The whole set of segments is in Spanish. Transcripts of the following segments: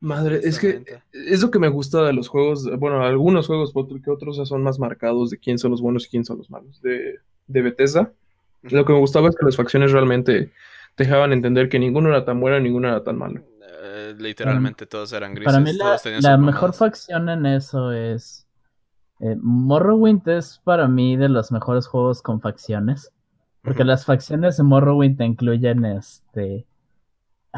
Madre, es que es lo que me gusta de los juegos, bueno, algunos juegos que otros son más marcados de quién son los buenos y quién son los malos. De, de Bethesda, lo que me gustaba es que las facciones realmente dejaban entender que ninguno era tan bueno y ninguno era tan malo. Eh, literalmente todos eran grises. Para mí la, mejor facción en eso es... Eh, Morrowind es para mí de los mejores juegos con facciones. Porque las facciones de Morrowind te incluyen este...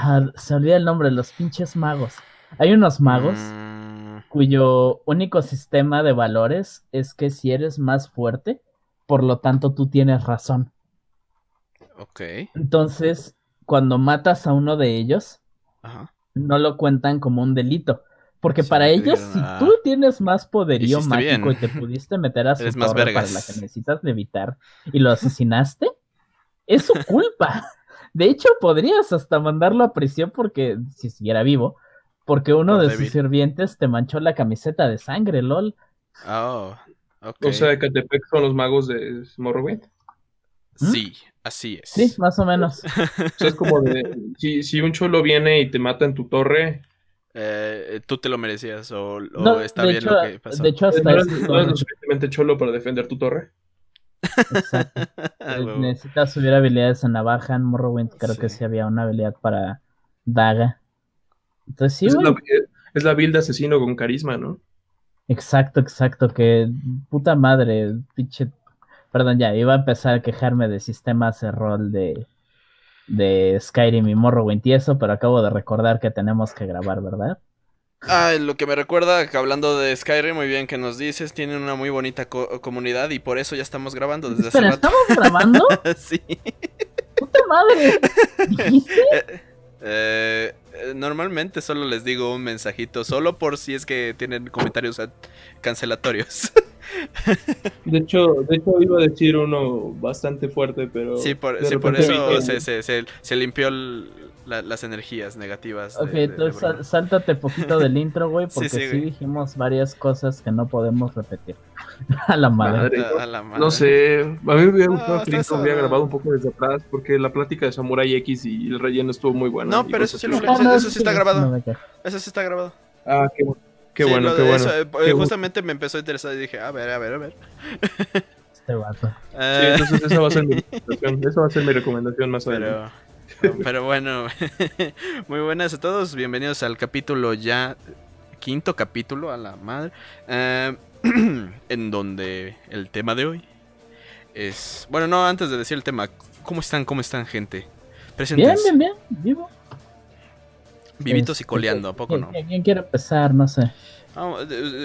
Ah, se olvida el nombre, los pinches magos. Hay unos magos mm. cuyo único sistema de valores es que si eres más fuerte, por lo tanto tú tienes razón. Ok. Entonces, cuando matas a uno de ellos, no lo cuentan como un delito. Porque para ellos, si tú tienes más poderío mágico y te pudiste meter a su torre para la que necesitas levitar y lo asesinaste, es su culpa. De hecho, podrías hasta mandarlo a prisión porque si siguiera vivo, porque uno de sus sirvientes te manchó la camiseta de sangre, lol. Oh, O sea, que te son los magos de Morrowind. Sí, así es. Sí, más o menos. o sea, es como de, si, un cholo viene y te mata en tu torre, eh, tú te lo merecías o, está bien lo que pasó. De hecho, hasta ¿No eres, lo suficientemente cholo para defender tu torre? Exacto. Necesitas subir habilidades a navaja en Morrowind. Creo que sí había una habilidad para daga. Entonces sí, es, la, es la build de asesino con carisma, ¿no? Exacto, exacto. Que puta madre, pinche Perdón, ya, iba a empezar a quejarme de sistemas de rol de, de Skyrim y Morrowind y eso, pero acabo de recordar que tenemos que grabar, ¿verdad? Ah, lo que me recuerda que hablando de Skyrim, muy bien que nos dices, tienen una muy bonita comunidad y por eso ya estamos grabando desde hace rato. ¿estamos grabando? sí. ¡Puta madre! ¿Dijiste? Eh, eh, normalmente solo les digo un mensajito, solo por si es que tienen comentarios cancelatorios. De hecho, de hecho iba a decir uno bastante fuerte, pero... Sí, por, eso se, se, se, limpió las energías negativas. ok, entonces sáltate poquito del intro, güey, porque sí, dijimos varias cosas que no podemos repetir. a la madre. No sé, a mí me hubiera gustado que el hubiera grabado un poco desde atrás, porque la plática de Samurai X y el relleno estuvo muy buena. No, pero eso sí, eso sí está grabado. Eso sí está grabado. Ah, qué bueno. Qué bueno, qué bueno. Eh, justamente me empezó a interesar y dije, a ver, a ver, a ver. Este vato. Eh, sí, entonces esa va a ser mi recomendación. Esa va a ser mi recomendación más adelante. Pero bueno, muy buenas a todos. Bienvenidos al capítulo ya, quinto capítulo, a la madre. Eh, en donde el tema de hoy es. Bueno, no, antes de decir el tema, ¿cómo están? ¿Cómo están, gente? Bien, bien, bien, vivo. Vivitos y este, coleando, ¿a poco no? ¿Quién quiere empezar? No sé.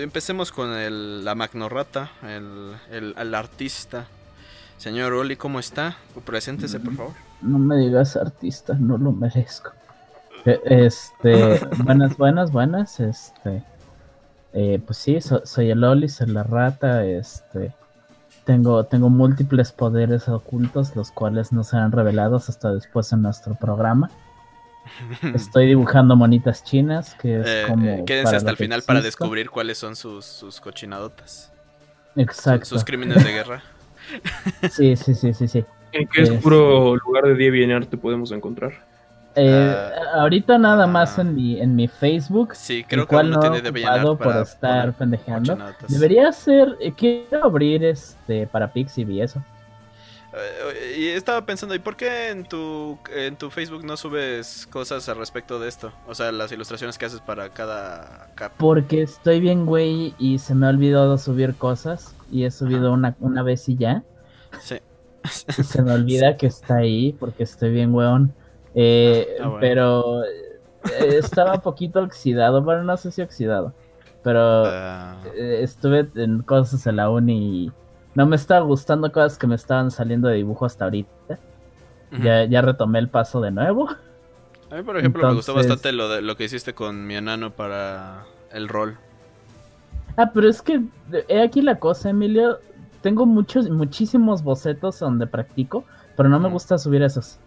empecemos con el, la Magnorrata, el, el, artista. Señor Oli, ¿cómo está? Preséntese, por favor. No me digas artista, no lo merezco. Eh, este, buenas, buenas, buenas. Este, eh, pues sí, soy el Oli, soy la rata. Este, tengo, tengo múltiples poderes ocultos, los cuales no serán revelados hasta después en nuestro programa. Estoy dibujando monitas chinas, que es eh, como. Eh, quédense hasta el final para descubrir cuáles son sus, sus cochinadotas. Exacto. Sus, crímenes de guerra. sí, sí, sí, sí, sí. ¿En qué oscuro lugar de DeviantArt te podemos encontrar? Eh, ah, ahorita nada más en mi, en mi Facebook. Sí, creo que no tiene DeviantArt por estar pendejeando. Debería ser, quiero abrir este para Pixiv y eso. Eh, y estaba pensando, ¿y por qué en tu, en tu Facebook no subes cosas al respecto de esto? O sea, las ilustraciones que haces para cada capa. Porque estoy bien, güey, y se me ha olvidado subir cosas. Y he subido una, una vez y ya. Sí. Se me olvida que está ahí porque estoy bien, weón. Eh, ah, pero eh, estaba un poquito oxidado, bueno, no sé si oxidado. Pero ah. estuve en cosas en la uni y no me estaba gustando cosas que me estaban saliendo de dibujo hasta ahorita. ya, ya retomé el paso de nuevo. A mí, por ejemplo, me gustó bastante lo, de, lo que hiciste con mi enano para el rol. Ah, pero es que he aquí la cosa, Emilio. Tengo muchos, muchísimos bocetos donde practico, pero no me gusta subir esos.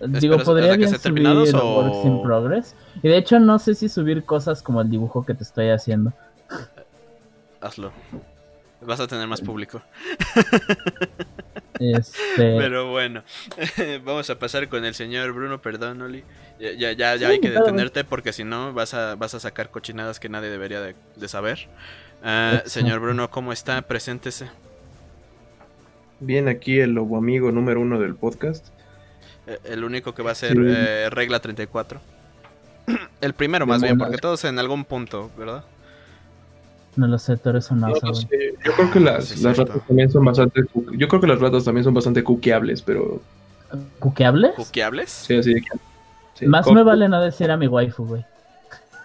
Digo, podría bien subir o... Works in Progress. Y de hecho no sé si subir cosas como el dibujo que te estoy haciendo. Hazlo. Vas a tener más público. Este... Pero bueno, vamos a pasar con el señor Bruno, perdón, Oli. Ya, ya, ya, hay que detenerte porque si no vas a, vas a sacar cochinadas que nadie debería de, saber. Ah, señor Bruno, ¿cómo está? Preséntese. Bien, aquí el lobo amigo número uno del podcast. Eh, el único que va a ser eh, regla 34. El primero más bien, porque todos en algún punto, ¿verdad? No lo sé, tú eres un no, Yo creo que las, las ratas también son bastante. Yo creo que las ratas también son bastante cuqueables, pero. ¿Cuqueables? ¿Cuqueables? Sí, así de Más me vale no decir a mi waifu, güey.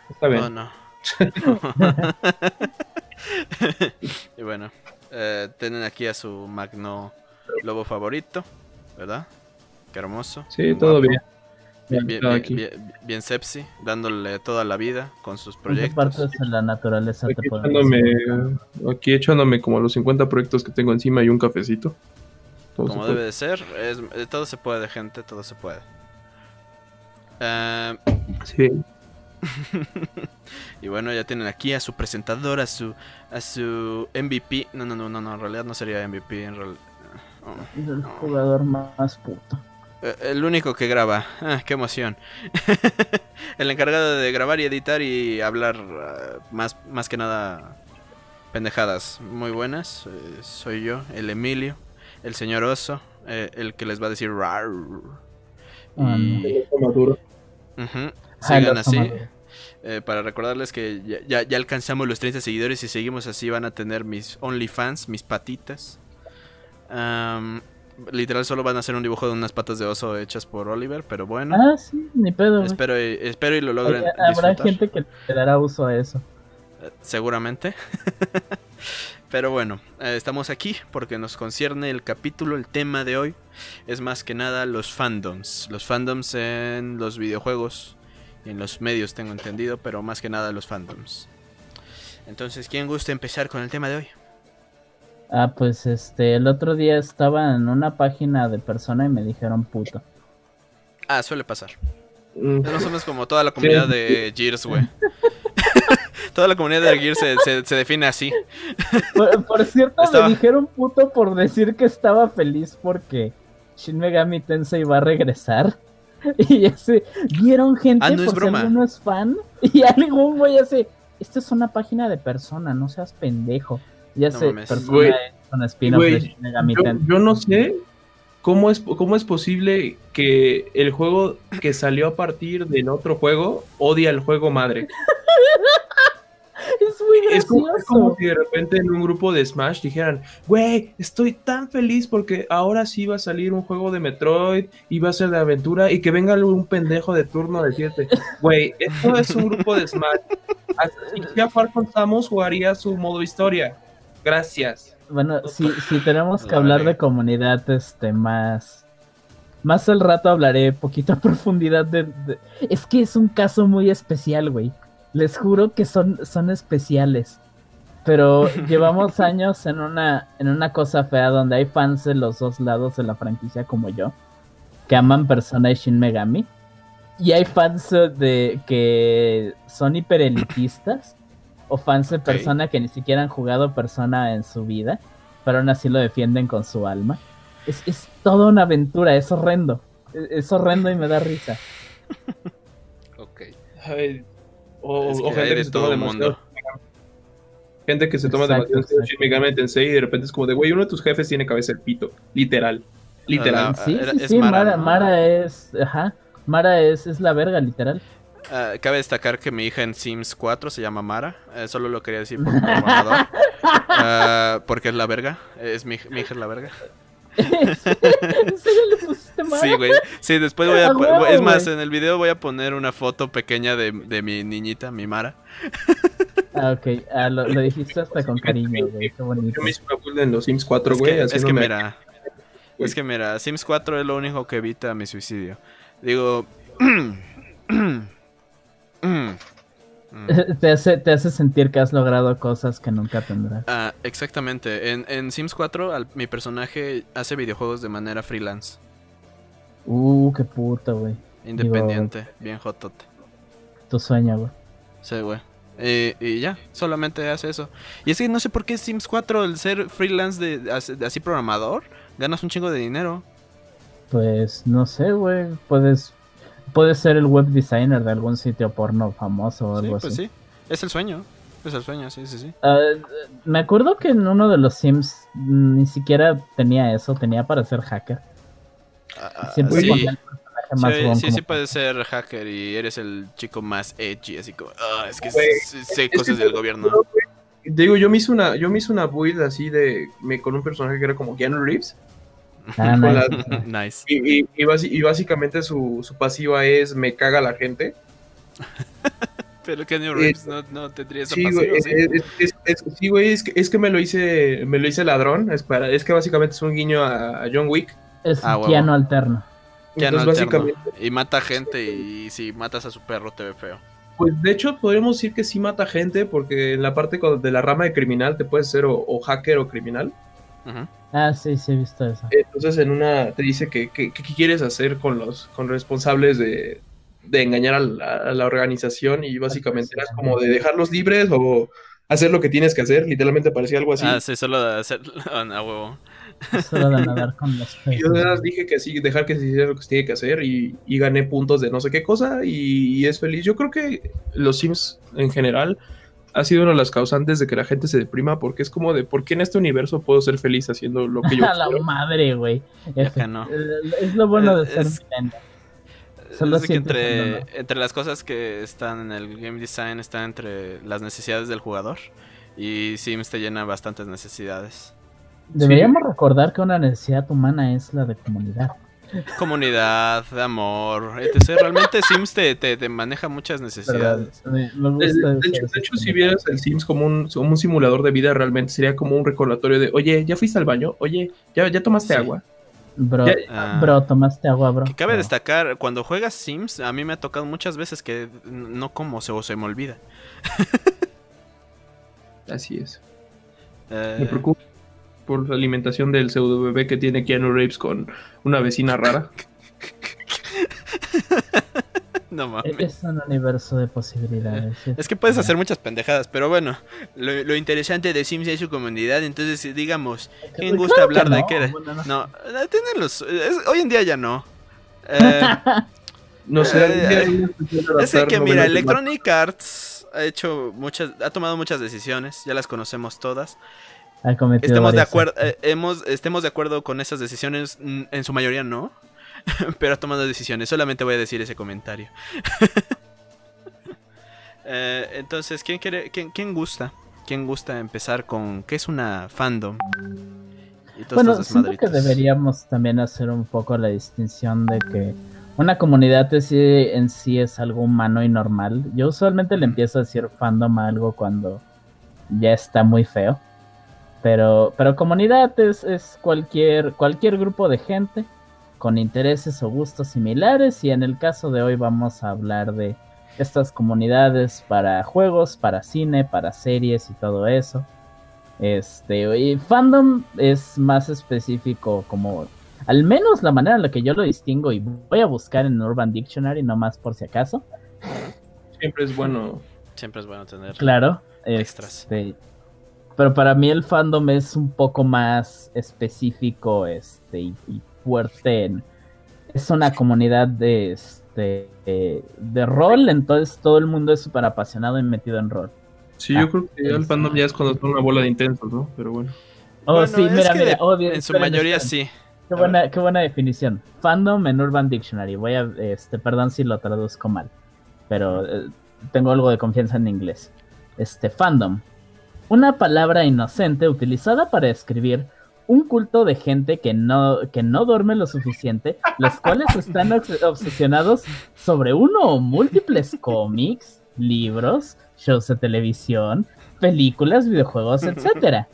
Está bien. Oh, no. y bueno, eh, tienen aquí a su magno lobo favorito, ¿verdad? Qué hermoso. Sí, todo bien. Bien, bien, sepsi, dándole toda la vida con sus proyectos. partes de la naturaleza aquí, echándome, aquí echándome como los 50 proyectos que tengo encima y un cafecito. como debe de ser, es, todo se puede, gente, todo se puede. Uh, sí. y bueno, ya tienen aquí a su presentador, a su a su MVP. No, no, no, no, no en realidad no sería MVP. En realidad. el jugador más puto. Eh, el único que graba. Ah, qué emoción. el encargado de grabar y editar y hablar ah, más, más que nada pendejadas muy buenas. Eh, soy yo, el Emilio, el señor Oso, eh, el que les va a decir rar. Ah, y... Sigan así. para recordarles que ya, ya, alcanzamos los 30 seguidores y seguimos así van a tener mis OnlyFans, mis patitas. Literal solo van a hacer un dibujo de unas patas de oso hechas por Oliver, pero bueno. Ah, sí, ni pedo. Espero y, espero y lo logren. habrá gente que le dará uso a eso. Eh, seguramente. pero bueno, eh, estamos aquí porque nos concierne el capítulo, el tema de hoy. Es más que nada los fandoms. Los fandoms en los videojuegos en los medios, tengo entendido, pero más que nada los fandoms. Entonces, ¿quién gusta empezar con el tema de hoy? Ah, pues este, el otro día estaba en una página de persona y me dijeron puto. Ah, suele pasar. Mm. No somos como toda la comunidad de Gears, güey. toda la comunidad de Gears se, define así. Por, cierto, me dijeron puto por decir que estaba feliz porque Shin Megami Tensei va a regresar. Y ese, vieron gente ah, no es si es fan. Y algún güey hace, esto es una página de persona, no seas pendejo. Ya sé, yo, no sé cómo es, cómo es posible que el juego que salió a partir del otro juego odia el juego madre. es muy es como, si de repente en un grupo de Smash dijeran, güey, estoy tan feliz porque ahora sí va a salir un juego de Metroid y va a ser de aventura y que venga un pendejo de turno a decirte, güey, esto es un grupo de Smash. Si ya contamos jugaría su modo historia. Gracias. Bueno, si, si tenemos que hablar de comunidad, este, más... Más al rato hablaré poquito a profundidad de, Es que es un caso muy especial, güey. Les juro que son, son especiales. Pero llevamos años en una, en una cosa fea donde hay fans de los dos lados de la franquicia como yo. Que aman Persona y Shin Megami. Y hay fans de que son hiperelitistas o fans de Persona que ni siquiera han jugado Persona en su vida, pero aún así lo defienden con su alma. Es, es toda una aventura, es horrendo. Es, horrendo y me da risa. ok. O, gente que se toma demasiado. Gente que se toma demasiado Megami Tensei y de repente es como de, güey, uno de tus jefes tiene cabeza de pito. Literal. Literal. sí, sí, sí, Mara, Mara, es. Ajá. Mara es, es la verga, literal. Ah, cabe destacar que mi hija en Sims 4 se llama Mara. Eh, solo lo quería decir por uh, porque es la verga. Es mi, mi hija es la verga. ¿En serio le pusiste Mara? Sí, güey. Sí, después voy a. es más, en el video voy a poner una foto pequeña de, de mi niñita, mi Mara. Ah, ok. Ah, lo, lo, dijiste hasta con cariño, güey. Qué bonito. Yo me hice una en los Sims 4, güey. Es que, es que mira. Es que mira, Sims 4 es lo único que evita mi suicidio. Digo. Mm. Te, hace, te hace sentir que has logrado cosas que nunca tendrás. Ah, exactamente. En, Sims 4, mi personaje hace videojuegos de manera freelance. Uh, qué puta, güey. Independiente, bien hotote. Tu sueño, güey. Sí, güey. y ya, solamente hace eso. Y es que no sé por qué Sims 4, el ser freelance de, así programador, ganas un chingo de dinero. Pues no sé, güey, puedes puedes ser el web designer de algún sitio porno famoso o algo pues Sí, es el sueño. Es el sueño, sí, sí, sí. Ah, me acuerdo que en uno de los Sims ni siquiera tenía eso, tenía para ser hacker. Ah, Siempre sí. Más sí, sí, sí puedes ser hacker y eres el chico más edgy, así como, ah, es que sé cosas del gobierno. Digo, yo me hice una, yo me hice una build así de, me, con un personaje que era como Keanu Reeves. Ah, nice. Y, y, básicamente su, su, pasiva es me caga la gente. Pero Keanu Reeves no, no, tendría esa sí, pasiva. ¿sí? güey, es, que, es que me lo hice, me lo hice ladrón. Es, para, es que básicamente es un guiño a, John Wick. Es ah, Keanu alterno. Básicamente... Y mata gente y si matas a su perro te ve feo. Pues de hecho podríamos decir que sí mata gente porque en la parte de la rama de criminal te puedes ser o, hacker o criminal. Ah, sí, sí, he visto eso. Entonces en una te dice que, qué quieres hacer con los con responsables de, engañar a la, organización y básicamente era como de dejarlos libres o hacer lo que tienes que hacer, literalmente parecía algo así. Ah, sí, solo de hacer a huevo. Solo de nadar con los peces. Yo dije que sí, dejar que se hiciera lo que se tiene que hacer y, gané puntos de no sé qué cosa y, es feliz. Yo creo que los Sims en general ha sido una de las causantes de que la gente se deprima porque es como de ¿por qué en este universo puedo ser feliz haciendo lo que yo A la madre, güey. Es, lo bueno de ser Solo es que entre, entre las cosas que están en el game design están entre las necesidades del jugador y Sims te llena bastantes necesidades. Deberíamos recordar que una necesidad humana es la de comunidad. Comunidad, amor, etc. Realmente Sims te, te, maneja muchas necesidades. De, hecho, si vieras el Sims como un, un, simulador de vida, realmente sería como un recordatorio de, oye, ¿ya fuiste al baño? Oye, ¿ya, ya tomaste agua? Bro, ah. bro, tomaste agua, bro. Que cabe destacar, cuando juegas Sims, a mí me ha tocado muchas veces que no como se, o se me olvida. Así es. Eh, me preocupa por la alimentación del pseudo bebé que tiene Keanu Reeves con una vecina rara. no mames. Es un universo de posibilidades. Es que puedes hacer muchas pendejadas, pero bueno, lo, interesante de Sims es su comunidad, entonces digamos, ¿quién gusta hablar de qué? No, tienen los, hoy en día ya no. Eh, no sé. Eh, es que mira, Electronic Arts ha hecho muchas, ha tomado muchas decisiones, ya las conocemos todas estemos de acuerdo eh, hemos estemos de acuerdo con esas decisiones en su mayoría no pero ha tomado decisiones. Solamente voy a decir ese comentario. Eh, entonces quién quiere quién, quién, gusta quién gusta empezar con qué es una fandom bueno siento que deberíamos también hacer un poco la distinción de que una comunidad en sí es algo humano y normal. Yo usualmente le empiezo a decir fandom a algo cuando ya está muy feo pero, pero comunidad es, cualquier, cualquier grupo de gente con intereses o gustos similares y en el caso de hoy vamos a hablar de estas comunidades para juegos, para cine, para series y todo eso. Este, y fandom es más específico como al menos la manera en la que yo lo distingo y voy a buscar en Urban Dictionary nomás por si acaso. Siempre es bueno. Siempre es bueno tener claro, extras. Este, pero para mí el fandom es un poco más específico este, y, fuerte. es una comunidad de, este, de rol, entonces todo el mundo es súper apasionado y metido en rol. Sí, yo ah, creo que el fandom ya es cuando son una bola de intensos, ¿no? Pero bueno. Oh, sí, mira, mira. en su mayoría sí. Qué buena, qué buena definición. Fandom en Urban Dictionary. Voy a, este, perdón si lo traduzco mal, pero eh, tengo algo de confianza en inglés. Este, fandom una palabra inocente utilizada para escribir un culto de gente que no, que no duerme lo suficiente, los cuales están obsesionados sobre uno o múltiples cómics, libros, shows de televisión, películas, videojuegos, etc.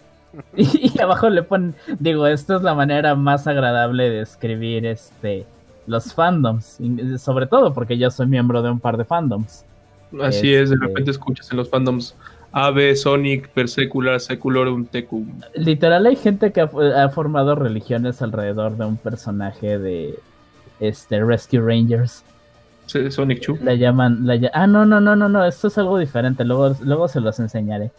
Y, abajo le ponen, digo, esta es la manera más agradable de escribir este los fandoms, sobre todo porque yo soy miembro de un par de fandoms. Así es, de este, repente escuchas en los fandoms Ave, Sonic, Persecular, Seculorum, Tecum. Literal hay gente que ha, formado religiones alrededor de un personaje de este Rescue Rangers. Sonic Chu. La llaman, ah no no no no no, esto es algo diferente, luego luego se los enseñaré.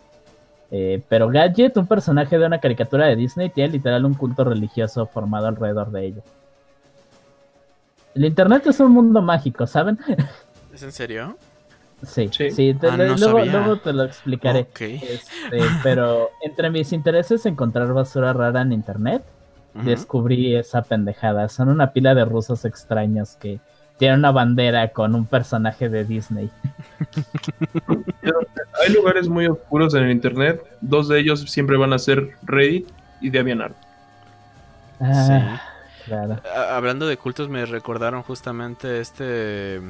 Eh, pero Gadget, un personaje de una caricatura de Disney, tiene literal un culto religioso formado alrededor de ello. El internet es un mundo mágico, ¿saben? ¿Es en serio? Sí, sí, ah, luego, te lo explicaré. Este, pero entre mis intereses encontrar basura rara en internet, descubrí esa pendejada. Son una pila de rusos extraños que tienen una bandera con un personaje de Disney. Hay lugares muy oscuros en el internet. Dos de ellos siempre van a ser Reddit y DeviantArt. Ah, claro. Hablando de cultos, me recordaron justamente este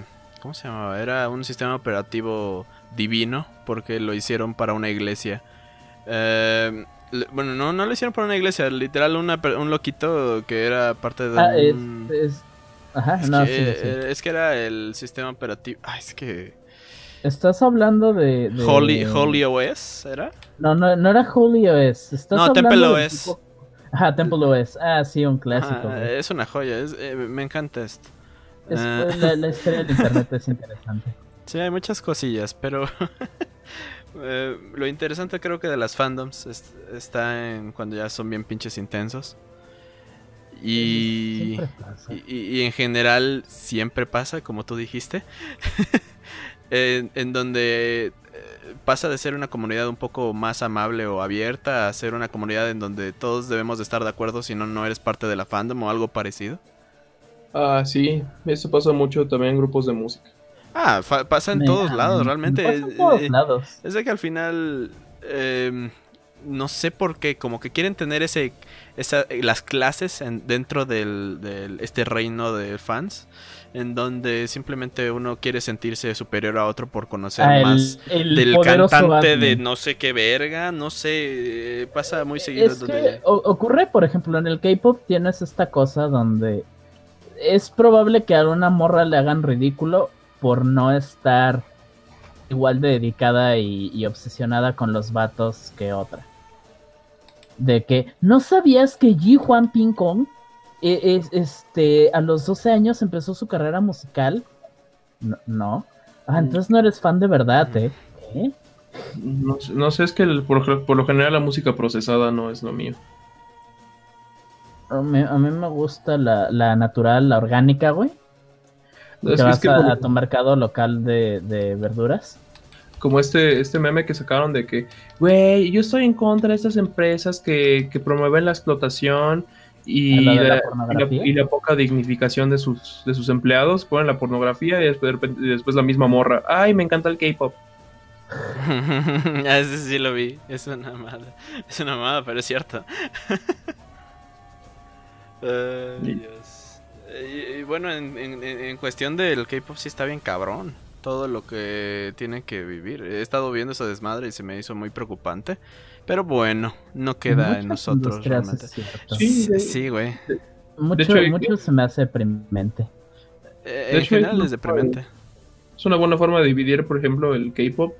¿Cómo se llamaba? Era un sistema operativo divino porque lo hicieron para una iglesia. Eh, bueno, no, no lo hicieron para una iglesia, literal un loquito que era parte de ah, un... es, Ajá, es no, que, sí, Es que era el sistema operativo... Ah, es que... Estás hablando de... Holy, Holy OS, ¿era? No, no, no era Holy OS. Estás no, Temple OS. Ajá, Temple OS. Ah, sí, un clásico. es una joya, eh, me encanta esto. Ah. la, historia del internet es interesante. Sí, hay muchas cosillas, pero eh, lo interesante creo que de las fandoms está en cuando ya son bien pinches intensos. Y, y, en general siempre pasa, como tú dijiste, en, donde eh, pasa de ser una comunidad un poco más amable o abierta a ser una comunidad en donde todos debemos de estar de acuerdo si no, no eres parte de la fandom o algo parecido. Ah, sí, eso pasa mucho también en grupos de música. Ah, pasa en todos lados, realmente. en todos lados. Es de que al final, em, no sé por qué, como que quieren tener ese, esa, las clases dentro del, este reino de fans, en donde simplemente uno quiere sentirse superior a otro por conocer ah, más del cantante de no sé qué verga, no sé, pasa muy seguido. Es que ocurre, por ejemplo, en el K-pop tienes esta cosa donde es probable que a una morra le hagan ridículo por no estar igual de dedicada y, obsesionada con los vatos que otra. De que, ¿no sabías que Ji Juan Ping Kong e, este, a los 12 años empezó su carrera musical? No. Ah, entonces no eres fan de verdad, ¿eh? No, sé, es que por lo general la música procesada no es lo mío. A mí, me gusta la, natural, la orgánica, güey. que vas a, tu mercado local de, verduras. Como este, este meme que sacaron de que, güey, yo estoy en contra de estas empresas que, promueven la explotación y la, y, la, poca dignificación de sus, de sus empleados. Ponen la pornografía y después, después la misma morra. Ay, me encanta el K-pop. ese sí lo vi. Es una mala. Es una mala, pero es cierto. y, bueno, en, cuestión del K-pop sí está bien cabrón. Todo lo que tiene que vivir. He estado viendo esa desmadre y se me hizo muy preocupante. Pero bueno, no queda en nosotros realmente. Sí, güey. Mucho, se me hace deprimente. Eh, en general es deprimente. Es una buena forma de dividir, por ejemplo, el K-pop.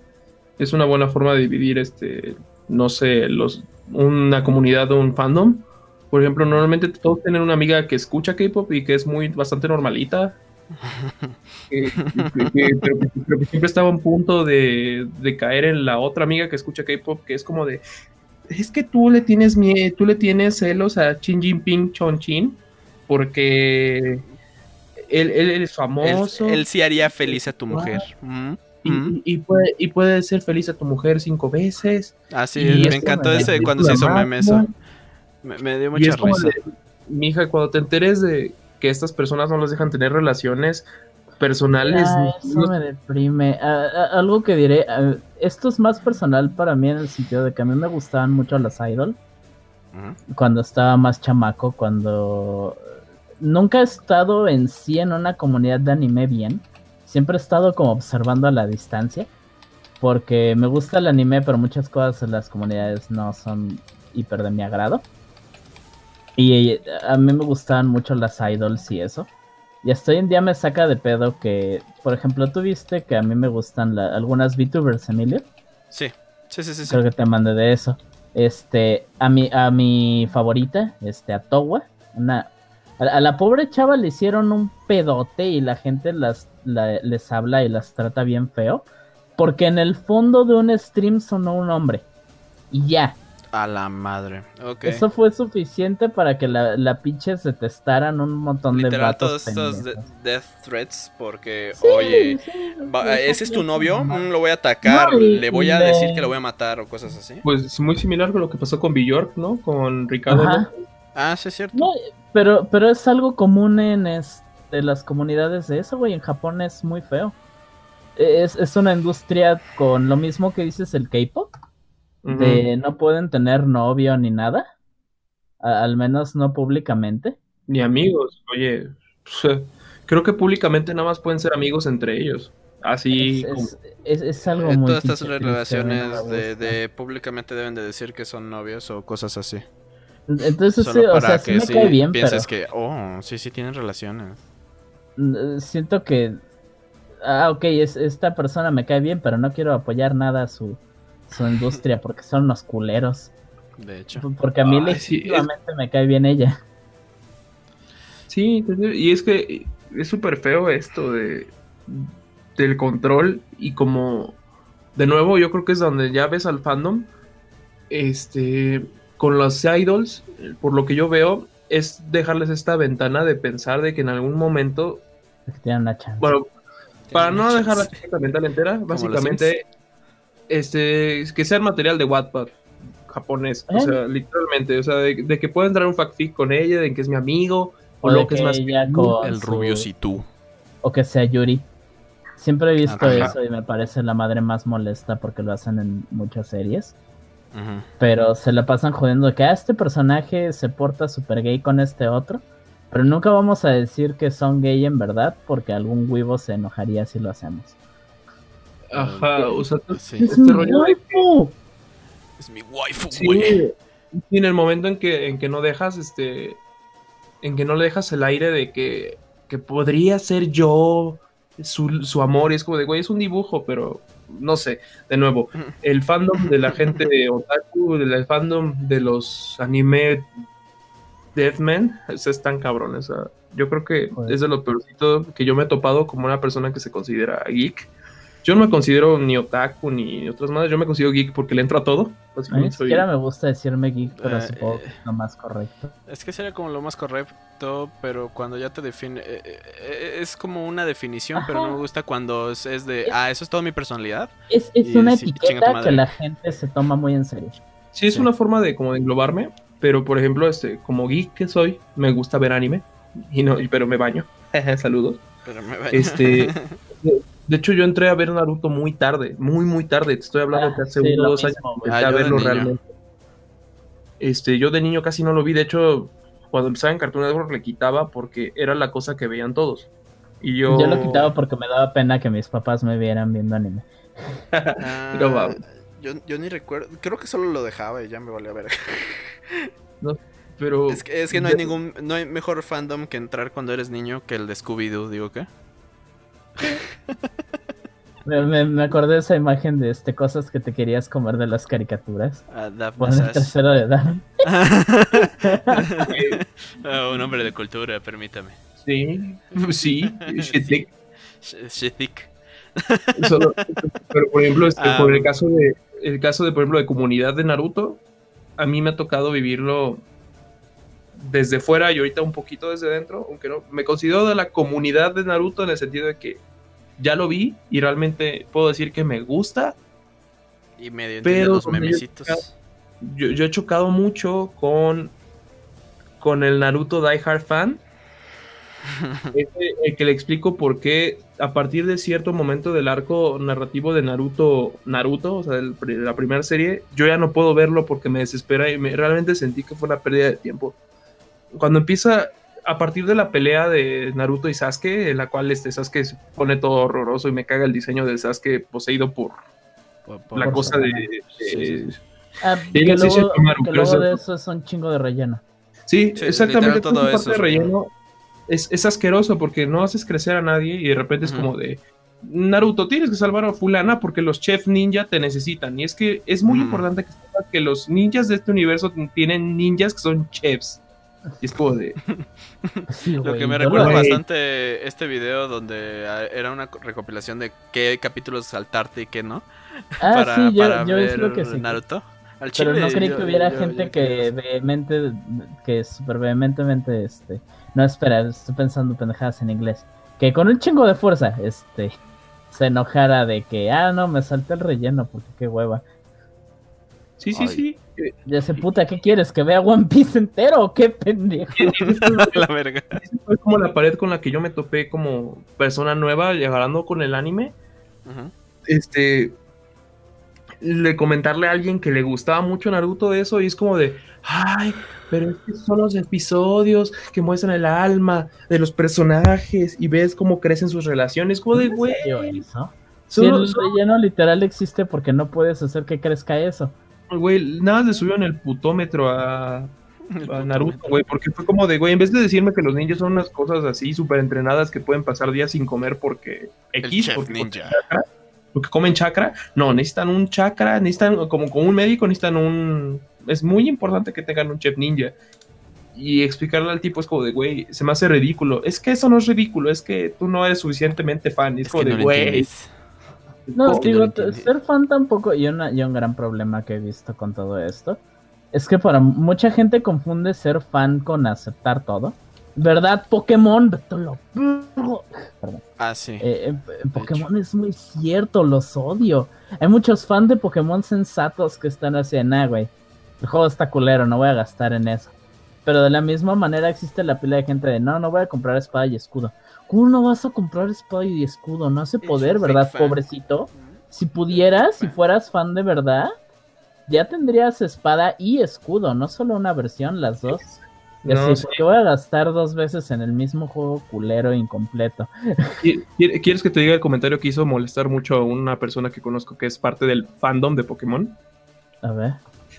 Es una buena forma de dividir, este, no sé, los, una comunidad o un fandom por ejemplo, normalmente todos tienen una amiga que escucha K-pop y que es muy bastante normalita. pero, que siempre estaba a un punto de, caer en la otra amiga que escucha K-pop, que es como de. Es que tú le tienes miedo, tú le tienes celos a Xi Jinping Chongqing porque él, es famoso. Él, sí haría feliz a tu mujer. Y, puede, y puede ser feliz a tu mujer cinco veces. Ah, sí, me encantó ese cuando se hizo meme eso. Me, dio mucha risa. mija, cuando te enteres de que estas personas no los dejan tener relaciones personales. eso me deprime. algo que diré, esto es más personal para mí en el sentido de que a mí me gustaban mucho las idol. Cuando estaba más chamaco, cuando nunca he estado en sí en una comunidad de anime bien. Siempre he estado como observando a la distancia. Porque me gusta el anime, pero muchas cosas en las comunidades no son hiper de mi agrado. Y a mí me gustaban mucho las idols y eso. Y hasta hoy en día me saca de pedo que, por ejemplo, tú viste que a mí me gustan algunas VTubers, Emilio. Sí, sí, sí, sí. Creo que te mandé de eso. Este, a mi, a mi favorita, este, a Towa, una, a, la pobre chava le hicieron un pedote y la gente las, les habla y las trata bien feo. Porque en el fondo de un stream sonó un hombre. Y ya. A la madre. Eso fue suficiente para que la, la pinche se testaran un montón de vatos. todos estos death threats porque, oye, ese es tu novio, mm, lo voy a atacar, le voy a decir que lo voy a matar o cosas así. Pues es muy similar con lo que pasó con Bjork, ¿no? Con Ricardo. Ah, sí es cierto. pero, pero es algo común en este, las comunidades de eso, güey. En Japón es muy feo. Es, es una industria con lo mismo que dices el K-pop de no pueden tener novio ni nada, al menos no públicamente. Ni amigos, oye, creo que públicamente nada más pueden ser amigos entre ellos. Así es, es, algo eh, muy Todas estas relaciones de, públicamente deben de decir que son novios o cosas así. Entonces, sí, o sea, sí me cae bien, pienses que, oh, sí, sí tienen relaciones. Siento que, ah, ok, es, esta persona me cae bien, pero no quiero apoyar nada a su, su industria porque son unos culeros. De hecho. Porque a mí legítimamente me cae bien ella. Sí, y es que es súper feo esto de del control y como de nuevo yo creo que es donde ya ves al fandom este con los idols por lo que yo veo es dejarles esta ventana de pensar de que en algún momento bueno para no dejar la ventana entera básicamente este, que sea el material de Wattpad japonés, o sea, literalmente, o sea, de, que pueda entrar un fanfic con ella, de que es mi amigo, o, lo que, es más el rubio si tú. O que sea Yuri. Siempre he visto eso y me parece la madre más molesta porque lo hacen en muchas series. Pero se la pasan jodiendo que a ah, este personaje se porta super gay con este otro. Pero nunca vamos a decir que son gay en verdad porque algún huevo se enojaría si lo hacemos. Ajá, o sea, este es mi rollo Es mi waifu, güey. Y en el momento en que, en que no dejas, este. En que no le dejas el aire de que, que podría ser yo su, su amor. Y es como de, güey, es un dibujo, pero no sé. De nuevo, el fandom de la gente de Otaku, el fandom de los anime Deathman, es tan cabrón. O sea, yo creo que es de lo peorcito que yo me he topado como una persona que se considera geek yo no me considero ni otaku ni otras más, yo me considero geek porque le entro a todo. A mí ni siquiera me gusta decirme geek, pero eh, supongo que es lo más correcto. Es que sería como lo más correcto, pero cuando ya te define. Eh, eh, es como una definición, pero no me gusta cuando es, de. ah, eso es toda mi personalidad. Es, es una etiqueta que la gente se toma muy en serio. Sí, es una forma de como de englobarme, pero por ejemplo, este, como geek que soy, me gusta ver anime, y no, pero me baño. Saludos. Pero me baño. Este. De hecho, yo entré a ver Naruto muy tarde, muy, muy tarde. Te estoy hablando que hace unos dos años empecé a verlo realmente. Este, yo de niño casi no lo vi. De hecho, cuando empezaba en Cartoon Network le quitaba porque era la cosa que veían todos. Y yo... yo lo quitaba porque me daba pena que mis papás me vieran viendo anime. Ah, yo, yo, ni recuerdo. Creo que solo lo dejaba y ya me valía ver. no, pero. Es que, es que no hay ningún. No hay mejor fandom que entrar cuando eres niño que el de Scooby-Doo, digo que. Me, me, acordé de esa imagen de este cosas que te querías comer de las caricaturas. Uh, el tercero de edad. Oh, un hombre de cultura, permítame. Sí, sí. Shithik. pero por ejemplo, este, ah. por el caso de el caso de por ejemplo de comunidad de Naruto, a mí me ha tocado vivirlo desde fuera y ahorita un poquito desde dentro, aunque no, me considero de la comunidad de Naruto en el sentido de que ya lo vi y realmente puedo decir que me gusta. Y medio pero los memecitos. Yo, yo, he chocado mucho con, con el Naruto Die Hard fan. el que le explico por qué a partir de cierto momento del arco narrativo de Naruto, Naruto, o sea, de la primera serie, yo ya no puedo verlo porque me desespera y me, realmente sentí que fue una pérdida de tiempo cuando empieza a partir de la pelea de Naruto y Sasuke, en la cual este Sasuke se pone todo horroroso y me caga el diseño de Sasuke poseído por, la cosa de... Ah, que, luego, de eso es un chingo de relleno. Sí, exactamente. Todo eso, de relleno es, asqueroso porque no haces crecer a nadie y de repente es como de... Naruto, tienes que salvar a fulana porque los chefs ninja te necesitan. Y es que es muy importante que que los ninjas de este universo tienen ninjas que son chefs. Y es como de. Lo que me recuerda bastante este video donde ah, era una recopilación de qué capítulos saltarte y qué no. Ah, para, sí, yo, ver que Naruto. pero no creí que hubiera gente que vehemente, que súper vehementemente, este, no espera, estoy pensando pendejadas en inglés, que con un chingo de fuerza, este, se enojara de que, ah, no, me salté el relleno porque qué hueva. Sí, sí, sí. Ya se puta, ¿qué quieres? ¿Que vea One Piece entero o qué pendejo? la verga. Fue como la pared con la que yo me topé como persona nueva, llegando con el anime. Este. Le comentarle a alguien que le gustaba mucho Naruto eso, y es como de, ay, pero es son los episodios que muestran el alma de los personajes y ves cómo crecen sus relaciones. Como de, güey. Si el relleno literal existe porque no puedes hacer que crezca eso. Güey, nada le subió en el putómetro a, Naruto, güey, porque fue como de, güey, en vez de decirme que los ninjas son unas cosas así súper entrenadas que pueden pasar días sin comer porque X, porque, ninja. porque comen chakra, no, necesitan un chakra, necesitan, como con un médico, necesitan un... Es muy importante que tengan un chef ninja. Y explicarle al tipo es como de, güey, se me hace ridículo. Es que eso no es ridículo, es que tú no eres suficientemente fan. Es, como de, güey. No, digo, ser fan tampoco, y, una, y un gran problema que he visto con todo esto, es que para mucha gente confunde ser fan con aceptar todo. ¿Verdad? Pokémon, lo... Ah, sí. Eh, eh, Pokémon es muy cierto, los odio. Hay muchos fans de Pokémon sensatos que están así, ah, güey. El juego está culero, no voy a gastar en eso. Pero de la misma manera existe la pila de gente de, no, no voy a comprar espada y escudo. ¿Cómo no vas a comprar espada y escudo? No hace poder, ¿verdad, pobrecito? Si pudieras, si fueras fan de verdad, ya tendrías espada y escudo, no solo una versión, las dos. Y así, porque voy a gastar dos veces en el mismo juego culero incompleto. ¿Quieres que te diga el comentario que hizo molestar mucho a una persona que conozco que es parte del fandom de Pokémon? A ver.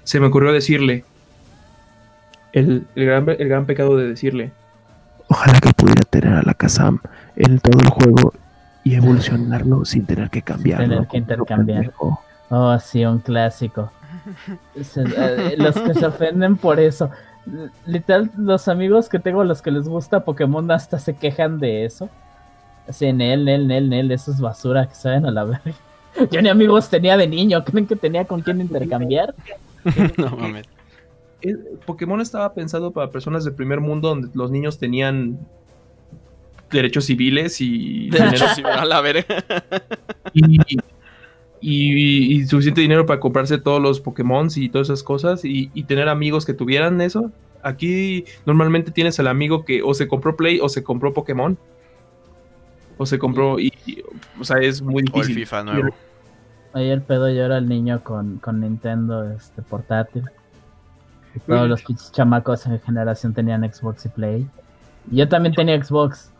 Se me ocurrió decirle. El, gran, el gran pecado de decirle. Ojalá que pudiera tener a la Kazam en todo el juego y evolucionarlo sin tener que cambiarlo. Tener que intercambiar. Oh, sí, un clásico. Eh, los que se ofenden por eso. Literal, los amigos que tengo, los que les gusta Pokémon, hasta se quejan de eso. Así, en él, en él, en él, eso es basura que saben a la verga. Yo ni amigos tenía de niño, ¿creen que tenía con quién intercambiar? no mames. Pokémon estaba pensado para personas del primer mundo donde los niños tenían derechos civiles y derechos a la Y, suficiente dinero para comprarse todos los Pokémon y todas esas cosas y, tener amigos que tuvieran eso. Aquí normalmente tienes al amigo que o se compró Play o se compró Pokémon. O se compró y, o sea, es muy difícil. O el FIFA nuevo. Ahí el pedo llora el niño con, con Nintendo este portátil. Todos los chamacos en generación tenían Xbox y Play. Yo también tenía Xbox.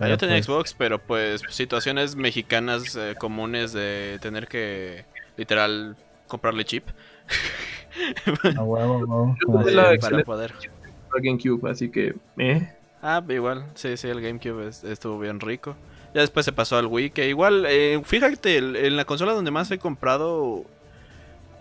Yo tenía pues Xbox, pero pues situaciones mexicanas eh, comunes de tener que literal comprarle chip. A huevo, Para poder. GameCube, así que, eh. Ah, igual, sí, sí, el GameCube estuvo bien rico. Ya después se pasó al Wii, que igual, eh, fíjate, en la consola donde más he comprado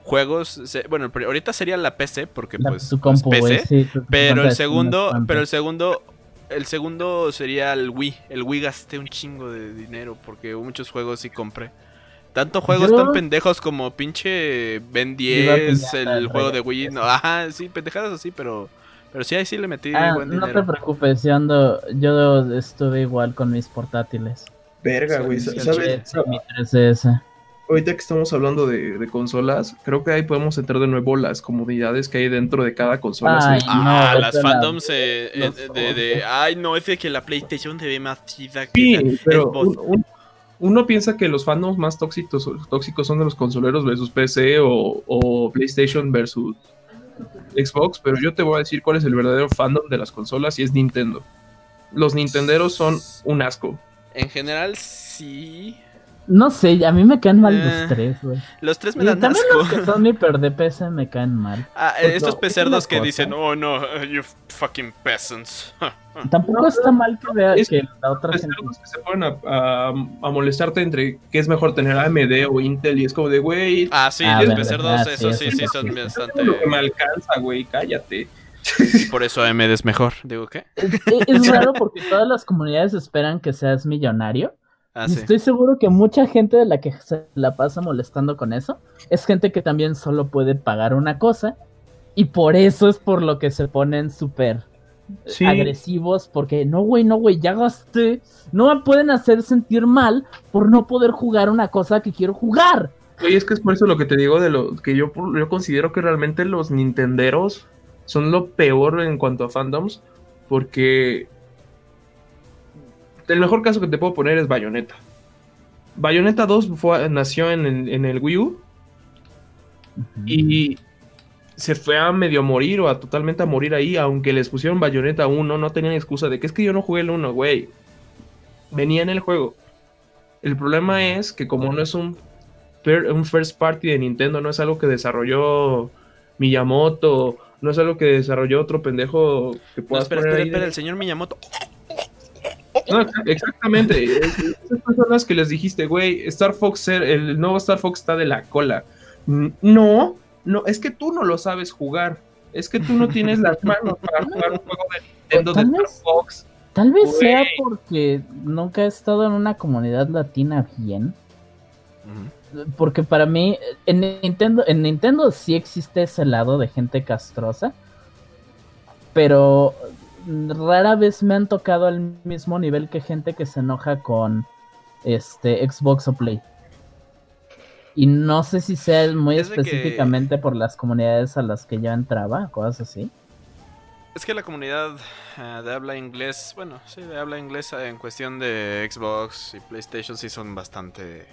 juegos, bueno, ahorita sería la PC porque pues, PC, pero el segundo, pero el segundo el segundo sería el Wii. El Wii gasté un chingo de dinero porque hubo muchos juegos y compré. Tanto juegos tan pendejos como pinche Ben 10, el juego de Wii. No, ajá, sí, pendejadas así, pero pero sí ahí sí le metí ah, buen dinero. No te preocupes, yo ando yo estuve igual con mis portátiles. Verga, güey, ¿sabes? Mi 3DS ahorita que estamos hablando de, consolas, creo que ahí podemos entrar de nuevo las comodidades que hay dentro de cada consola. ah, las fandoms eh, eh, de, Ay, no, es de que la PlayStation se ve más chida que sí, pero uno piensa que los fandoms más tóxicos, tóxicos son de los consoleros versus PC o, o PlayStation versus Xbox, pero yo te voy a decir cuál es el verdadero fandom de las consolas y es Nintendo. Los Nintenderos son un asco. En general, sí. No sé, a mí me caen mal los eh, tres, güey. Los tres me dan también asco. Los que son hiper de PC me caen mal. Ah, estos pecerdos que dicen, oh no, you fucking peasants. Tampoco está mal que vea que la otra gente. que se ponen a, a, molestarte entre qué es mejor tener AMD o Intel y es como de, güey. Ah, sí, ah, los pecerdos, eso sí, sí, son bastante. lo que me alcanza, güey, cállate. Y por eso AMD es mejor. Digo, ¿qué? Es, es raro porque todas las comunidades esperan que seas millonario Ah, estoy seguro que mucha gente de la que se la pasa molestando con eso es gente que también solo puede pagar una cosa y por eso es por lo que se ponen súper agresivos porque no, güey, no, güey, ya gasté. No me pueden hacer sentir mal por no poder jugar una cosa que quiero jugar. Y es que es por eso lo que te digo de lo que yo, yo considero que realmente los nintenderos son lo peor en cuanto a fandoms porque el mejor caso que te puedo poner es Bayonetta. Bayonetta 2 nació en el, Wii U. Y se fue a medio morir o a totalmente a morir ahí, aunque les pusieron Bayonetta 1, no tenían excusa de que es que yo no jugué el 1, güey. Venía en el juego. El problema es que como no es un, un first party de Nintendo, no es algo que desarrolló Miyamoto, no es algo que desarrolló otro pendejo que pueda... espera, espera, espera, el señor Miyamoto. No, exactamente. Esas personas que les dijiste, güey, Star Fox, el nuevo Star Fox está de la cola. No, no, es que tú no lo sabes jugar. Es que tú no tienes las manos para jugar un juego de Nintendo de Star Fox. Tal vez sea porque nunca he estado en una comunidad latina bien. Porque para mí, en Nintendo, en Nintendo sí existe ese lado de gente castrosa. Pero rara vez me han tocado al mismo nivel que gente que se enoja con este Xbox o Play. Y no sé si sea muy específicamente por las comunidades a las que yo entraba, cosas así. Es que la comunidad eh, de habla inglés, bueno, sí, de habla inglesa en cuestión de Xbox y PlayStation sí son bastante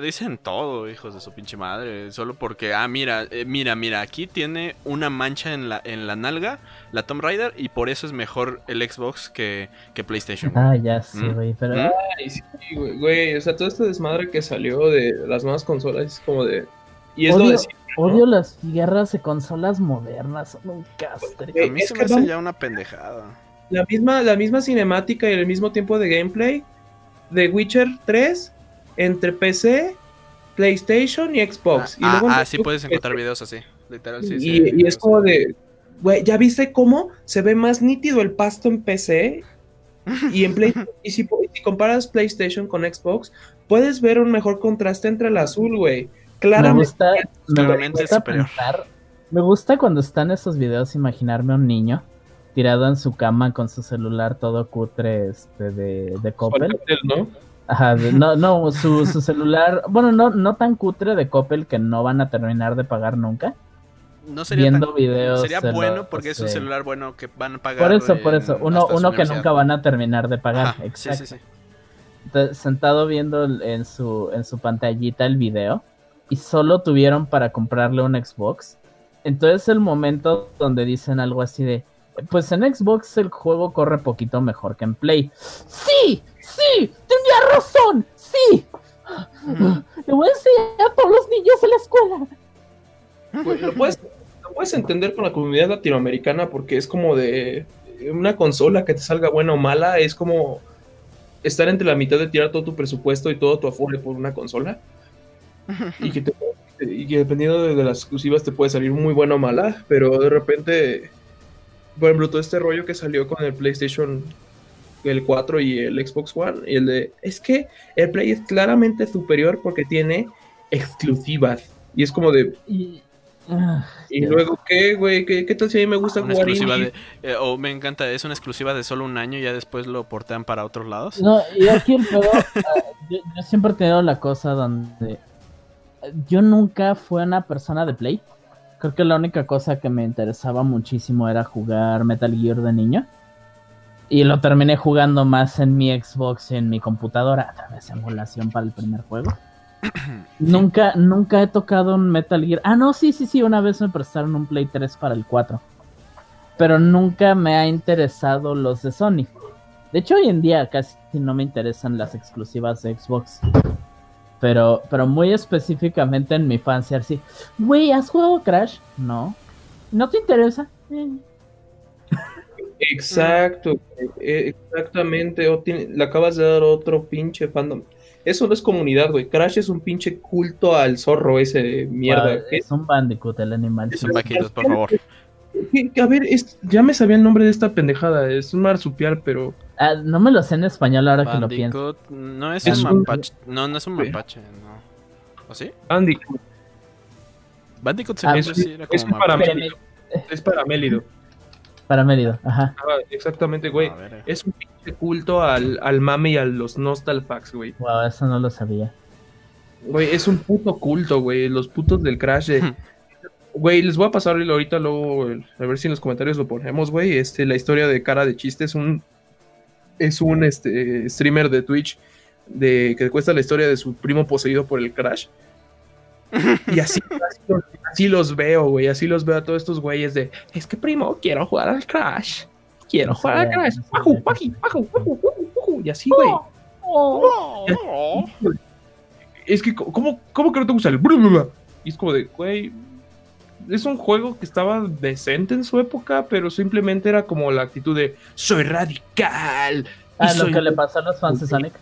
Dicen todo, hijos de su pinche madre. Solo porque, ah, mira, eh, mira, mira, aquí tiene una mancha en la, en la nalga, la Tomb Raider, y por eso es mejor el Xbox que, que PlayStation. Ah, ya sí, ¿Mm? güey, pero. ¿Mm? Ay, sí, güey, O sea, todo este desmadre que salió de las nuevas consolas es como de. Y es odio, lo de Odio las guerras de consolas modernas, son un castre. A mí se me hace ya una pendejada. La misma, la misma cinemática y el mismo tiempo de gameplay de Witcher 3 entre PC, PlayStation y Xbox. Ah, y ah, sí puedes encontrar videos así, literal, sí. Y, es como de, güey, ¿ya viste cómo se ve más nítido el pasto en PC? Y en Play y si, comparas PlayStation con Xbox, puedes ver un mejor contraste entre el azul, güey. Claramente, me gusta, me gusta cuando están esos videos imaginarme a un niño tirado en su cama con su celular todo cutre este de, de Coppel. ¿no? Ajá, no, no, su, celular, bueno, no, no tan cutre de Coppel que no van a terminar de pagar nunca. No sería viendo videos. Sería bueno porque es un celular bueno que van a pagar. Por eso, por eso, uno, uno que nunca van a terminar de pagar. exacto. Sí, sí, sí. sentado viendo en su, en su pantallita el video y solo tuvieron para comprarle un Xbox. Entonces el momento donde dicen algo así de, pues en Xbox el juego corre poquito mejor que en Play. Sí, sí, tenía razón, sí. Le voy a enseñar a todos los niños en la escuela. Pues, lo, puedes, lo puedes entender con la comunidad latinoamericana porque es como de una consola que te salga buena o mala, es como estar entre la mitad de tirar todo tu presupuesto y todo tu afore por una consola. y, que dependiendo de, las exclusivas te puede salir muy buena o mala, pero de repente, por ejemplo, todo este rollo que salió con el PlayStation el 4 y el Xbox One. Y el de, es que el Play es claramente superior porque tiene exclusivas. Y es como de... Y, ah, luego, ¿qué, güey? ¿Qué, tal si a mí me gusta jugar exclusiva de, eh, O me encanta, es una exclusiva de solo un año y ya después lo portean para otros lados. No, y aquí el pedo, ah, yo, siempre he tenido la cosa donde yo nunca fui una persona de Play. Creo que la única cosa que me interesaba muchísimo era jugar Metal Gear de niño. Y lo terminé jugando más en mi Xbox y en mi computadora a través de emulación para el primer juego. Nunca, nunca he tocado un Metal Gear. Ah, no, sí, sí, sí, una vez me prestaron un Play 3 para el 4. Pero nunca me ha interesado los de Sony. De hecho, hoy en día casi no me interesan las exclusivas de Xbox. Pero, pero muy específicamente en mi infancia, así. Güey, ¿has jugado Crash? No. ¿No te interesa? Eh. Exacto, e, exactamente. le acabas de dar otro pinche fandom. Eso no es comunidad, güey. Crash es un pinche culto al zorro ese de mierda. es un bandicoot el animal. Es un vaquitos, por favor. A ver, ya me sabía el nombre de esta pendejada. Es un marsupial, pero. Ah, no me lo sé en español ahora que lo pienso. No es, un mapache. No, no es un mapache, no. ¿O sí? Bandicoot. Bandicoot se ah, es, era como es para Mélido. Es para Mélido. Para Mélido, ajá. Ah, exactamente, güey. Eh. Es un pinche culto al, al mame y a los nostalfax, güey. Wow, eso no lo sabía. Güey, es un puto culto, güey. Los putos del Crash. Güey, les voy a pasar ahorita luego, a ver si en los comentarios lo ponemos, güey. Este, la historia de cara de chiste es un. Es un este, streamer de Twitch de que cuesta la historia de su primo poseído por el Crash. Y así, así, los veo, güey. Así los veo a todos estos güeyes de. Es que primo, quiero jugar al Crash. Quiero jugar al Crash. Y así, güey. Es que, ¿cómo, cómo que no te gusta el... Y es como de, güey, es un juego que estaba decente en su época, pero simplemente era como la actitud de soy radical. Ah, lo que le pasa a los fans de Sonic.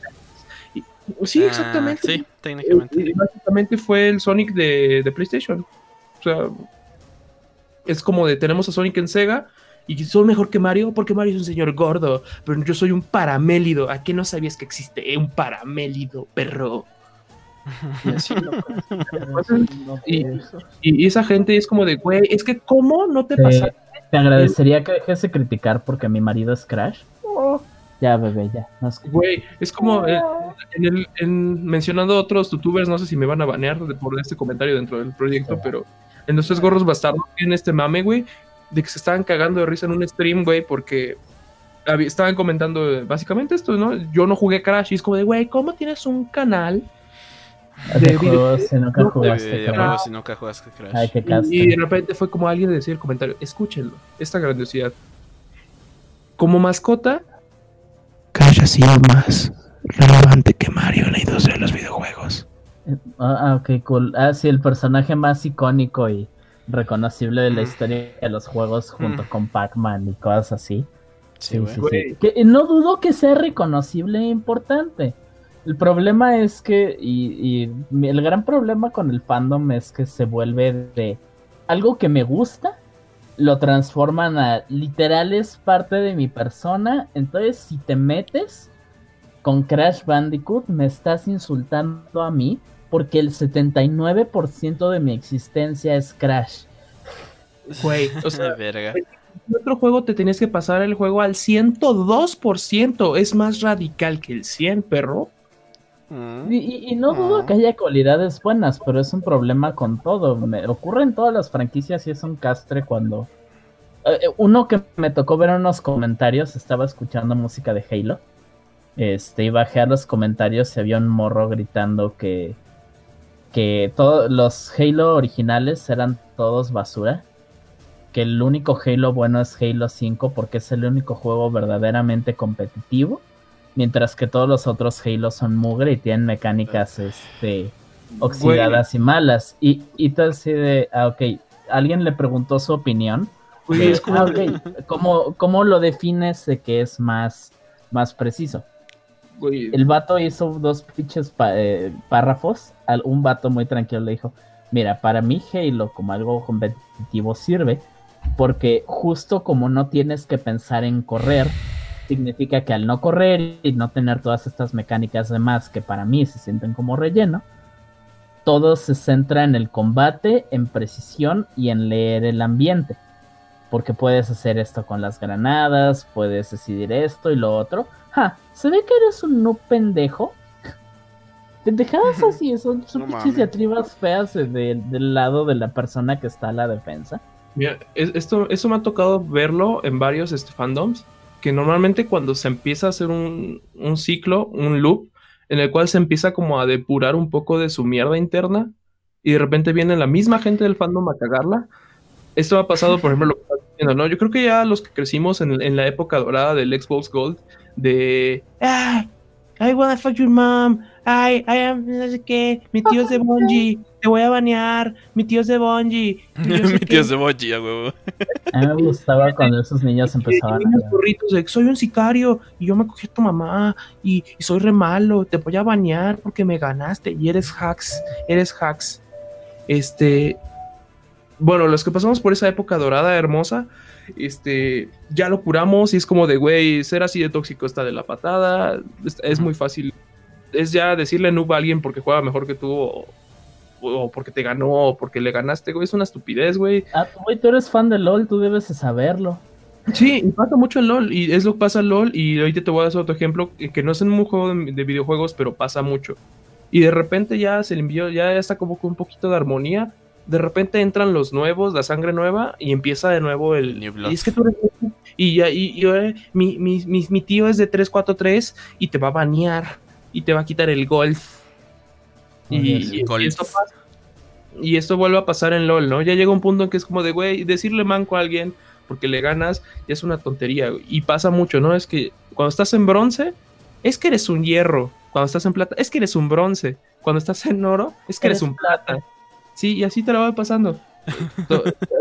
Sí, ah, exactamente. sí, técnicamente. básicamente fue el Sonic de, de, PlayStation. O sea, es como de tenemos a Sonic en Sega y son mejor que Mario porque Mario es un señor gordo, pero yo soy un paramélido. ¿A qué no sabías que existe un paramélido, perro? Y, esa gente es como de, güey, es que ¿cómo no te, pasa? Te agradecería que dejes de criticar porque mi marido es Crash. Oh. Ya, bebé, ya. Güey, es como eh, en mencionando otros youtubers, no sé si me van a banear por este comentario dentro del proyecto, pero en los tres gorros bastardos tienen este mame, güey, de que se estaban cagando de risa en un stream, güey, porque estaban comentando eh, básicamente esto, ¿no? Yo no jugué Crash y es como de, güey, ¿cómo tienes un canal de, juegos si nunca jugaste Crash. Si nunca jugaste Crash. y, de repente fue como alguien decía el comentario, escúchenlo, esta grandiosidad. Como mascota, Crash ha sido más relevante que Mario en la industria de los videojuegos. Ah, ah, ok, cool. Ah, sí, el personaje más icónico y reconocible de la mm. historia de los juegos junto mm. con Pac-Man y cosas así. Sí, sí, sí, Que no dudo que sea reconocible e importante. El problema es que, y, el gran problema con el fandom es que se vuelve de algo que me gusta, lo transforman a literal es parte de mi persona. Entonces, si te metes con Crash Bandicoot, me estás insultando a mí porque el 79% de mi existencia es Crash. Güey, o sea, verga. En otro juego te tenías que pasar el juego al 102%. Es más radical que el 100, perro. Y, no dudo que haya cualidades buenas, pero es un problema con todo. Me ocurre en todas las franquicias y es un castre cuando... Eh, eh, uno que me tocó ver en unos comentarios, estaba escuchando música de Halo. Este, y bajé a los comentarios y había un morro gritando que, que todos los Halo originales eran todos basura. Que el único Halo bueno es Halo 5 porque es el único juego verdaderamente competitivo Mientras que todos los otros Halo son mugre y tienen mecánicas este, oxidadas y malas. Y, y todo así de, ah, ok, alguien le preguntó su opinión. Ah, ¿cómo, lo defines de que es más, más preciso? El vato hizo dos pinches eh, párrafos. un vato muy tranquilo le dijo: Mira, para mí Halo como algo competitivo sirve porque justo como no tienes que pensar en correr, significa que al no correr y no tener todas estas mecánicas de más que para mí se sienten como relleno, todo se centra en el combate, en precisión y en leer el ambiente. Porque puedes hacer esto con las granadas, puedes decidir esto y lo otro. Ja, se ve que eres un no pendejo. Pendejadas así, son, son diatribas feas del lado de la persona que está a la defensa. Mira, esto, eso me ha tocado verlo en varios este, fandoms que normalmente cuando se empieza a hacer un, ciclo, un loop, en el cual se empieza como a depurar un poco de su mierda interna y de repente viene la misma gente del fandom a cagarla. Esto ha pasado, por ejemplo, lo que estás diciendo, ¿no? Yo creo que ya los que crecimos en, la época dorada del Xbox Gold, de, ah, I wanna fuck your mom, ay, am, no sé qué, mi tío es de Bungie, te voy a banear, mi tío es de Bungie. mi tío es de Bungie, a huevo. A mí me gustaba cuando esos niños empezaban a... soy un sicario y yo me cogí a tu mamá y, soy re malo, te voy a banear porque me ganaste y eres hacks, eres hacks. Este... bueno, los que pasamos por esa época dorada, hermosa, este, ya lo curamos y es como de, güey, ser así de tóxico está de la patada, es, muy fácil. Es ya decirle noob a alguien porque juega mejor que tú o, porque te ganó o porque le ganaste, güey, es una estupidez, güey. Ah, güey, tú eres fan de LOL, tú debes de saberlo. Sí, y pasa mucho en LOL, y es lo que pasa en LOL, y ahorita te voy a dar otro ejemplo, que no es en un juego de, videojuegos, pero pasa mucho. Y de repente ya se le envió, ya está como con un poquito de armonía, de repente entran los nuevos, la sangre nueva, y empieza de nuevo el... Y es que tú eres... Y, ya, y, eh, mi, mi, mi, tío es de 343 y te va a banear y te va a quitar el golf. y, esto pasa. Y esto vuelve a pasar en LOL, ¿no? Ya llega un punto en que es como de, güey, decirle manco a alguien porque le ganas ya es una tontería. Y pasa mucho, ¿no? Es que cuando estás en bronce, es que eres un hierro. Cuando estás en plata, es que eres un bronce. Cuando estás en oro, es que eres, un plata. Sí, y así te lo va pasando.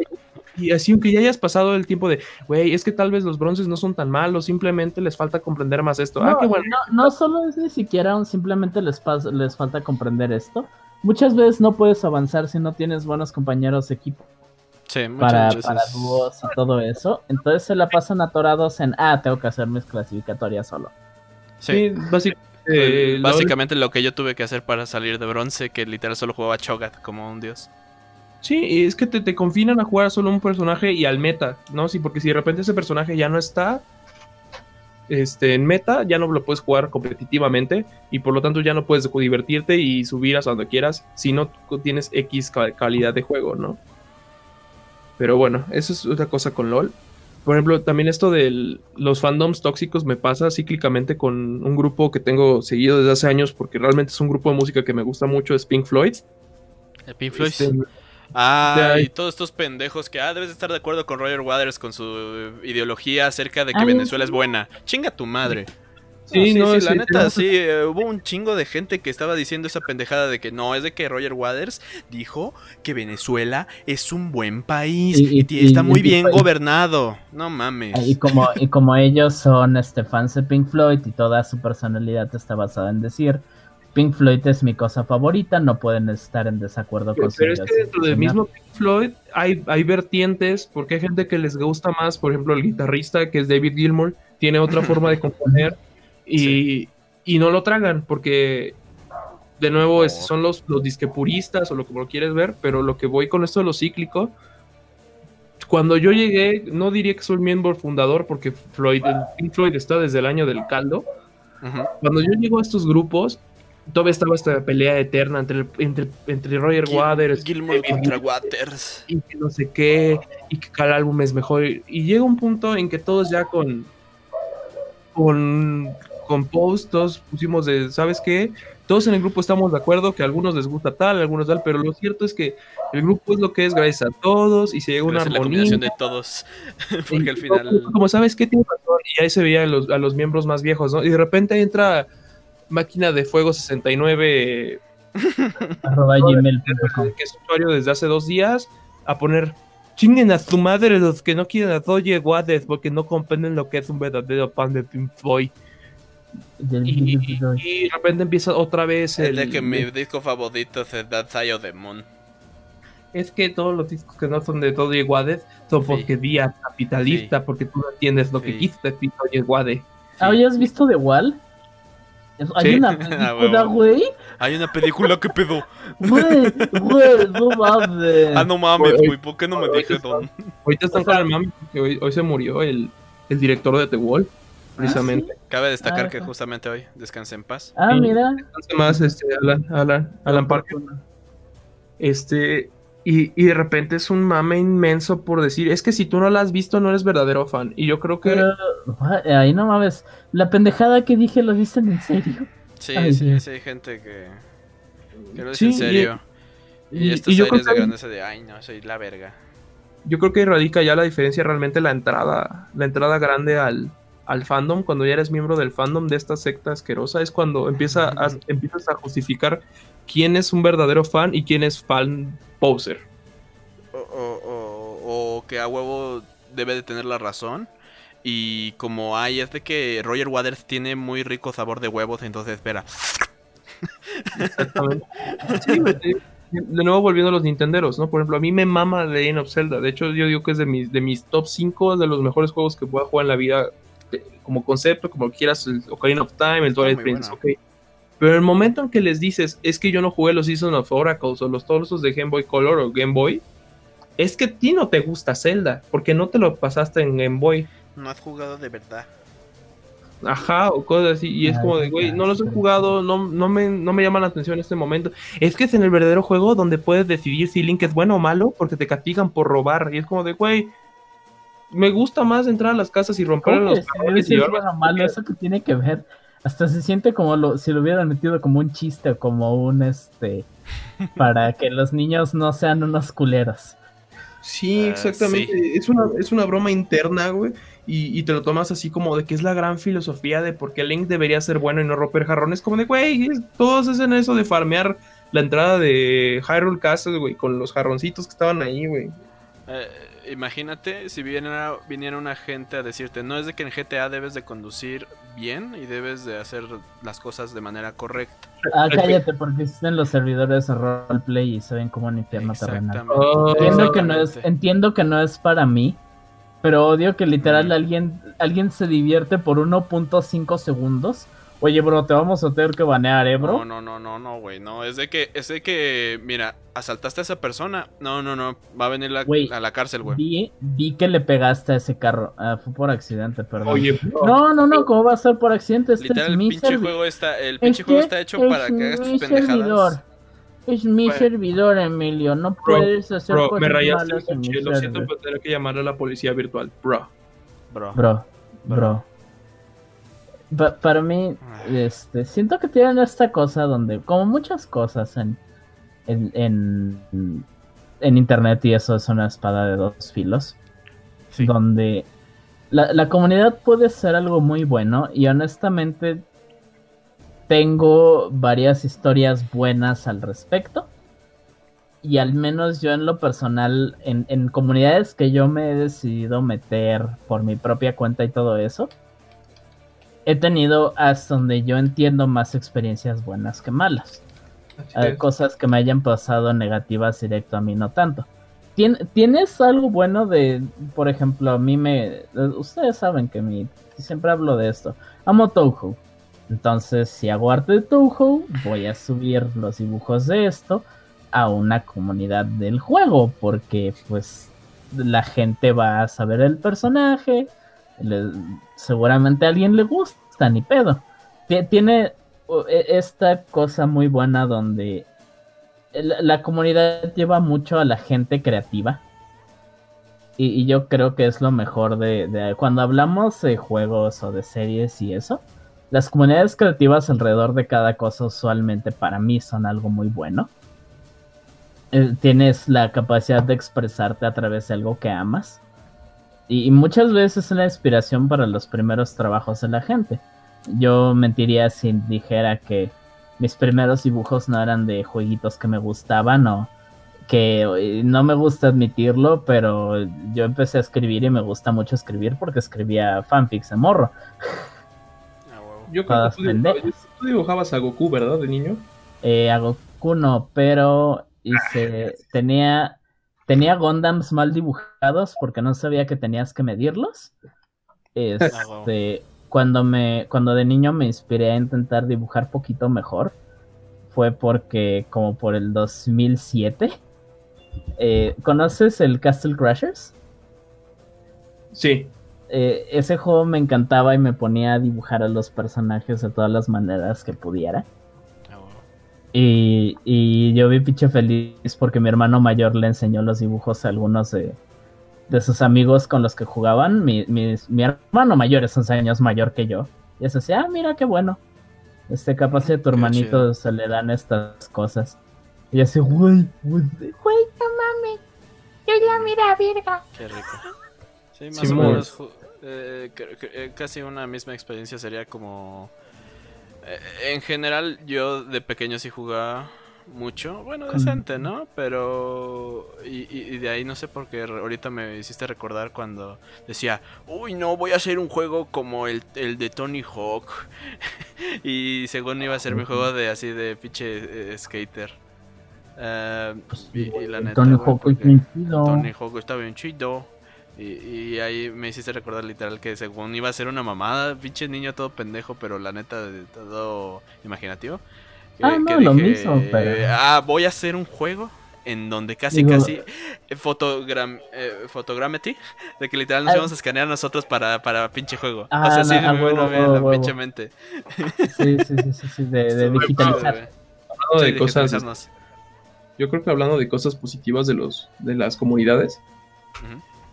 y así, aunque ya hayas pasado el tiempo de, güey, es que tal vez los bronces no son tan malos, simplemente les falta comprender más esto. Ah, no, ah, bueno. no, no solo es ni siquiera un, simplemente les, les falta comprender esto. Muchas veces no puedes avanzar si no tienes buenos compañeros de equipo. Sí, para, para dúos y todo eso. Entonces se la pasan atorados en, ah, tengo que hacer mis clasificatorias solo. Sí, básicamente, básicamente lo que yo tuve que hacer para salir de bronce, que literal solo jugaba Chogat como un dios. Sí, es que te, te confinan a jugar solo un personaje y al meta, ¿no? Sí, porque si de repente ese personaje ya no está este, en meta, ya no lo puedes jugar competitivamente y por lo tanto ya no puedes divertirte y subir hasta donde quieras si no tienes X calidad de juego, ¿no? Pero bueno, eso es otra cosa con LOL. Por ejemplo, también esto de los fandoms tóxicos me pasa cíclicamente con un grupo que tengo seguido desde hace años porque realmente es un grupo de música que me gusta mucho, es Pink Floyd. ¿El Pink Floyd? Este, ah, y todos estos pendejos que, ah, debes estar de acuerdo con Roger Waters con su ideología acerca de que Venezuela es buena. Chinga tu madre. Sí, no, la neta, sí, eh, hubo un chingo de gente que estaba diciendo esa pendejada de que no, es de que Roger Waters dijo que Venezuela es un buen país y, está muy bien gobernado. No mames. Y como, y como ellos son este, fans de Pink Floyd y toda su personalidad está basada en decir Pink Floyd es mi cosa favorita, no pueden estar en desacuerdo con Pero es que dentro del mismo Pink Floyd hay, hay vertientes, porque hay gente que les gusta más, por ejemplo, el guitarrista que es David Gilmour, tiene otra forma de componer y, no lo tragan porque de nuevo son los, los disquepuristas o lo que lo quieres ver, pero lo que voy con esto de lo cíclico, cuando yo llegué, no diría que soy miembro fundador porque Floyd, Pink Floyd está desde el año del caldo. Cuando yo llego a estos grupos, todavía estaba esta pelea eterna entre, entre, entre Roger Waters Gilmore contra Waters y que no sé qué, y que cada álbum es mejor. Y llega un punto en que todos ya con, con con posts, pusimos de, ¿sabes qué? Todos en el grupo estamos de acuerdo que a algunos les gusta tal, a algunos tal, pero lo cierto es que el grupo es lo que es gracias a todos y se llega una armonía. de todos, porque al final... Como sabes qué tiene razón, y ahí se veía a los, a los miembros más viejos, ¿no? Y de repente entra máquina de fuego 69 arroba que es usuario desde hace dos días a poner chinguen a su madre los que no quieren a Doye Guades porque no comprenden lo que es un verdadero pan de Pink Floyd. Y, de repente empieza otra vez el. de que mi disco favorito es That Side of the Moon. Es que todos los discos que no son de todo iguales son porque día capitalista, porque tú no entiendes lo que quiste, Tito Iguade. ¿Habías visto The Wall? Hay una película, güey. Hay una película que pedo. Güey, güey, no mames. Ah, no mames, güey, ¿por qué no me dije don? Ahorita están con el mami porque hoy, hoy se murió el, el director de The Wall precisamente. Ah, Cabe destacar ah, que justamente hoy descanse en paz. Ah, mira. Descanse más, este, Alan, Alan, Alan Parker. Este, y, y, de repente es un mame inmenso por decir, es que si tú no la has visto no eres verdadero fan. Y yo creo que... ahí no mames, la pendejada que dije lo dicen en serio. Sí, sí, sí, hay gente que, que lo dice en serio. Y, y estas yo de grandeza de, ay no, soy la verga. Yo creo que radica ya la diferencia realmente la entrada, la entrada grande al, al fandom, cuando ya eres miembro del fandom de esta secta asquerosa, es cuando empieza a, empiezas a justificar quién es un verdadero fan y quién es fan poser. O, que a huevo debe de tener la razón. Y como hay, es de que Roger Waters tiene muy rico sabor de huevos, entonces espera. Exactamente. de nuevo volviendo a los Nintenderos, ¿no? Por ejemplo, a mí me mama Legend of Zelda. De hecho, yo digo que es de mis, de mis top 5 de los mejores juegos que pueda jugar en la vida. Como concepto, como quieras, el Ocarina of Time, el Twilight Prince, ok. Pero el momento en que les dices, es que yo no jugué los Season of Oracles o los todos de Game Boy Color o Game Boy, es que a ti no te gusta Zelda, porque no te lo pasaste en Game Boy. No has jugado de verdad. Ajá, o cosas así. Y es como de, güey, no los he jugado, no, no, me, no me llama la atención en este momento. Es que es en el verdadero juego donde puedes decidir si Link es bueno o malo porque te castigan por robar. Y es como de, güey, me gusta más entrar a las casas y romper los cajones y malo, eso que tiene que ver. Hasta se siente como lo, si lo hubieran metido como un chiste o como un este para que los niños no sean unos culeros. Sí, ah, exactamente. Es, una, es una broma interna, güey. Y, te lo tomas así como de que es la gran filosofía de por qué Link debería ser bueno y no romper jarrones. Como de, güey, todos hacen eso de farmear la entrada de Hyrule Castle, güey, con los jarroncitos que estaban ahí, güey. Eh, imagínate si viniera, viniera una gente a decirte, no es de que en GTA debes de conducir bien y debes de hacer las cosas de manera correcta. Ah, cállate, porque existen los servidores de roleplay y saben cómo ni terrenal. Oh, entiendo, que no es, entiendo que no es para mí, pero odio que literal alguien, alguien se divierte por 1.5 segundos Oye, bro, te vamos a tener que banear, ¿eh, bro? No, no, no, no, no, güey. No, es de que, es de que, mira, asaltaste a esa persona. No, no, no. Va a venir a la cárcel, güey. Vi, que le pegaste a ese carro. Ah, fue por accidente, perdón. Oye, No, no, no, ¿cómo va a ser por accidente? Este Literal, es el pinche juego está, el pinche juego está hecho para que hagas tus pendejadas. Servidor. Es mi servidor, Emilio. No puedes hacer bro, cosas me rayaste el Lo siento, pero tengo que llamar a la policía virtual. Bro. Bro. Bro. bro para mí, este, siento que tienen esta cosa donde, como muchas cosas en, en, en, internet, y eso es una espada de dos filos, donde la, la, comunidad puede ser algo muy bueno y honestamente tengo varias historias buenas al respecto. Y al menos yo en lo personal, en, en comunidades que yo me he decidido meter por mi propia cuenta y todo eso, he tenido hasta donde yo entiendo más experiencias buenas que malas. Hay cosas que me hayan pasado negativas directo a mí, no tanto. ¿Tienes algo bueno de, por ejemplo, a mí me... Ustedes saben que mi, siempre hablo de esto. Amo Touhou. Entonces, si hago arte de Touhou, voy a subir los dibujos de esto a una comunidad del juego, porque pues la gente va a saber el personaje, seguramente a alguien le gusta, ni pedo. Tiene e, esta cosa muy buena donde la, comunidad lleva mucho a la gente creativa. Y, yo creo que es lo mejor de, cuando hablamos de juegos o de series y eso. Las comunidades creativas alrededor de cada cosa usualmente para mí son algo muy bueno. Eh, tienes la capacidad de expresarte a través de algo que amas y muchas veces es una inspiración para los primeros trabajos de la gente. Yo mentiría si dijera que mis primeros dibujos no eran de jueguitos que me gustaban o que eh, no me gusta admitirlo, pero yo empecé a escribir y me gusta mucho escribir porque escribía fanfics de morro. Ah, yo creo que tú, dibujabas a Goku, ¿verdad? De niño. Eh, a Goku no, pero hice, tenía Tenía Gondams mal dibujados porque no sabía que tenías que medirlos. Este, cuando me, cuando de niño me inspiré a intentar dibujar poquito mejor, fue porque como por el 2007. Eh, ¿Conoces el Castle Crashers? Sí. Eh, ese juego me encantaba y me ponía a dibujar a los personajes de todas las maneras que pudiera. Y, yo vi pinche feliz porque mi hermano mayor le enseñó los dibujos a algunos de, sus amigos con los que jugaban. Mi, hermano mayor es 11 años mayor que yo. Y es así, ah, mira qué bueno. Este, capaz de tu hermanito se le dan estas cosas. Y así, güey, güey, no mames. Yo ya mira, virga. Qué rico. Sí, más o menos. Eh, eh, casi una misma experiencia sería como en general, yo de pequeño sí jugaba mucho. Bueno, decente, ¿no? Pero. Y, de ahí no sé por qué ahorita me hiciste recordar cuando decía, uy, no, voy a hacer un juego como el, de Tony Hawk. y según iba a ser mi juego de así de pinche eh, skater. Uh, y, la neta, Tony Hawk Tony Hawk está bien chido. Y, ahí me hiciste recordar literal que según iba a ser una mamada, pinche niño todo pendejo, pero la neta de todo imaginativo. ah, no, lo mismo, pero... Ah, voy a hacer un juego en donde casi, casi eh, fotogram, eh, fotogrammetry, de que literal nos íbamos a escanear nosotros para, para pinche juego. Ah, o sea, sí, no, huevo, huevo, pinche mente. Sí, sí, sí, sí, de, de digitalizar. Hablando de cosas, yo creo que hablando de cosas positivas de los de las comunidades,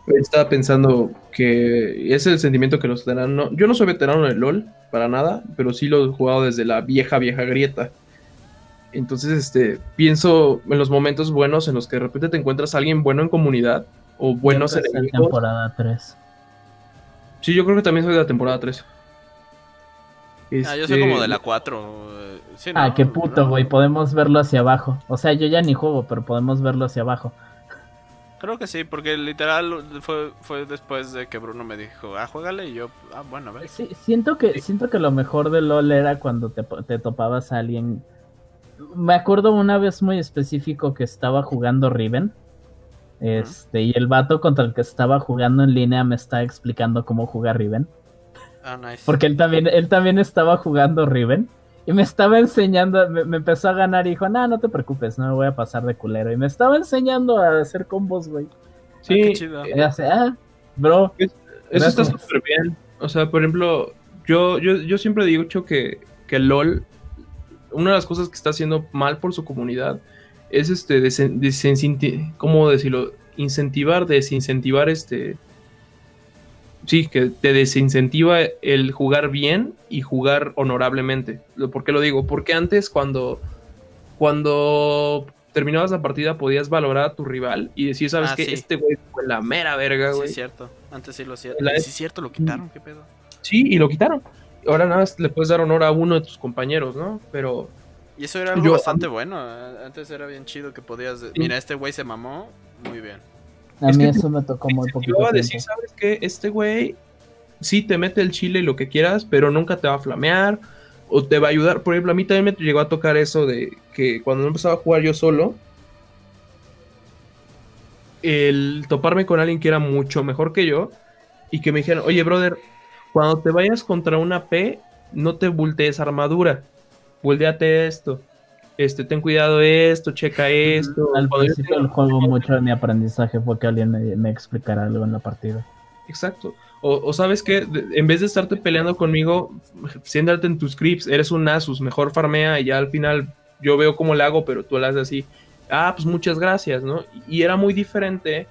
estaba pensando que es el sentimiento que los veteranos. yo no soy veterano en el LOL, para nada, pero sí lo he jugado desde la vieja, vieja grieta. Entonces, este, pienso en los momentos buenos en los que de repente te encuentras a alguien bueno en comunidad o buenos en la temporada 3. Sí, yo creo que también soy de la temporada 3. Ah, yo soy como de la 4. Eh, ah, qué puto, güey. Podemos verlo hacia abajo. O sea, yo ya ni juego, pero podemos verlo hacia abajo. Creo que sí, porque literal fue, fue después de que Bruno me dijo, ah, juégale, y yo, ah, bueno, a ver. Sí, siento que, siento que lo mejor de LOL era cuando te, te topabas a alguien. Me acuerdo una vez muy específico que estaba jugando Riven. Este, y el vato contra el que estaba jugando en línea me está explicando cómo jugar Riven. Ah, nice. Porque él también, él también estaba jugando Riven. Y me estaba enseñando, me, empezó a ganar y dijo, no, no te preocupes, no me voy a pasar de culero. Y me estaba enseñando a hacer combos, güey. Sí, ah, chido. ah, bro. eso está súper bien. O sea, por ejemplo, yo, yo, yo siempre he dicho que, que LOL, una de las cosas que está haciendo mal por su comunidad es este, ¿cómo decirlo? Incentivar, desincentivar este sí, que te desincentiva el jugar bien y jugar honorablemente. ¿Por qué lo digo? Porque antes cuando, cuando terminabas la partida podías valorar a tu rival y decir, ¿sabes ah, qué? Este güey fue la mera verga, güey. Sí, es cierto. Antes sí lo hacía. Sí, es cierto, lo quitaron, ¿qué pedo? Sí, y lo quitaron. Ahora nada más le puedes dar honor a uno de tus compañeros, ¿no? Pero... Y eso era algo bastante bueno. Antes era bien chido que podías... Mira, este güey se mamó. Muy bien. A mí eso me tocó muy poquito. a decir, ¿sabes qué? Este güey sí te mete el chile y lo que quieras, pero nunca te va a flamear o te va a ayudar. Por ejemplo, a mí también me llegó a tocar eso de que cuando empezaba a jugar yo solo, el toparme con alguien que era mucho mejor que yo y que me dijeran, oye, brother, cuando te vayas contra una P, no te voltees armadura, volteate esto este, ten cuidado esto, checa esto. Al principio del juego mucho de mi aprendizaje fue que alguien me, explicara algo en la partida. Exacto. O, sabes que en vez de estarte peleando conmigo, siéntate en tus scripts, eres un Nasus, mejor farmea y ya al final yo veo cómo le hago, pero tú le haces así. Ah, pues muchas gracias, ¿no? Y era muy diferente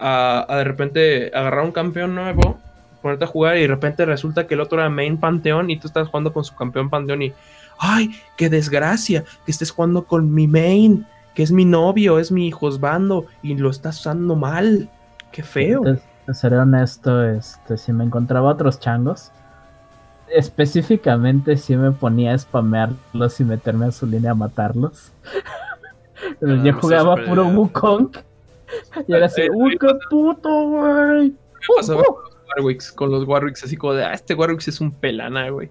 a, a de repente agarrar un campeón nuevo, ponerte a jugar y de repente resulta que el otro era main panteón y tú estás jugando con su campeón panteón y ay, qué desgracia que estés jugando con mi main, que es mi novio, es mi hijosbando y lo estás usando mal. Qué feo. Te, seré honesto, este, si me encontraba otros changos, específicamente si me ponía a spamearlos y meterme a su línea a matarlos. Yo ah, jugaba puro Wukong. Y era así, uy, qué puto, güey. con los Warwicks, así como de, ah, este Warwick es un pelana, güey.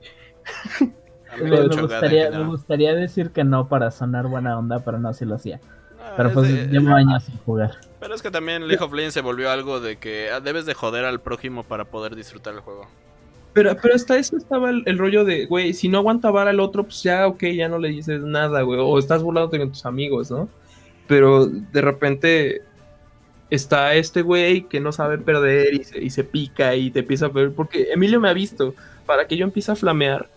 Me, gustaría, me, gustaría, decir que no para sonar buena onda, pero no, si lo hacía. pero pues llevo años sin jugar. Pero es que también League of Legends se volvió algo de que ah, debes de joder al prójimo para poder disfrutar el juego. Pero, pero hasta eso estaba el, rollo de, güey, si no aguanta vara al otro, pues ya, ok, ya no le dices nada, güey. O estás burlándote con tus amigos, ¿no? Pero de repente está este güey que no sabe perder y se, y se pica y te empieza a ver. Porque Emilio me ha visto, para que yo empiece a flamear,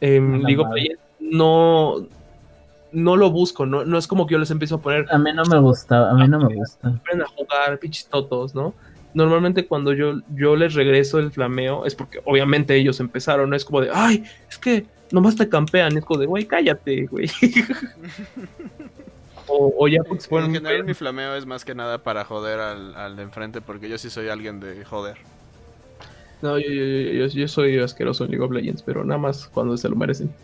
Em, digo, no, no lo busco, no, no es como que yo les empiezo a poner. A mí no me gusta, a mí no me gusta. Aprenden a jugar, pinches totos, ¿no? Normalmente cuando yo, yo les regreso el flameo es porque obviamente ellos empezaron, no es como de, ay, es que nomás te campean, es como de, güey, cállate, güey. o, ya pues bueno. En general mi flameo es más que nada para joder al, al de enfrente porque yo sí soy alguien de joder. No, yo, yo, yo, soy asqueroso en League of Legends, pero nada más cuando se lo merecen.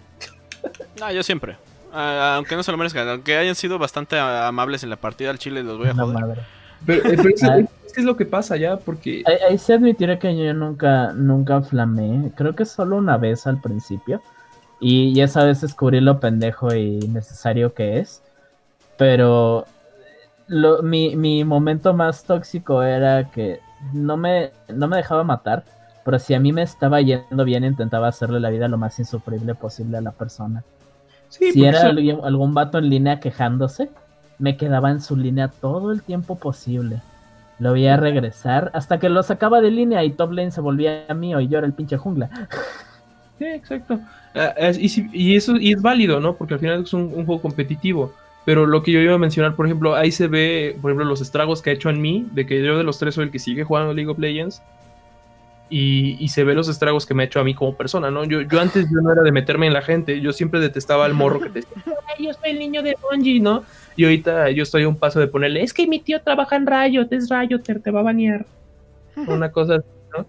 No, yo siempre. Ah, aunque no se lo merezcan, aunque hayan sido bastante amables en la partida al Chile, los voy a joder. Pero, eh, es, es, lo que pasa ya, porque... Ahí se admitirá que yo nunca, nunca flamé. Creo que solo una vez al principio. Y, esa vez descubrí lo pendejo y necesario que es. Pero lo, mi, mi momento más tóxico era que no me, no me dejaba matar, pero si a mí me estaba yendo bien, intentaba hacerle la vida lo más insufrible posible a la persona. si era algún vato en línea quejándose, me quedaba en su línea todo el tiempo posible. Lo voy a regresar hasta que lo sacaba de línea y top lane se volvía mío y yo era el pinche jungla. Sí, exacto. Ah, y, eso y es válido, ¿no? Porque al final es un, juego competitivo. Pero lo que yo iba a mencionar, por ejemplo, ahí se ve, por ejemplo, los estragos que ha hecho en mí, de que yo de los tres soy el que sigue jugando League of Legends. Y, se ve los estragos que me ha hecho a mí como persona, ¿no? Yo, yo antes yo no era de meterme en la gente, yo siempre detestaba al morro que te decía, yo soy el niño de Bungie, ¿no? Y ahorita yo estoy a un paso de ponerle, es que mi tío trabaja en Riot, es Riot, te va a banear. Una cosa así, ¿no?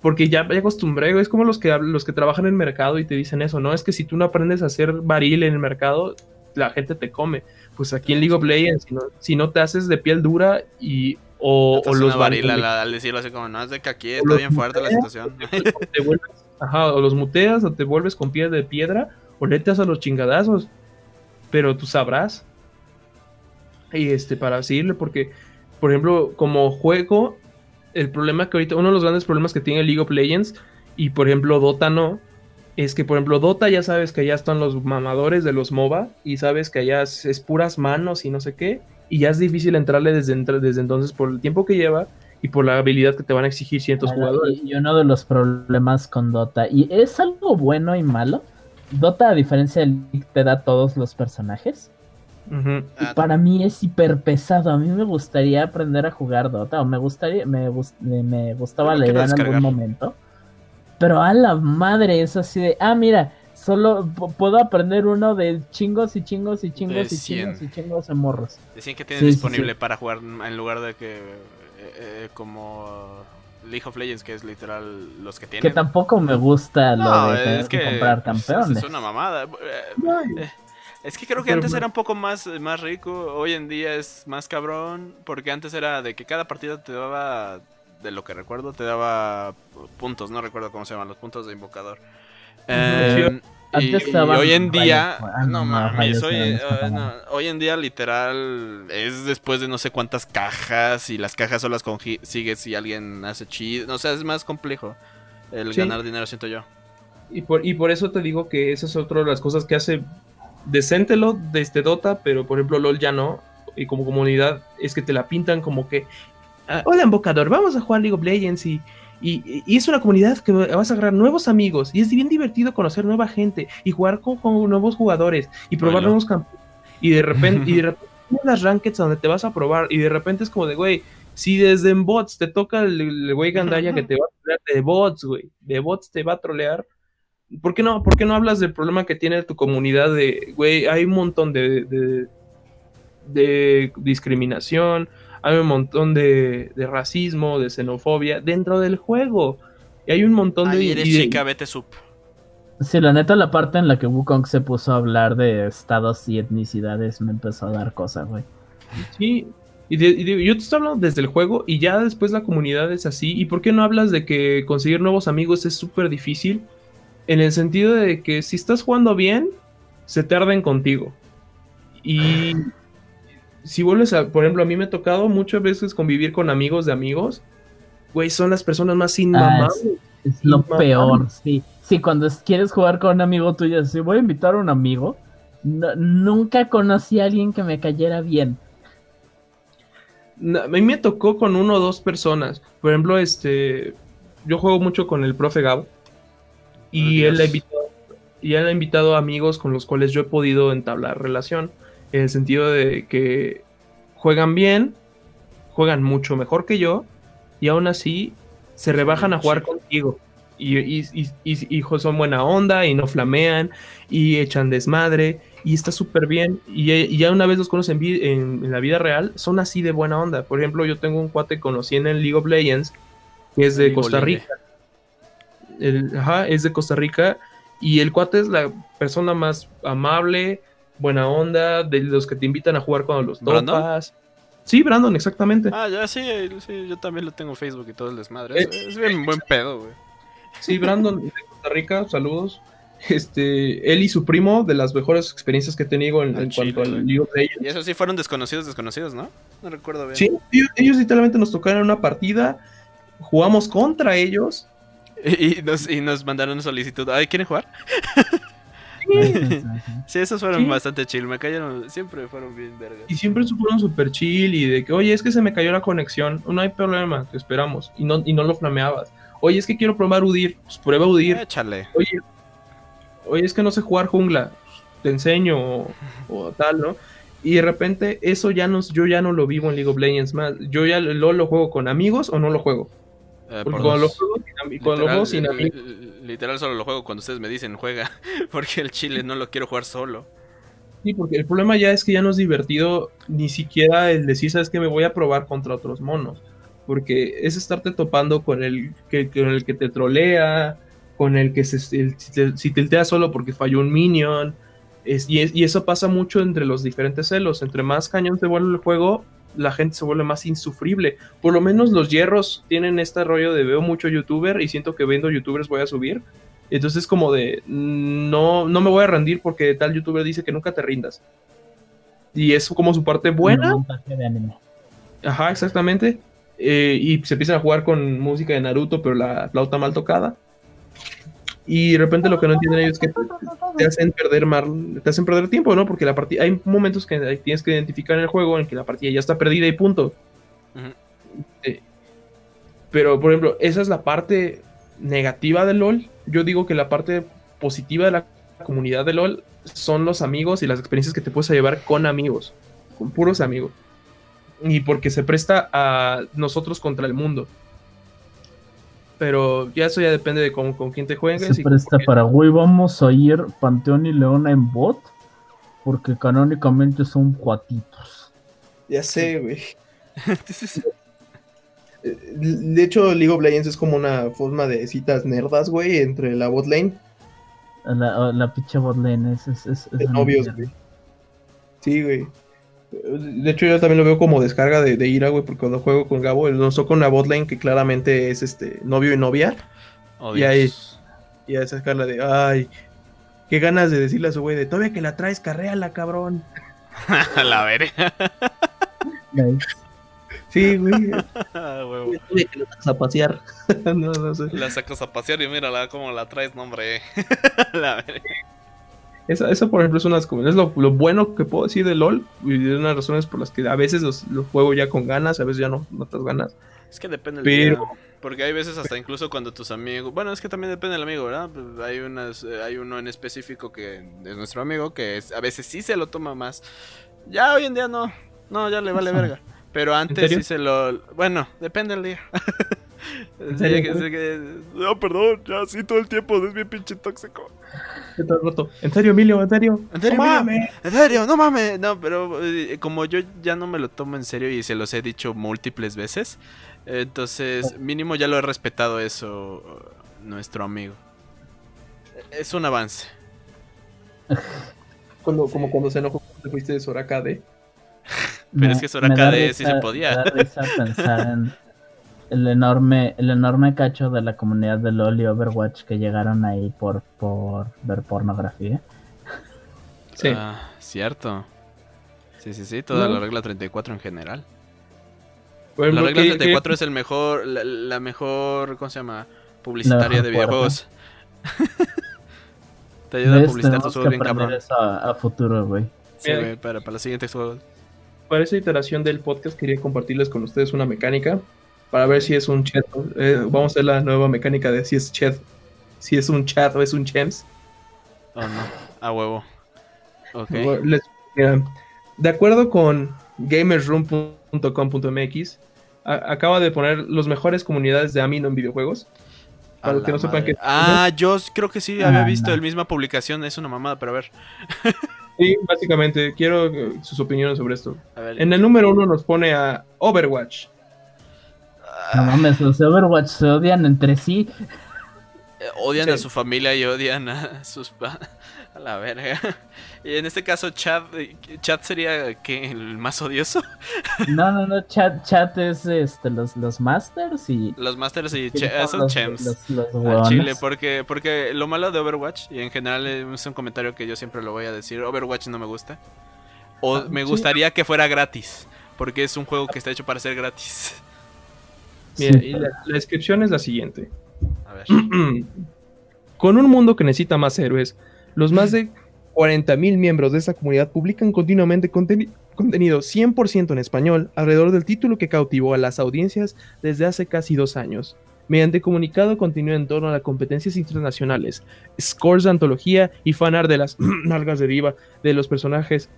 porque ya me acostumbré, es como los que, los que trabajan en el mercado y te dicen eso, ¿no? Es que si tú no aprendes a hacer baril en el mercado, la gente te come. Pues aquí en League of Legends, si no, te haces de piel dura y o, o los baril al, decirlo así como, no, es de que aquí está bien fuerte la situación. ajá, o los muteas o te vuelves con piel de piedra o le a los chingadazos. Pero tú sabrás y este, para decirle, porque, por ejemplo, como juego, el problema que ahorita, uno de los grandes problemas que tiene League of Legends, y por ejemplo Dota no, es que por ejemplo Dota ya sabes que allá están los mamadores de los MOBA, y sabes que allá es, puras manos y no sé qué, y ya es difícil entrarle desde, desde entonces por el tiempo que lleva y por la habilidad que te van a exigir ciertos jugadores. Y uno de los problemas con Dota, y es algo bueno y malo, Dota a diferencia de League te da todos los personajes, Ah, para mí es hiper pesado. A mí me gustaría aprender a jugar Dota. O me gustaría, me, me gustaba leer en algún momento. Pero a la madre es así de, ah, mira, solo puedo aprender uno de chingos y chingos y chingos y chingos y chingos de morros. Decían que tiene disponible para jugar en lugar de que eh, eh, como League of Legends, que es literal los que tienen. Que tampoco me gusta lo de que, comprar campeones. Es una mamada. Eh, es que creo que antes era un poco más, más rico, hoy en día es más cabrón, porque antes era de que cada partida te daba, de lo que recuerdo, te daba puntos, no recuerdo cómo se llaman, los puntos de invocador. Eh, y, hoy en día, no mames, hoy, eh, hoy en día literal es después de no sé cuántas cajas y las cajas solo las consigues si alguien hace cheat, o sea, es más complejo el ganar dinero, siento yo. Y por, y por eso te digo que esa es otra de las cosas que hace decente LOL de este Dota, pero por ejemplo LOL ya no. Y como comunidad es que te la pintan como que, ah, hola embocador, vamos a jugar League of Legends y, y, es una comunidad que vas a agarrar nuevos amigos y es bien divertido conocer nueva gente y jugar con, nuevos jugadores y probar nuevos campos. Y de repente, y de repente las rankeds donde te vas a probar y de repente es como de, güey, si desde en bots te toca el güey Gandaya que te va a trolear de bots, güey, de bots te va a trolear, ¿Por qué no, por qué no hablas del problema que tiene tu comunidad de, güey, hay un montón de, de, discriminación, hay un montón de, racismo, de xenofobia dentro del juego. Y hay un montón de... eres chica, vete sup. Sí, la neta, la parte en la que Wukong se puso a hablar de estados y etnicidades me empezó a dar cosas, güey. Sí, y, yo te estoy hablando desde el juego y ya después la comunidad es así. ¿Y por qué no hablas de que conseguir nuevos amigos es súper difícil? En el sentido de que si estás jugando bien, se tarden contigo. Y si vuelves a, por ejemplo, a mí me ha tocado muchas veces convivir con amigos de amigos. Güey, son las personas más sin ah, Es, lo peor, sí. Sí, cuando quieres jugar con un amigo tuyo, si voy a invitar a un amigo, nunca conocí a alguien que me cayera bien. a mí me tocó con uno o dos personas. Por ejemplo, este, yo juego mucho con el profe Gabo. Y él, ha invitado, y él ha invitado amigos con los cuales yo he podido entablar relación. En el sentido de que juegan bien, juegan mucho mejor que yo, y aún así se rebajan a jugar contigo. Y, y, y, son buena onda y no flamean y echan desmadre y está súper bien. Y, ya una vez los conocen en, en, la vida real, son así de buena onda. Por ejemplo, yo tengo un cuate que conocí en el League of Legends que es de Costa Rica ajá, es de Costa Rica y el cuate es la persona más amable, buena onda, de los que te invitan a jugar cuando los topas. Sí, Brandon, exactamente. Ah, ya sí, sí, yo también lo tengo en Facebook y todo el desmadre. Es, bien buen pedo, güey. Sí, Brandon de Costa Rica, saludos. este, él y su primo, de las mejores experiencias que he tenido en, cuanto al League of Legends. Y eso sí fueron desconocidos, desconocidos, ¿no? No recuerdo bien. Sí, ellos, literalmente nos tocaron una partida, jugamos contra ellos. Y, nos, y nos mandaron solicitud. Ay, ¿quieren jugar? Sí, esos fueron bastante chill, me cayeron, siempre fueron bien vergas. Y siempre fueron súper chill y de que, oye, es que se me cayó la conexión, no hay problema, te esperamos. Y no, y no lo flameabas. Oye, es que quiero probar UDIR, pues prueba UDIR. Échale. Oye, oye, es que no sé jugar jungla, te enseño o, tal, ¿no? Y de repente eso ya no, yo ya no lo vivo en League of Legends más. Yo ya lo, lo juego con amigos o no lo juego. Eh, Porque cuando lo juego, literal, sin amigos. Literal solo lo juego cuando ustedes me dicen juega. Porque el chile no lo quiero jugar solo. Sí, porque el problema ya es que ya no es divertido ni siquiera el decir, sabes que me voy a probar contra otros monos. Porque es estarte topando con el que, con el que te trolea, con el que se, si, te, solo porque falló un minion. Es, y, eso pasa mucho entre los diferentes celos. Entre más cañón te vuelve el juego, la gente se vuelve más insufrible. Por lo menos los hierros tienen este rollo de veo mucho youtuber y siento que viendo youtubers voy a subir. Entonces como de no, no me voy a rendir porque tal youtuber dice que nunca te rindas. Y es como su parte buena. Ajá, exactamente. Eh, y se empiezan a jugar con música de Naruto, pero la flauta mal tocada. Y de repente lo que no entienden ellos es que te, hacen perder te hacen perder tiempo, ¿no? Porque la partida, hay momentos que tienes que identificar en el juego en que la partida ya está perdida y punto. Eh, pero, por ejemplo, esa es la parte negativa de LOL. Yo digo que la parte positiva de la comunidad de LOL son los amigos y las experiencias que te puedes llevar con amigos, con puros amigos. Y porque se presta a nosotros contra el mundo pero ya eso ya depende de con, con quién te juegues. Se presta para, güey, vamos a ir Panteón y Leona en bot, porque canónicamente son cuatitos. Ya sé, güey. de hecho, League of Legends es como una forma de citas nerdas, güey, entre la bot lane. La, la pinche bot lane, es, es, es, es güey. Sí, güey. De hecho, yo también lo veo como descarga de, ira, güey, porque cuando juego con Gabo, él nos toca una botlane que claramente es este novio y novia. Oh, y ahí, y ahí sacarla de, ay, qué ganas de decirle a su güey de, todavía que la traes, carréala, cabrón. la veré. sí, güey. que la sacas a pasear. no, no sé. La sacas a pasear y mírala cómo la traes, no, hombre. la veré. Eso, eso, por ejemplo, es, una, es lo, bueno que puedo decir de LOL y de unas razones por las que a veces los, juego ya con ganas, a veces ya no, no te ganas. Es que depende del Pero... Porque hay veces hasta incluso cuando tus amigos... Bueno, es que también depende del amigo, ¿verdad? Pues hay, unas, eh, hay uno en específico que es nuestro amigo que a veces sí se lo toma más. Ya hoy en día no. No, ya le vale verga. Pero antes sí se lo... Bueno, depende del día. no, perdón, ya sí todo el tiempo, es bien pinche tóxico. ¿En serio, Emilio? ¿En serio? ¿En serio, no mames? ¿En serio? No mames. No, pero eh, como yo ya no me lo tomo en serio y se los he dicho múltiples veces, entonces mínimo ya lo he respetado eso nuestro amigo. Es un avance. Cuando, Como cuando se enojó cuando fuiste de Soracade. pero es que Soracade sí se podía. pensar el enorme, el enorme cacho de la comunidad de LOL y Overwatch que llegaron ahí por, por ver pornografía. Sí. Ah, cierto. Sí, sí, sí, toda la regla 34 en general. la regla 34 es el mejor, la, mejor, ¿cómo se llama? Publicitaria de videojuegos. Te ayuda a publicitar tus juegos bien cabrón. Eso a, futuro, güey. Sí, para, para los siguientes juegos. Para esa iteración del podcast quería compartirles con ustedes una mecánica para ver si es un chat. Eh, vamos a hacer la nueva mecánica de si es chat, si es un chat o es un chems. Oh, no, a huevo. de acuerdo con gamersroom.com.mx, acaba de poner los mejores comunidades de Amino en videojuegos. Para que no sepan que... Ah, yo creo que sí había ah, visto la misma publicación, es una mamada, pero a ver. sí, básicamente, quiero sus opiniones sobre esto. En el número uno nos pone a Overwatch, no mames, los Overwatch se odian entre sí. odian a su familia y odian a sus... A la verga. Y en este caso, Chad, Chad sería que el más odioso. No, no, no, Chad, Chad es este, los, los Masters y. Los Masters y son Chems. Los, Chile, porque, porque lo malo de Overwatch, y en general es un comentario que yo siempre lo voy a decir: Overwatch no me gusta. O ah, me gustaría que fuera gratis, porque es un juego que está hecho para ser gratis. Mira, y la descripción es la siguiente: A ver. Con un mundo que necesita más héroes los más de 40.000 miembros de esta comunidad publican continuamente contenido 100% en español alrededor del título que cautivó a las audiencias desde hace casi dos años. Mediante comunicado continúa en torno a las competencias internacionales, scores de antología y fanart de las nalgas de diva de los personajes.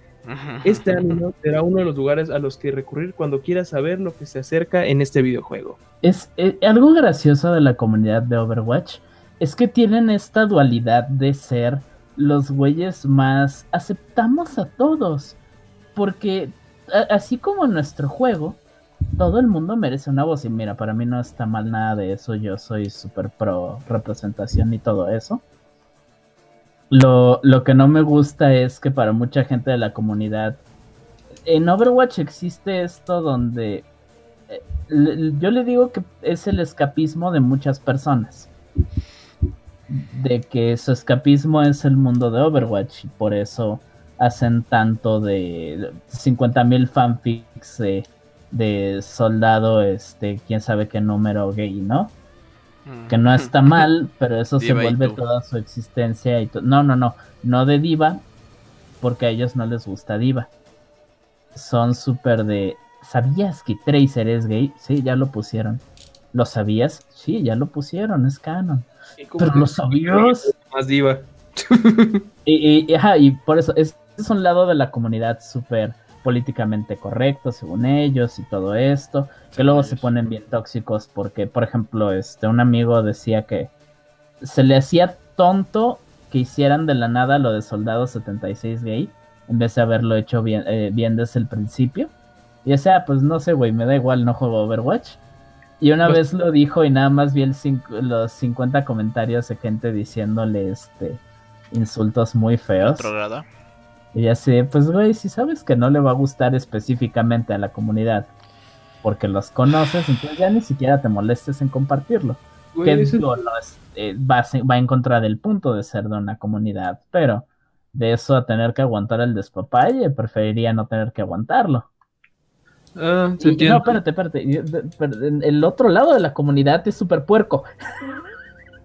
Este año será uno de los lugares a los que recurrir cuando quieras saber lo que se acerca en este videojuego. Es eh, algo gracioso de la comunidad de Overwatch es que tienen esta dualidad de ser los güeyes más aceptamos a todos. Porque así como en nuestro juego, todo el mundo merece una voz. Y mira, para mí no está mal nada de eso. Yo soy súper pro representación y todo eso. Lo, lo que no me gusta es que para mucha gente de la comunidad, en Overwatch existe esto donde eh, yo le digo que es el escapismo de muchas personas de que su escapismo es el mundo de Overwatch y por eso hacen tanto de 50.000 fanfics de, soldado, este, quién sabe qué número gay, ¿no? Que no está mal, pero eso se vuelve toda su existencia y No, no, no, no de diva, porque a ellos no les gusta diva. Son súper de... ¿Sabías que Tracer es gay? Sí, ya lo pusieron. ¿Lo sabías? Sí, ya lo pusieron, es canon. Pero lo sabías. Más diva. y, y, por eso, es, es un lado de la comunidad súper políticamente correcto según ellos y todo esto, que luego se ponen bien tóxicos porque, por ejemplo, este un amigo decía que se le hacía tonto que hicieran de la nada lo de Soldado 76 gay en vez de haberlo hecho bien, eh, bien desde el principio. Y o sea, pues no sé, güey, me da igual, no juego Overwatch. Y una pues vez lo dijo y nada más vi el los 50 comentarios de gente diciéndole este insultos muy feos. Y ya sé, pues güey, si sabes que no le va a gustar específicamente a la comunidad porque los conoces, entonces ya ni siquiera te molestes en compartirlo. que eh, va, va en contra del punto de ser de una comunidad, pero de eso a tener que aguantar el despapalle, preferiría no tener que aguantarlo. Ah, no, espérate, espérate. El otro lado de la comunidad es súper puerco.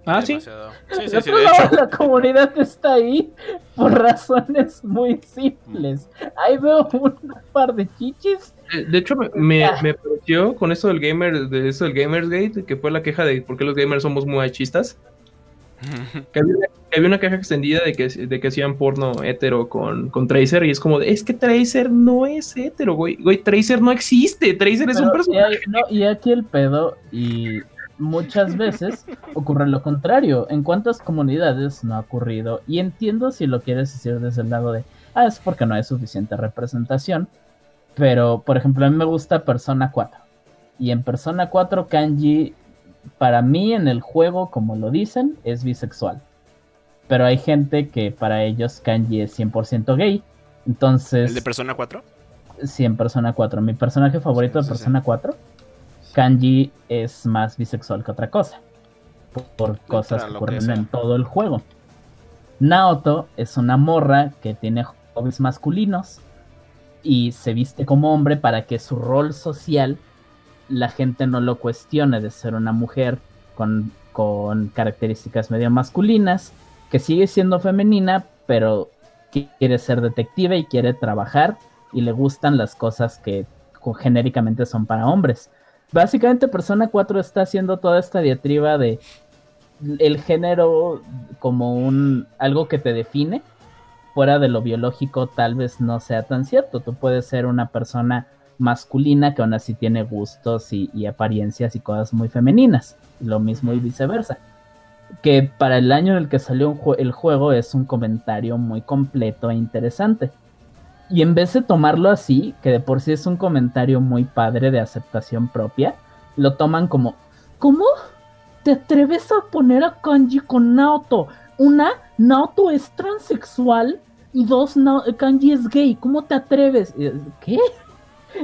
Ah, sí. el otro lado de la comunidad está ahí por razones muy simples. Ahí veo un par de chichis. Eh, de hecho, me, me, pareció con eso del gamer, de eso del Gamersgate, que fue la queja de por qué los gamers somos muy machistas. que había, una caja extendida de que, de que hacían porno hetero con, con Tracer y es como, es que Tracer no es hetero, güey. Güey, Tracer no existe, Tracer es un personaje. Y, aquí el pedo, y muchas veces ocurre lo contrario. ¿En cuántas comunidades no ha ocurrido? Y entiendo si lo quieres decir desde el lado de, ah, es porque no hay suficiente representación. Pero, por ejemplo, a mí me gusta Persona 4. Y en Persona 4 Kanji para mí en el juego, como lo dicen, es bisexual. Pero hay gente que para ellos Kanji es 100% gay. Entonces... ¿El de Persona 4? Sí, en Persona 4. Mi personaje favorito de Persona 4, Kanji es más bisexual que otra cosa. Por, cosas que ocurren en todo el juego. Naoto es una morra que tiene hobbies masculinos y se viste como hombre para que su rol social la gente no lo cuestione de ser una mujer con, características medio masculinas, que sigue siendo femenina, pero quiere ser detective y quiere trabajar y le gustan las cosas que genéricamente son para hombres. Básicamente Persona 4 está haciendo toda esta diatriba de el género como un algo que te define fuera de lo biológico tal vez no sea tan cierto. Tú puedes ser una persona masculina que aún así tiene gustos y, apariencias y cosas muy femeninas. Lo mismo y viceversa. Que para el año en el que salió el juego es un comentario muy completo e interesante. Y en vez de tomarlo así, que de por sí es un comentario muy padre de aceptación propia, lo toman como, ¿cómo? te atreves a poner a Kanji con Naoto. Una, Naoto es transexual y dos, Kanji es gay. ¿Cómo te atreves? Eh, ¿Qué?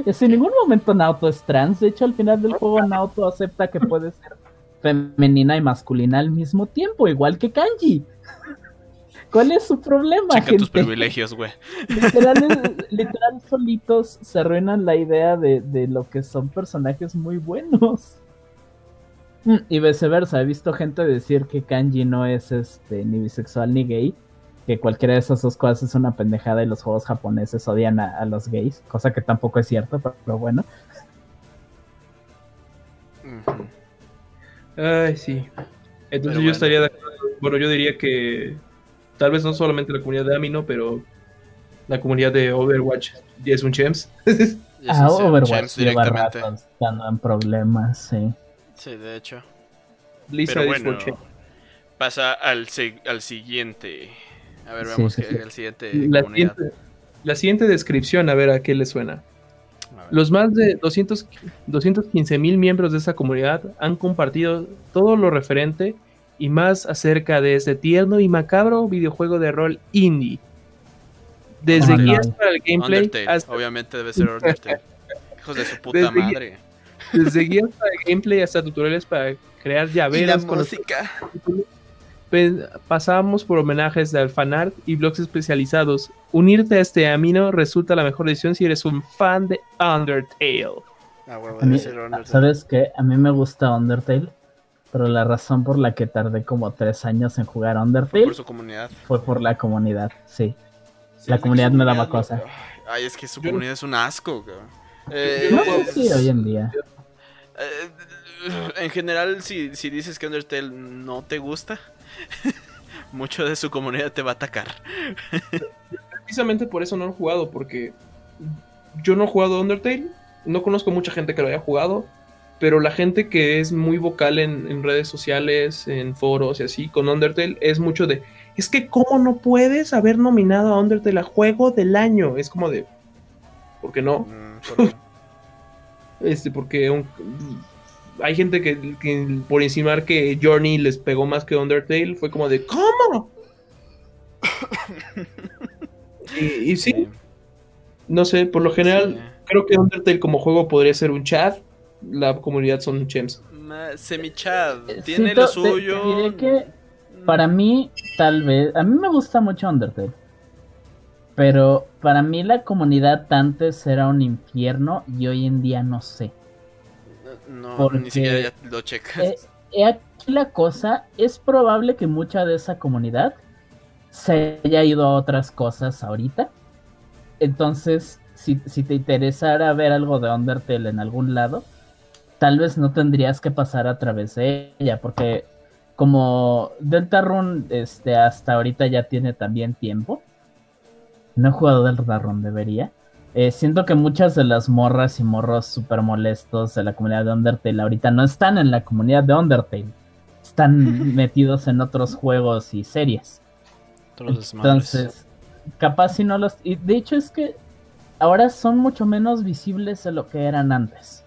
En ningún momento Naoto es trans. De hecho, al final del juego Naoto acepta que puede ser femenina y masculina al mismo tiempo, igual que Kanji. ¿Cuál es su problema? Checa tus privilegios, güey. Literal, solitos se arruinan la idea de, de, lo que son personajes muy buenos. Mm, y viceversa, he visto gente decir que Kanji no es este ni bisexual ni gay, que cualquiera de esas dos cosas es una pendejada y los juegos japoneses odian a, los gays, cosa que tampoco es cierto, pero, bueno. Ay, sí. Entonces yo estaría de acuerdo. Bueno, yo diría que tal vez no solamente la comunidad de Amino, pero la comunidad de Overwatch es un Chems. ah, Overwatch lleva rato estando en problemas, sí. Sí, de hecho. Lisa Pero bueno, pasa al, al siguiente. A ver, vamos el siguiente. La siguiente, la siguiente descripción, a ver a qué le suena. Los más de 200, 215 mil miembros de esa comunidad han compartido todo lo referente y más acerca de este tierno y macabro videojuego de rol indie. Desde guías para el gameplay. Obviamente debe ser Undertale. Hijos de su puta madre. Desde guías para gameplay hasta tutoriales para crear llaveras. con música. Pasamos por homenajes de fanart y blogs especializados. Unirte a este amino resulta la mejor decisión si eres un fan de Undertale. Ah, ¿Sabes qué? A mí me gusta Undertale, pero la razón por la que tardé como tres años en jugar Undertale fue por su comunidad. Fue por la comunidad, sí. la comunidad me daba cosa. Ay, es que su comunidad es un asco, eh, no sé si hoy en día. Eh, en general, si, si dices que Undertale no te gusta, mucho de su comunidad te va a atacar. Precisamente por eso no lo he jugado, porque yo no he jugado Undertale, no conozco mucha gente que lo haya jugado, pero la gente que es muy vocal en, en, redes sociales, en foros y así, con Undertale, es mucho de, es que cómo no puedes haber nominado a Undertale a Juego del Año. Es como de, ¿por qué no? Mm, este, porque hay gente que, por insinuar que Journey les pegó más que Undertale, fue como de ¿cómo? y, sí, no sé, por lo general, creo que Undertale como juego podría ser un chat. La comunidad son chems. Semi-chat, eh, tiene lo suyo. que para mí, tal vez, a mí me gusta mucho Undertale. Pero para mí la comunidad antes era un infierno y hoy en día no sé. No, ni siquiera ya lo checas. Eh, eh, aquí la cosa, es probable que mucha de esa comunidad se haya ido a otras cosas ahorita. Entonces, si, si te interesara ver algo de Undertale en algún lado, tal vez no tendrías que pasar a través de ella, porque como Deltarune este, hasta ahorita ya tiene también tiempo, no he jugado del Run, debería. Eh, siento que muchas de las morras y morros súper molestos de la comunidad de Undertale ahorita no están en la comunidad de Undertale. Están metidos en otros juegos y series. Entonces, capaz si no los... Y de hecho es que ahora son mucho menos visibles de lo que eran antes.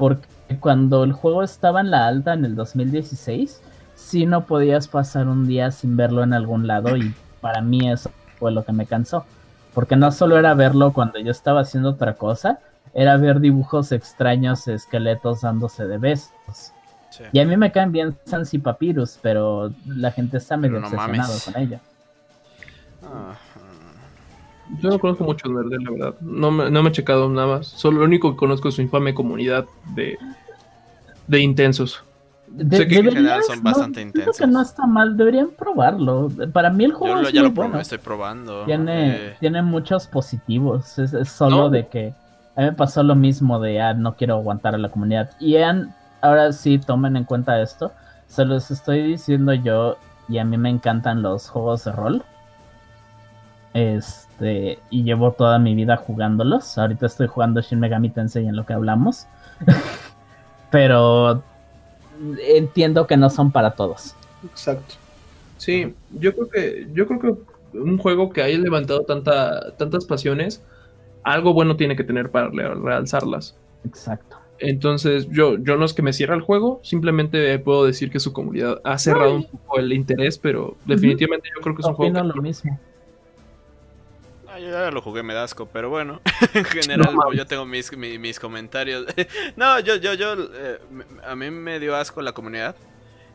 Porque cuando el juego estaba en la alta en el 2016, sí no podías pasar un día sin verlo en algún lado y para mí eso fue lo que me cansó. Porque no solo era verlo cuando yo estaba haciendo otra cosa, era ver dibujos extraños, esqueletos dándose de besos. Y a mí me caen bien Sans y Papyrus, pero la gente está medio obsesionada con ella. Yo no conozco mucho de Nerdel, la verdad. No me, no me he checado nada más. Solo lo único que conozco es su infame comunidad de, de intensos sé que en general son bastante intensos. que no está mal, deberían probarlo. Para mí el juego Yo ya lo bueno. estoy probando. Tiene, eh. tiene muchos positivos. Es, solo de que a mí me pasó lo mismo de ah, no quiero aguantar a la comunidad. Y ahora sí tomen en cuenta esto. Se los estoy diciendo yo y a mí me encantan los juegos de rol. Este, y llevo toda mi vida jugándolos. Ahorita estoy jugando Shin Megami Tensei en lo que hablamos. Pero entiendo que no son para todos. Exacto. Sí, yo creo que, yo creo que un juego que haya levantado tanta, tantas pasiones, algo bueno tiene que tener para realzarlas. Exacto. Entonces, yo, yo no es que me cierre el juego, simplemente puedo decir que su comunidad ha cerrado un poco el interés, pero definitivamente yo creo que es un juego. lo mismo. Yo ya lo jugué, me da asco, pero bueno, en general yo tengo mis, mis, comentarios. no, yo, yo, yo, eh, a mí me dio asco la comunidad.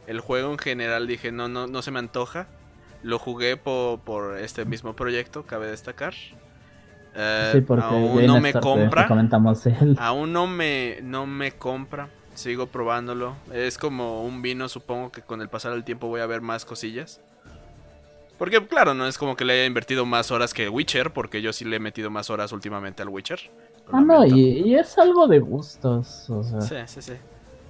El juego en general dije, no, no, no se me antoja. Lo jugué por, por este mismo proyecto, cabe destacar. Eh, aún no me compra. Aún no me, no me compra. Sigo probándolo. Es como un vino, supongo que con el pasar del tiempo voy a ver más cosillas. Porque claro, no es como que le haya invertido más horas que Witcher, porque yo sí le he metido más horas últimamente al Witcher. Ah, no, y, es algo de gustos. Sí, sí, sí.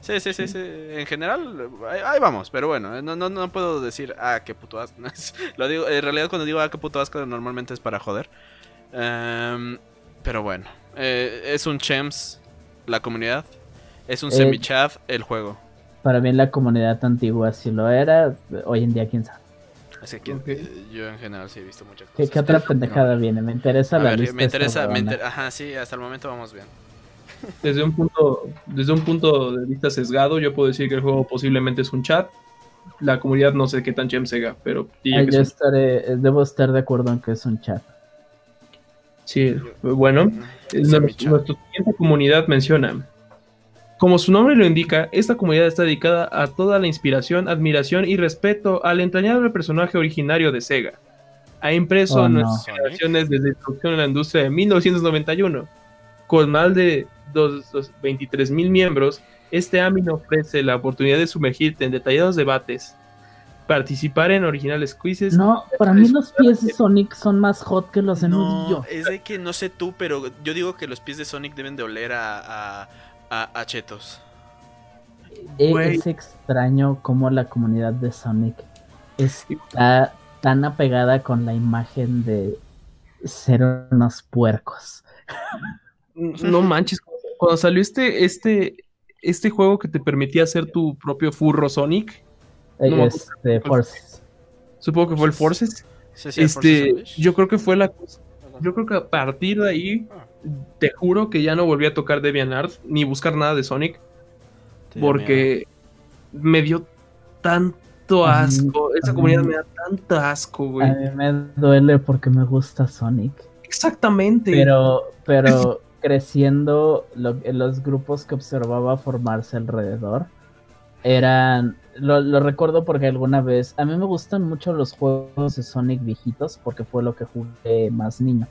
Sí, sí, sí, En general, ahí, vamos, pero bueno, no, no, no puedo decir, ah, qué puto asco. Lo digo, en realidad cuando digo, ah, qué puto asco, normalmente es para joder. Em, pero bueno, eh, es un chems la comunidad. Es un eh, el juego. Para mí la comunidad antigua si lo era, hoy en día quién sabe. Que eh, yo en general sí he visto muchas cosas. ¿Qué, otra pendejada viene? Me interesa la lista. Me interesa, me ajá, sí, hasta el momento vamos bien. Desde un punto, desde un punto de vista sesgado, yo puedo decir que el juego posiblemente es un chat. La comunidad no sé qué tan chem sega, pero ah, yo estaré, debo estar de acuerdo en que es un chat. Sí, bueno, nuestra siguiente comunidad menciona. Como su nombre lo indica, esta comunidad está dedicada a toda la inspiración, admiración y respeto al entrañable personaje originario de Sega. Ha impreso oh, nuestras generaciones desde la introducción en la industria de 1991. Con más de 23 mil miembros, este AMIN ofrece la oportunidad de sumergirte en detallados debates, participar en originales quizzes. No, para mí los pies de Sonic son más hot que los de no, Es de que no sé tú, pero yo digo que los pies de Sonic deben de oler a, a, chetos. Eh, es extraño cómo la comunidad de Sonic está tan apegada con la imagen de ser unos puercos. No manches, cuando salió este, este, este juego que te permitía hacer tu propio furro Sonic, este, Forces. Supongo que fue el Forces. este, yo creo que fue la Yo creo que a partir de ahí, te juro que ya no volví a tocar DeviantArt ni buscar nada de Sonic. porque me dio tanto asco. Esa comunidad me da tanto asco, güey. A mí me duele porque me gusta Sonic. Exactamente. Pero, pero creciendo, los grupos que observaba formarse alrededor eran lo, recuerdo porque alguna vez. A mí me gustan mucho los juegos de Sonic viejitos porque fue lo que jugué más niño.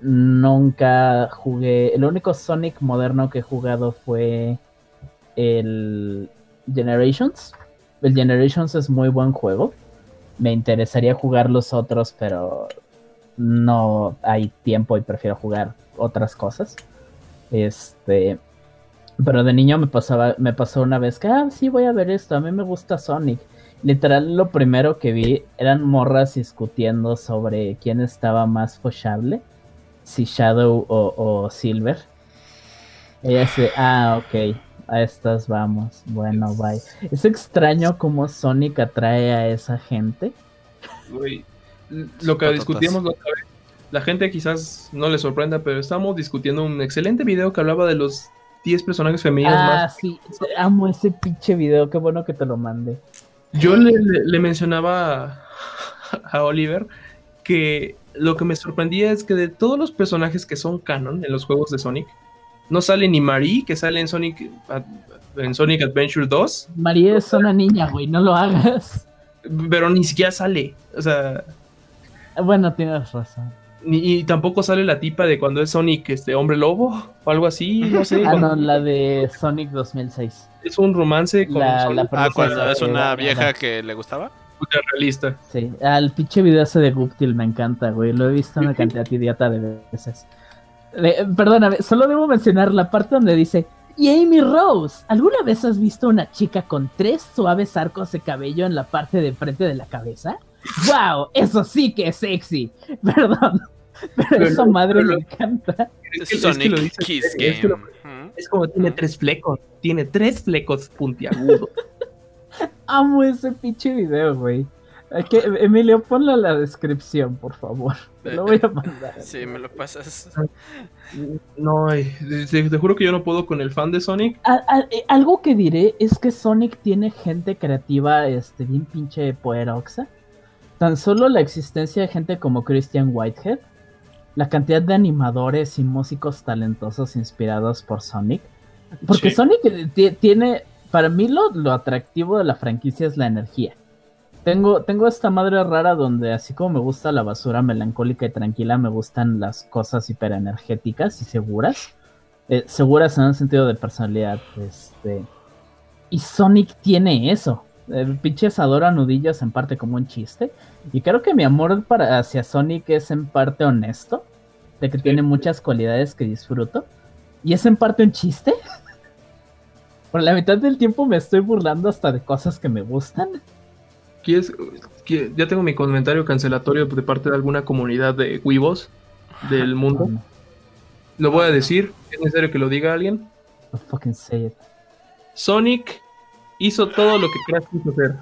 Nunca jugué. El único Sonic moderno que he jugado fue el Generations. El Generations es muy buen juego. Me interesaría jugar los otros, pero no hay tiempo y prefiero jugar otras cosas. Este. Pero de niño me pasaba, me pasó una vez que, ah, sí, voy a ver esto, a mí me gusta Sonic. Literal, lo primero que vi eran morras discutiendo sobre quién estaba más fochable, si Shadow o, Silver. Ella dice, ah, ok, a estas vamos. Bueno, bye. Es extraño cómo Sonic atrae a esa gente. lo que discutíamos la otra vez, la gente quizás no le sorprenda, pero estamos discutiendo un excelente video que hablaba de los 10 personajes femeninos ah, más. sí, amo ese pinche video, qué bueno que te lo mande. Yo le, mencionaba a, Oliver que lo que me sorprendía es que de todos los personajes que son canon en los juegos de Sonic, no sale ni Marie, que sale en Sonic, en Sonic Adventure 2. Marie es una niña, güey, no lo hagas. Pero ni siquiera sale, o sea... Bueno, tienes razón. Y, tampoco sale la tipa de cuando es Sonic, este hombre lobo o algo así, no sé. ah, no, la de Sonic 2006. Es un romance con la, Ah, cuando es una vieja que le gustaba. Una realista. Sí, al pinche video ese de Guptil me encanta, güey. Lo he visto una cantidad idiota de veces. perdóname, solo debo mencionar la parte donde dice: Y Amy Rose, ¿alguna vez has visto una chica con tres suaves arcos de cabello en la parte de frente de la cabeza? ¡Wow! Eso sí que es sexy. Perdón. Pero, esa madre me encanta. Es, que, Sonic lo dice, es, como tiene tres flecos. Tiene tres flecos puntiagudos. Amo ese pinche video, güey. que, Emilio, ponle en la descripción, por favor. Lo voy a mandar. Sí, me lo pasas. No, te, juro que yo no puedo con el fan de Sonic. Eh, algo que diré es que Sonic tiene gente creativa, este, bien pinche poeroxa. Tan solo la existencia de gente como Christian Whitehead, la cantidad de animadores y músicos talentosos inspirados por Sonic. Porque Sonic tiene, para mí lo, lo atractivo de la franquicia es la energía tengo, tengo esta madre rara donde así como me gusta la basura melancólica y tranquila, me gustan las cosas hiperenergéticas y seguras. Eh, seguras en un sentido de personalidad. Este. Y Sonic tiene eso. El pinches adora nudillos en parte como un chiste. Y creo que mi amor para, hacia Sonic es en parte honesto. De que tiene muchas cualidades que disfruto. Y es en parte un chiste. Por la mitad del tiempo me estoy burlando hasta de cosas que me gustan ya tengo mi comentario cancelatorio de parte de alguna comunidad de Weebos del mundo. Lo voy a decir, ¿es necesario que lo diga alguien? fucking say it. Sonic hizo todo lo que Crash quiso hacer.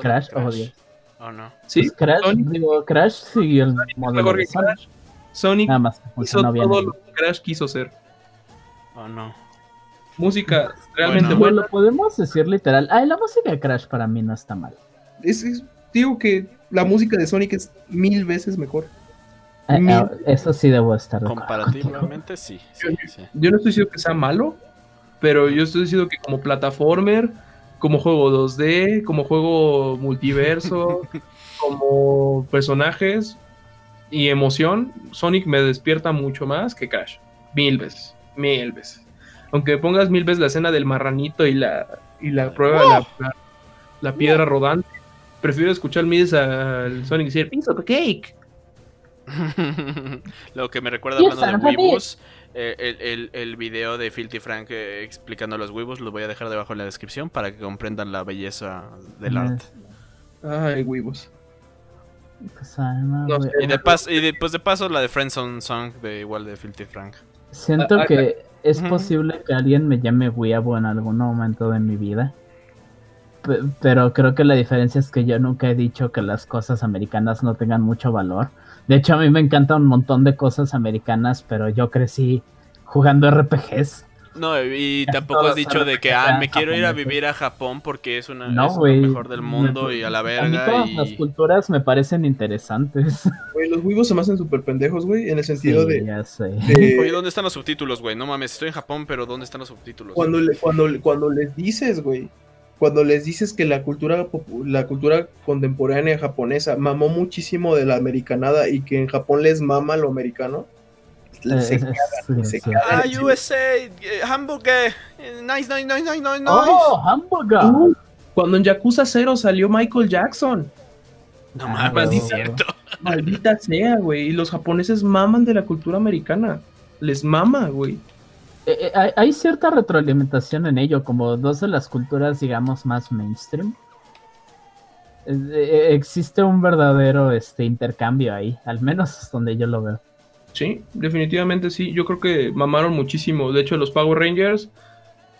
Crash, oh Dios. Oh no. Sí, pues Crash, Sonic, digo, Crash siguió el modelo de Sonic. Sonic hizo todo lo que Crash quiso hacer. Oh no música realmente bueno, Lo podemos decir literal. Ay, la música de Crash para mí no está mal. Es, digo que la música de Sonic es mil veces mejor. Ah, eso sí debo estar. Comparativamente sí, Yo no estoy diciendo que sea malo, pero yo estoy diciendo que como plataformer, como juego 2D, como juego multiverso, como personajes y emoción, Sonic me despierta mucho más que Crash. Mil veces, mil veces aunque pongas mil veces la escena del marranito y la, y la prueba de la, la, piedra rodante, prefiero escuchar mil al Sonic decir piece of cake. Lo que me recuerda hablando de Weebus, eh, el, el, el, video de Filthy Frank eh, explicando los Weebus lo voy a dejar debajo en la descripción para que comprendan la belleza del arte. Ay, Weebus. Pues, no, y, de paso, y después de paso la de Friendzone Song de igual de Filthy Frank. Siento ah, ah, que es posible que alguien me llame Weeabo en algún momento de mi vida. pero creo que la diferencia es que yo nunca he dicho que las cosas americanas no tengan mucho valor. De hecho, a mí me encantan un montón de cosas americanas, pero yo crecí jugando RPGs. No, y tampoco has dicho de que, ah, me quiero ir a vivir a Japón porque es una lo mejor del mundo y a la verga. A las culturas me parecen interesantes. Güey, los huevos se me hacen súper pendejos, güey, en el sentido de, ya sé. Oye, ¿dónde están los subtítulos, güey? No mames, estoy en Japón, pero ¿dónde están los subtítulos? Cuando, cuando, cuando les dices, güey, cuando les dices que la cultura, la cultura contemporánea japonesa mamó muchísimo de la americanada y que en Japón les mama lo americano se Ah, USA, eh, hamburger, nice, nice, nice, nice, nice. Oh, hamburger. Uh, cuando en Yakuza 0 salió Michael Jackson. No ah, mames, es cierto. Maldita sea, güey. Y los japoneses maman de la cultura americana. Les mama, güey. Eh, eh, hay cierta retroalimentación en ello, como dos de las culturas, digamos, más mainstream. existe un verdadero este, intercambio ahí, al menos es donde yo lo veo. Sí, definitivamente sí. Yo creo que mamaron muchísimo. De hecho, los Power Rangers,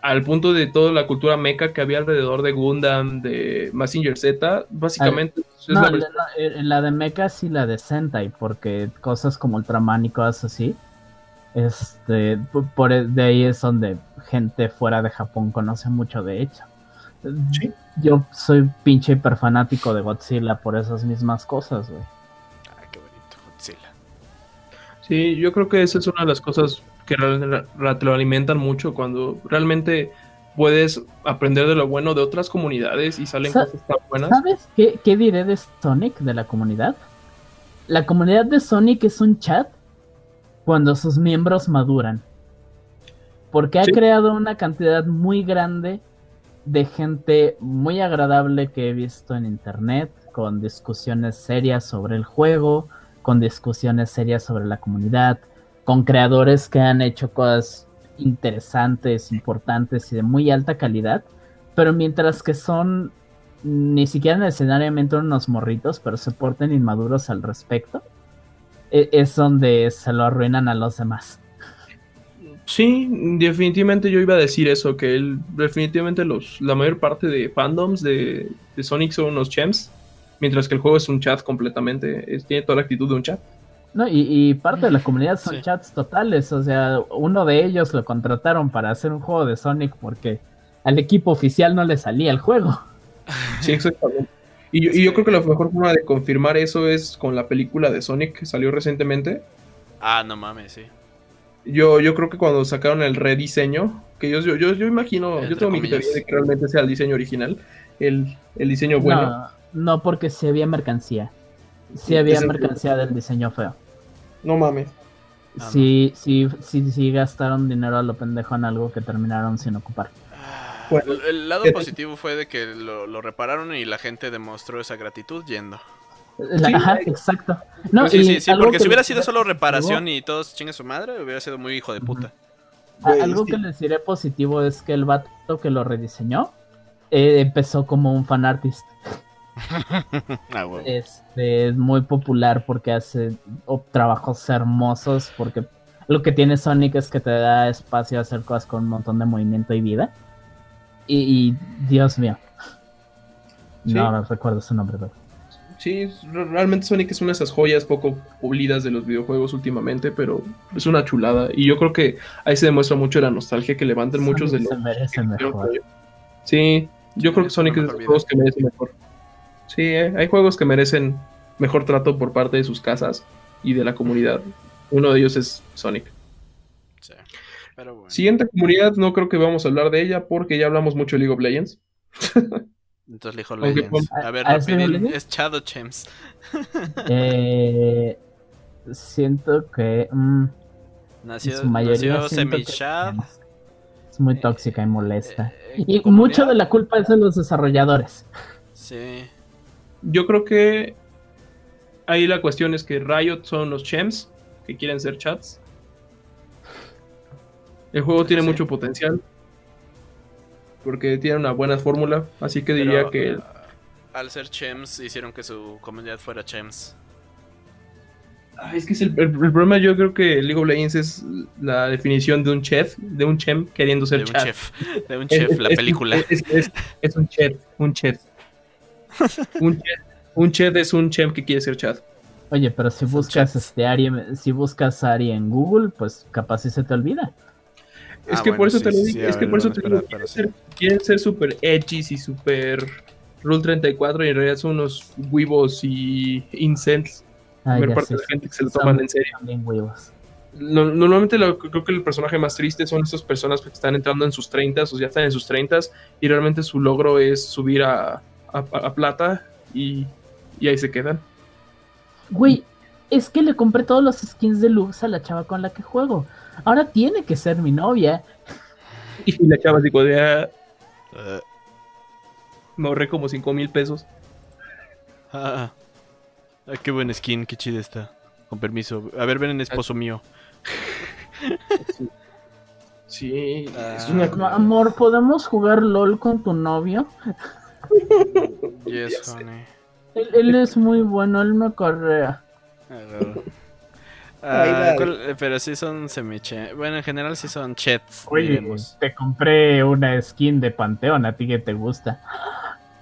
al punto de toda la cultura mecha que había alrededor de Gundam, de Massinger Z, básicamente. no, la, la, de mecha sí la de Sentai, porque cosas como Ultraman y cosas así. Este, por, e, de ahí es donde gente fuera de Japón conoce mucho de hecho. Sí. Yo soy pinche hiper fanático de Godzilla por esas mismas cosas, güey. Sí, yo creo que esa es una de las cosas que lo alimentan mucho cuando realmente puedes aprender de lo bueno de otras comunidades y salen cosas tan buenas. ¿Sabes qué, qué, diré de Sonic, de la comunidad? La comunidad de Sonic es un chat cuando sus miembros maduran. Porque ha creado una cantidad muy grande de gente muy agradable que he visto en internet, con discusiones serias sobre el juego, con discusiones serias sobre la comunidad, con creadores que han hecho cosas interesantes, importantes y de muy alta calidad, pero mientras que son ni siquiera necesariamente unos morritos, pero se porten inmaduros al respecto, e-, es donde se lo arruinan a los demás. Sí, definitivamente yo iba a decir eso, que definitivamente los, la mayor parte de fandoms de, Sonic son unos champs, mientras que el juego es un chat completamente, tiene toda la actitud de un chat. No, y, parte de la comunidad son chats totales, o sea, uno de ellos lo contrataron para hacer un juego de Sonic porque al equipo oficial no le salía el juego. Sí, exactamente. Y, yo creo que la mejor forma de confirmar eso es con la película de Sonic que salió recientemente. Ah, no mames, sí. Yo, yo creo que cuando sacaron el rediseño, que yo, yo, yo, imagino, yo tengo mi teoría de que realmente sea el diseño original, el, diseño bueno. No, no, porque si había mercancía. Si había mercancía del diseño feo. No mames. sí, sí, sí, sí gastaron dinero a lo pendejo en algo que terminaron sin ocupar. Bueno, el lado positivo fue de que lo, repararon y la gente demostró esa gratitud yendo. Ajá, exacto. No, sí, sí, sí, porque si hubiera sido solo reparación y todos chingue su madre, hubiera sido muy hijo de puta. Algo que les diré positivo es que el vato que lo rediseñó eh, empezó como un fanartist. Ah, Este es muy popular porque hace trabajos hermosos. Porque lo que tiene Sonic es que te da espacio a hacer cosas con un montón de movimiento y vida. Y, Dios mío. No, recuerdo su nombre, pero. Sí, realmente Sonic es una de esas joyas poco pulidas de los videojuegos últimamente, pero es una chulada. Y yo creo que ahí se demuestra mucho la nostalgia que levantan muchos de los. Sí, yo creo que Sonic es de los juegos que merecen mejor. Sí, eh, hay juegos que merecen mejor trato por parte de sus casas y de la comunidad. Uno de ellos es Sonic. Sí. Siguiente comunidad, no creo que vamos a hablar de ella porque ya hablamos mucho de League of Legends. Entonces League of Legends. A ver, rapidín, es Shadow Champs. eh, siento que. Mm, nació, nació semi Es muy tóxica y molesta. Eh, y mucho de la culpa es de los desarrolladores. Sí. Yo creo que ahí la cuestión es que Riot son los champs que quieren ser chats el juego tiene mucho potencial. Porque tiene una buena fórmula. Así que diría que. Al ser Chems, hicieron que su comunidad fuera Chems. Ah, es que el, problema yo creo que League of Legends es la definición de un chef, de un chem queriendo ser de un chef. De un chef, la película. Es, un chef, un chef. Un chef. es un chef que quiere ser chat. Oye, pero si buscas este Ari, si buscas Ari en Google, pues capaz si se te olvida. Es ah, que por eso te lo digo, es que por eso te lo digo. Quieren ser súper edgy y súper Rule 34 y en realidad son unos huevos y incels. Ah, parte de la gente que se lo toman en serio. normalmente creo que el personaje más triste son estas personas que están entrando en sus 30 o ya están en sus 30 y realmente su logro es subir a, a, plata y, y, ahí se quedan. Güey, es que le compré todos los skins de luz a la chava con la que juego ahora tiene que ser mi novia. Y la chava dijo, de, uh, me ahorré como 5 mil pesos. Ah, ah, qué buen skin, qué chida está. Con permiso. A ver, ven en esposo mío. Sí, es una... Amor, ¿podemos jugar LOL con tu novio? Yes, honey. Él, es muy bueno, él me correa. Ah, Ah, eh, pero sí son semiche. Bueno, en general sí son chets. Oye, te compré una skin de Panteón, a ti que te gusta.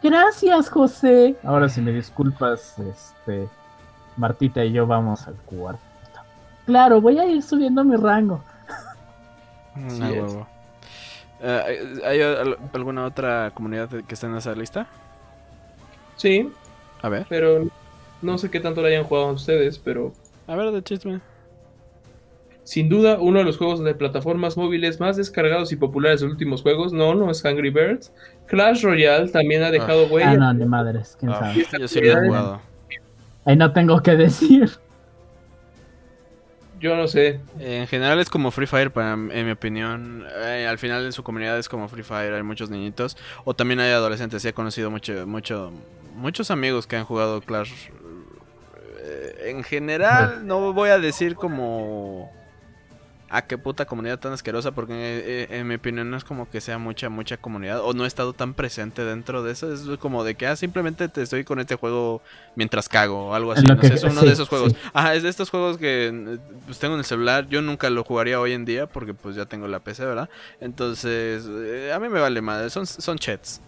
Gracias, José. Ahora si me disculpas, este Martita y yo vamos al cuarto. Claro, voy a ir subiendo mi rango. Mm, eh, ¿Hay alguna otra comunidad que esté en esa lista? Sí. A ver. Pero no sé qué tanto la hayan jugado ustedes, pero. A ver, de chisme. Sin duda, uno de los juegos de plataformas móviles más descargados y populares de los últimos juegos, no, no es Angry Birds. Clash Royale también ha dejado ah. huella. Ah, no, de madres, quién ah, sabe. Yo sí lo he jugado. Ahí no tengo que decir. Yo no sé. En general es como Free Fire, para, en mi opinión. Eh, al final en su comunidad es como Free Fire, hay muchos niñitos. O también hay adolescentes. he conocido mucho, mucho, muchos amigos que han jugado Clash. Eh, en general, no voy a decir como a qué puta comunidad tan asquerosa, porque eh, en mi opinión no es como que sea mucha, mucha comunidad, o no he estado tan presente dentro de eso, es como de que, ah, simplemente te estoy con este juego mientras cago, o algo así, no sé, es uno de esos juegos. Ajá, es de estos juegos que pues tengo en el celular, yo nunca lo jugaría hoy en día, porque pues ya tengo la PC, ¿verdad? Entonces, eh, a mí me vale madre, son, son chats.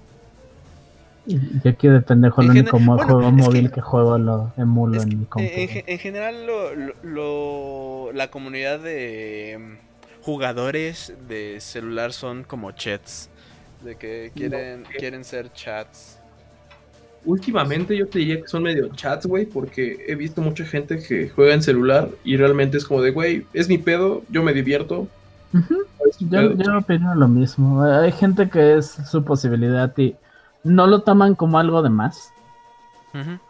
Yo aquí de pendejo lo único juego móvil que, juego lo emulo en mi computadora. En, general lo, la comunidad de mm, jugadores de celular son como chats. De que quieren, quieren ser chats. Últimamente yo te diría que son medio chats, güey, porque he visto mucha gente que juega en celular y realmente es como de, güey, es mi pedo, yo me divierto. Yo, yo opino lo mismo. Hay gente que es su posibilidad y no lo toman como algo de más.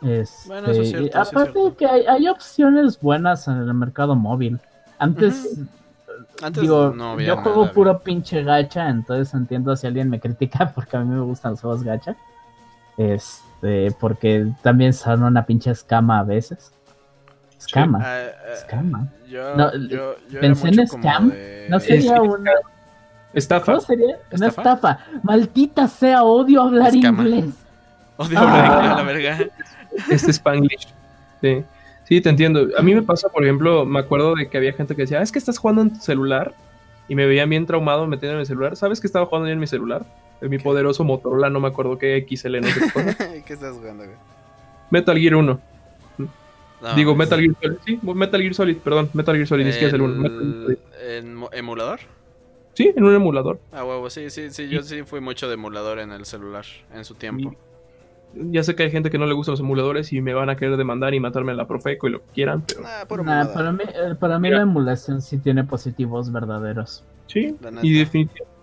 Este, bueno, eso es cierto, aparte de que hay, opciones buenas en el mercado móvil. Antes, digo, yo juego puro pinche gacha, entonces entiendo si alguien me critica porque a mí me gustan los juegos gacha. Este, porque también son una pinche escama a veces. Escama. Eh, eh, escama. Yo, pensé en scam. No sería una. ¿Estafa? ¿Cómo sería? Una estafa. Maldita sea, odio hablar inglés. Odio hablar ah. inglés, la verga. Este Spanglish. Sí. Sí, te entiendo. A mí me pasa, por ejemplo, me acuerdo de que había gente que decía, ah, es que estás jugando en tu celular. Y me veían bien traumado metiendo en mi celular. ¿Sabes que estaba jugando yo en mi celular? En mi poderoso Motorola, no me acuerdo qué XL, no sé qué ¿Qué estás jugando, güey? Metal Gear 1. Digo, Metal Gear Solid. Sí, Metal Gear Solid, perdón. Metal Gear Solid, es que es el 1. ¿En emulador? Sí, en un emulador. Ah, huevo, sí, sí, sí, yo sí fui mucho de emulador en el celular en su tiempo. ya sé que hay gente que no le gustan los emuladores y me van a querer demandar y matarme a la Profeco y lo que quieran, pero... para mí, eh, para mí la emulación sí tiene positivos verdaderos. Sí, y definitivamente.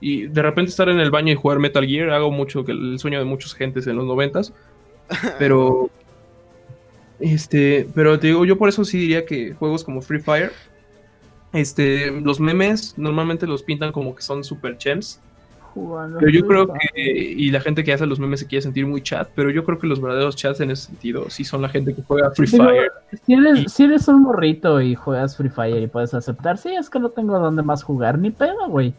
Y de repente estar en el baño y jugar Metal Gear, hago mucho que el sueño de muchas gentes en los noventas, pero... este, pero te digo, yo por eso sí diría que juegos como Free Fire este, los memes normalmente los pintan como que son super chems. pero yo creo que, y la gente que hace los memes se quiere sentir muy chat, pero yo creo que los verdaderos chats en ese sentido sí son la gente que juega Free Fire. Si eres, un morrito y juegas Free Fire y puedes aceptar, sí, es que no tengo dónde más jugar, ni pedo, güey.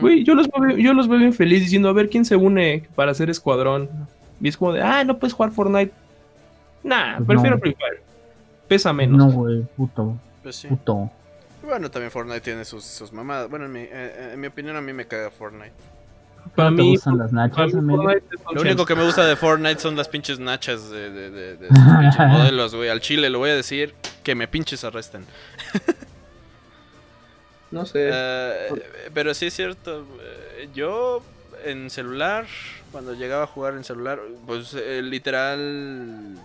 Güey, yo los, veo, yo los veo bien feliz diciendo, a ver quién se une para hacer escuadrón. Y es como de, ah, no puedes jugar Fortnite. Nah, pues prefiero Free Fire. Pesa menos. No, güey, puto. Pues puto. Bueno, también Fortnite tiene sus, sus mamadas. Bueno, en mi, eh, en mi opinión, a mí me caga Fortnite. Para mí, las nachas, lo único que me gusta de Fortnite son las pinches nachas de, de, de, de pinches modelos, güey. Al chile lo voy a decir que me pinches arresten. no sé. Eh, pero sí es cierto. Eh, yo en celular, cuando llegaba a jugar en celular, pues literal.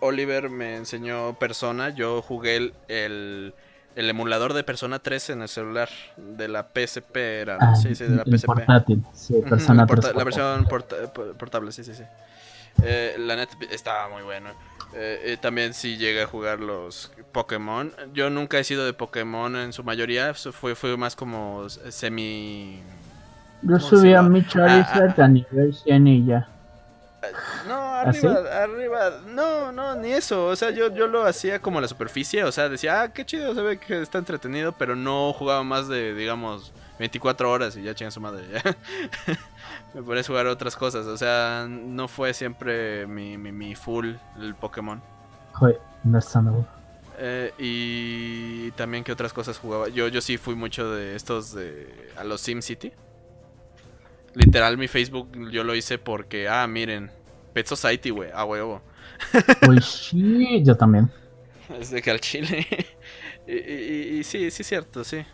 Oliver me enseñó Persona. Yo jugué el, el el emulador de Persona 3 en el celular de la PSP era, ah, sí, sí, de la PSP. Portátil, sí, Persona 3 La versión portable, sí, sí, sí. Eh, la net estaba muy bueno. Eh, eh, también sí llegué a jugar los Pokémon. Yo nunca he sido de Pokémon en su mayoría. Fue, fue más como semi... Yo subí a mi Charizard ah, ah, a nivel 100 y ya. No, ¿Ah, arriba, arriba, no, no, ni eso. O sea, yo, yo lo hacía como a la superficie. O sea, decía, ah, qué chido, se ve que está entretenido, pero no jugaba más de, digamos, 24 horas y ya chinga su madre. Me ponía a jugar otras cosas. O sea, no fue siempre mi, mi, full el Pokémon. Joder, no eh, y también que otras cosas jugaba. Yo, yo sí fui mucho de estos de a los SimCity. Literal, mi Facebook yo lo hice porque, ah, miren, Pet Society, güey, a huevo. Pues sí, yo también. Es de que al chile. y, sí, sí es cierto, sí.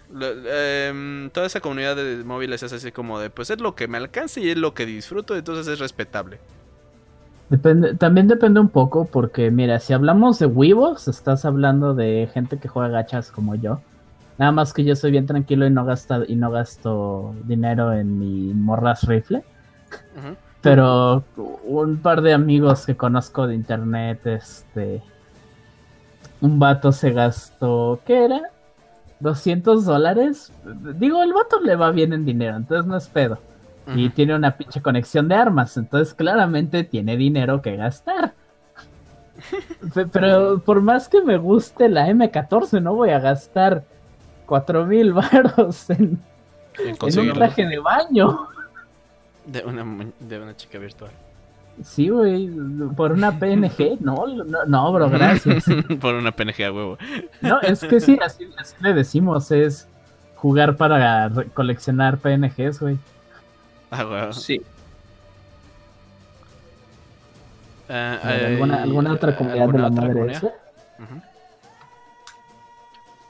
Em, toda esa comunidad de móviles es así como de, pues es lo que me alcanza y es lo que disfruto, entonces es respetable. Depende, también depende un poco porque, mira, si hablamos de Weebos, estás hablando de gente que juega gachas como yo. Nada más que yo soy bien tranquilo y no gasto, y no gasto dinero en mi morras rifle. Pero un par de amigos que conozco de internet, este. Un vato se gastó. ¿Qué era? 200 dólares. Digo, el vato le va bien en dinero, entonces no es pedo. Y tiene una pinche conexión de armas, entonces claramente tiene dinero que gastar. Pero por más que me guste la M14, no voy a gastar cuatro mil varos en, un traje de baño. De una, de una chica virtual. Sí, güey, por una PNG, no, no, bro, gracias. por una PNG a huevo. No, es que sí, así, le decimos, es jugar para coleccionar PNGs, güey. Ah, huevo. Sí. Ah, ¿Alguna, ¿Alguna, otra comunidad de la madre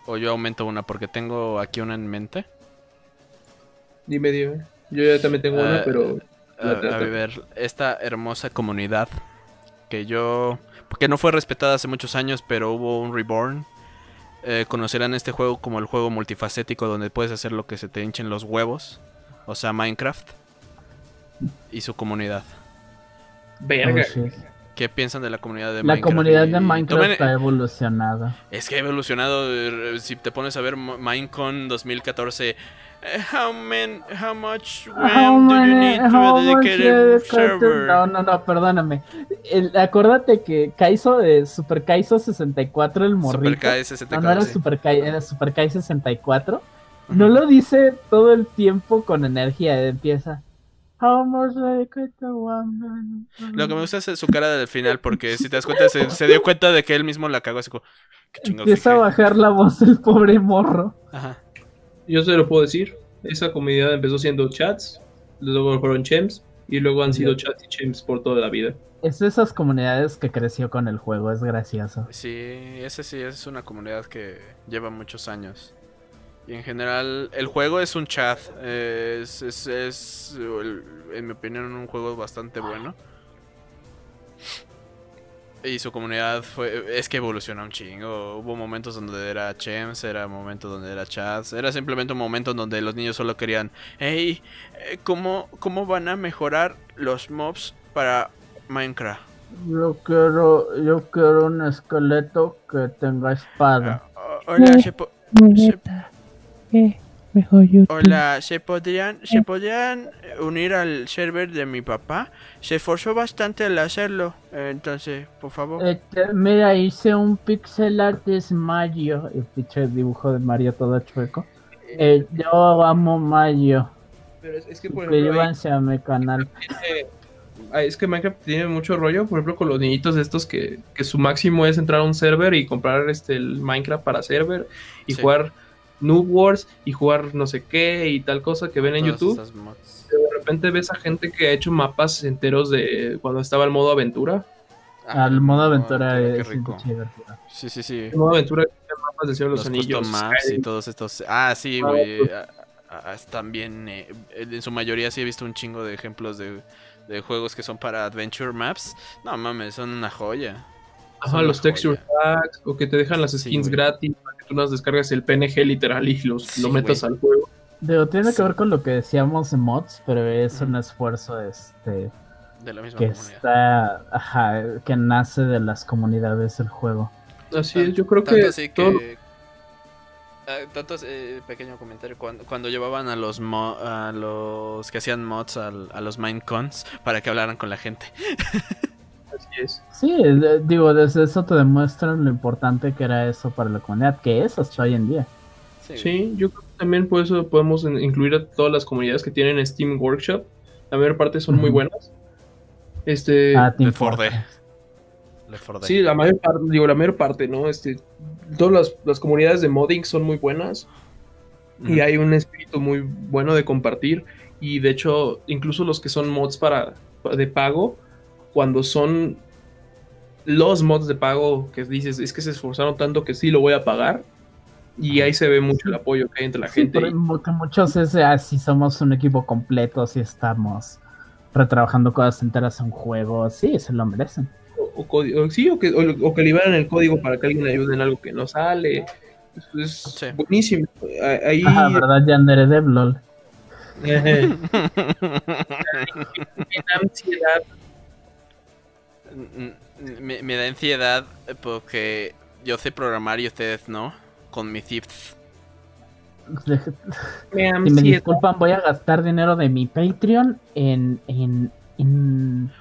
O yo aumento una porque tengo aquí una en mente. Dime, dime. Yo ya también tengo una, ah, pero a, ver, esta hermosa comunidad que yo, que no fue respetada hace muchos años, pero hubo un reborn. Eh, conocerán este juego como el juego multifacético donde puedes hacer lo que se te hinchen los huevos, o sea, Minecraft y su comunidad. Verga. Oh, ¿Qué piensan de la comunidad de Minecraft? La comunidad de Minecraft ha evolucionado. Es que ha evolucionado. Eh, si te pones a ver Minecon 2014, How many, how much RAM do you need to dedicate a server? No, no, no, perdóname. acuérdate que Kaizo de Super Kaizo 64 el morrito. Super Kai 64. No, no era Super Kai, era Super Kai 64. No lo dice todo el tiempo con energía, empieza. Lo que me gusta es su cara del final, porque si te das cuenta, se, dio cuenta de que él mismo la cagó así como. Empieza a bajar la voz el pobre morro. Ajá. Yo se lo puedo decir. Esa comunidad empezó siendo chats, luego fueron chems y luego han sido chats y chems por toda la vida. Es de esas comunidades que creció con el juego, es gracioso. Sí, ese sí es una comunidad que lleva muchos años. Y en general, el juego es un chat. Es, es, es en mi opinión, un juego bastante bueno. Y su comunidad fue. Es que evolucionó un chingo. Hubo momentos donde era Chems, era momentos donde era Chats. Era simplemente un momento donde los niños solo querían. Hey, eh, ¿cómo, ¿cómo van a mejorar los mobs para Minecraft? Yo quiero, yo quiero un esqueleto que tenga espada. Ah, hola, se, Hola, ¿se podrían, ¿se podrían unir al server de mi papá? Se esforzó bastante al hacerlo, entonces, por favor. Este, mira, hice un pixel art de Mario, el pinche dibujo de Mario todo chueco. Eh, yo amo Mario. Pero es, que por ejemplo, a mi canal. es que Minecraft tiene mucho rollo, por ejemplo, con los niñitos estos que, que su máximo es entrar a un server y comprar este el Minecraft para server y jugar Noob Wars y jugar no sé qué y tal cosa que ven en YouTube. De repente ves a gente que ha hecho mapas enteros de cuando estaba el modo aventura. Al modo aventura es Sí, sí, sí. El modo aventura mapas de los, los Anillos. Maps y todos estos. Ah, sí, güey. También, eh, en su mayoría sí he visto un chingo de ejemplos de, de juegos que son para Adventure Maps. No mames, son una joya. Ajá, los texture packs, o que te dejan las skins gratis para que tú las descargas el PNG literal y los, lo metas al juego. Digo, tiene que ver con lo que decíamos de mods, pero es un esfuerzo este de la misma que está, ajá, que nace de las comunidades del juego. Así es, yo creo que, así que ah, tanto eh, pequeño comentario cuando, cuando llevaban a los a los que hacían mods a los Minecons para que hablaran con la gente. Sí, digo, desde eso te demuestran lo importante que era eso para la comunidad, que es hasta hoy en día. Sí, yo creo que también por eso podemos incluir a todas las comunidades que tienen Steam Workshop. La mayor parte son muy buenas. Este. Ah, Sí, la mayor parte, digo, la mayor parte, ¿no? Este, todas las, comunidades de modding son muy buenas. Y hay un espíritu muy bueno de compartir. Y de hecho, incluso los que son mods para de pago, cuando son los mods de pago que dices, es que se esforzaron tanto que sí lo voy a pagar. Y ahí se ve mucho el apoyo que hay entre la gente. Muchos es así somos un equipo completo, si estamos retrabajando cosas enteras en un juego, sí, se lo merecen. O, sí, o que, o, que liberan el código para que alguien ayude en algo que no sale. Es, buenísimo. Ahí... Ajá, ¿verdad, Yandere de LOL? ansiedad me, da ansiedad porque yo sé programar y ustedes no, con mis ifs. Me si me disculpan, voy a gastar dinero de mi Patreon en, en, en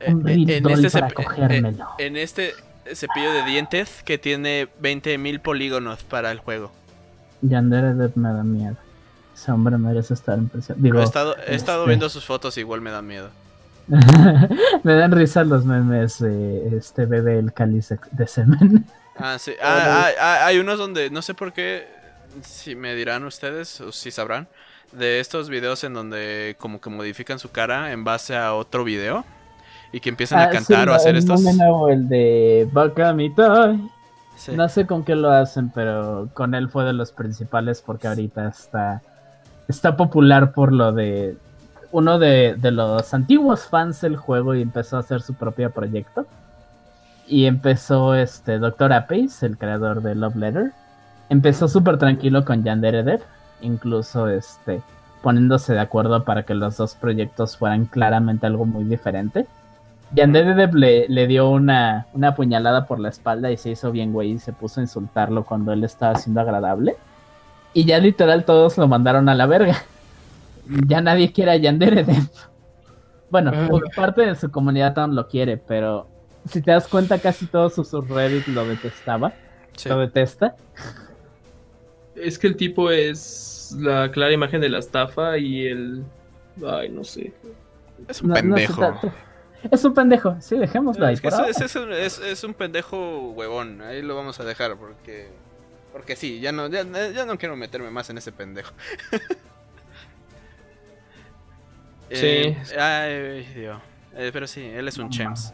eh, un eh, en, este para cogérmelo. Eh, en este cepillo de dientes que tiene 20.000 polígonos para el juego. Yandere me da miedo. Ese hombre merece estar en prisión. Digo, he estado, he estado este viendo sus fotos y igual me da miedo. me dan risa los memes de este bebé el cáliz de semen. Ah, sí. Ah, ah, ah, hay unos donde no sé por qué, si me dirán ustedes o si sabrán, de estos videos en donde como que modifican su cara en base a otro video y que empiezan a cantar o hacer estos. el de Baka No sé con qué lo hacen, pero con él fue de los principales porque ahorita está, está popular por lo de uno de, de los antiguos fans del juego y empezó a hacer su propio proyecto. Y empezó este Dr. Apace, el creador de Love Letter. Empezó súper tranquilo con Yandere Dev, incluso este poniéndose de acuerdo para que los dos proyectos fueran claramente algo muy diferente. Yandere Dev le, le dio una, una puñalada por la espalda y se hizo bien güey y se puso a insultarlo cuando él estaba siendo agradable. Y ya literal todos lo mandaron a la verga. Ya nadie quiere a Yandere Dev. Bueno, ah. parte de su comunidad aún lo quiere, pero si te das cuenta, casi todo su subreddit lo detestaba. Lo detesta. Es que el tipo es la clara imagen de la estafa y el. Ay, no sé. Es un pendejo. es un pendejo, sí, dejémoslo ahí. Es, un, pendejo huevón, ahí lo vamos a dejar porque. Porque sí, ya no, ya, no quiero meterme más en ese pendejo. sí. Eh, ay, Dios. Eh, pero sí, él es un chems.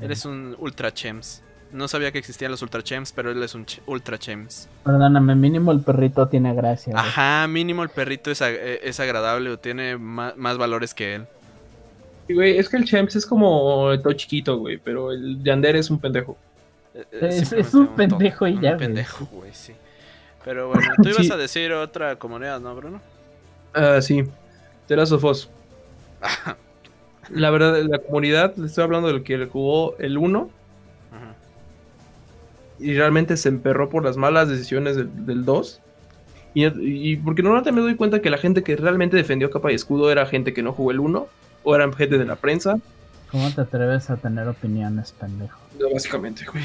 Él es un ultra chems. No sabía que existían los ultra chems, pero él es un ultra chems. Perdóname, mínimo el perrito tiene gracia. Ajá, mínimo el perrito es, eh, es agradable o tiene más, valores que él. güey, es que el chems es como todo chiquito, güey, pero el Yander es un pendejo. Eh, es, un pendejo y ya. Un pendejo, güey, sí. Pero bueno, tú ibas a decir otra comunidad, ¿no, Bruno? Ah, sí. Terazofos. la verdad, la comunidad, le estoy hablando del que jugó el 1. Y realmente se emperró por las malas decisiones del, 2. Y, porque normalmente me doy cuenta que la gente que realmente defendió capa y escudo era gente que no jugó el 1. O eran gente de la prensa. ¿Cómo te atreves a tener opiniones, pendejo? básicamente, güey.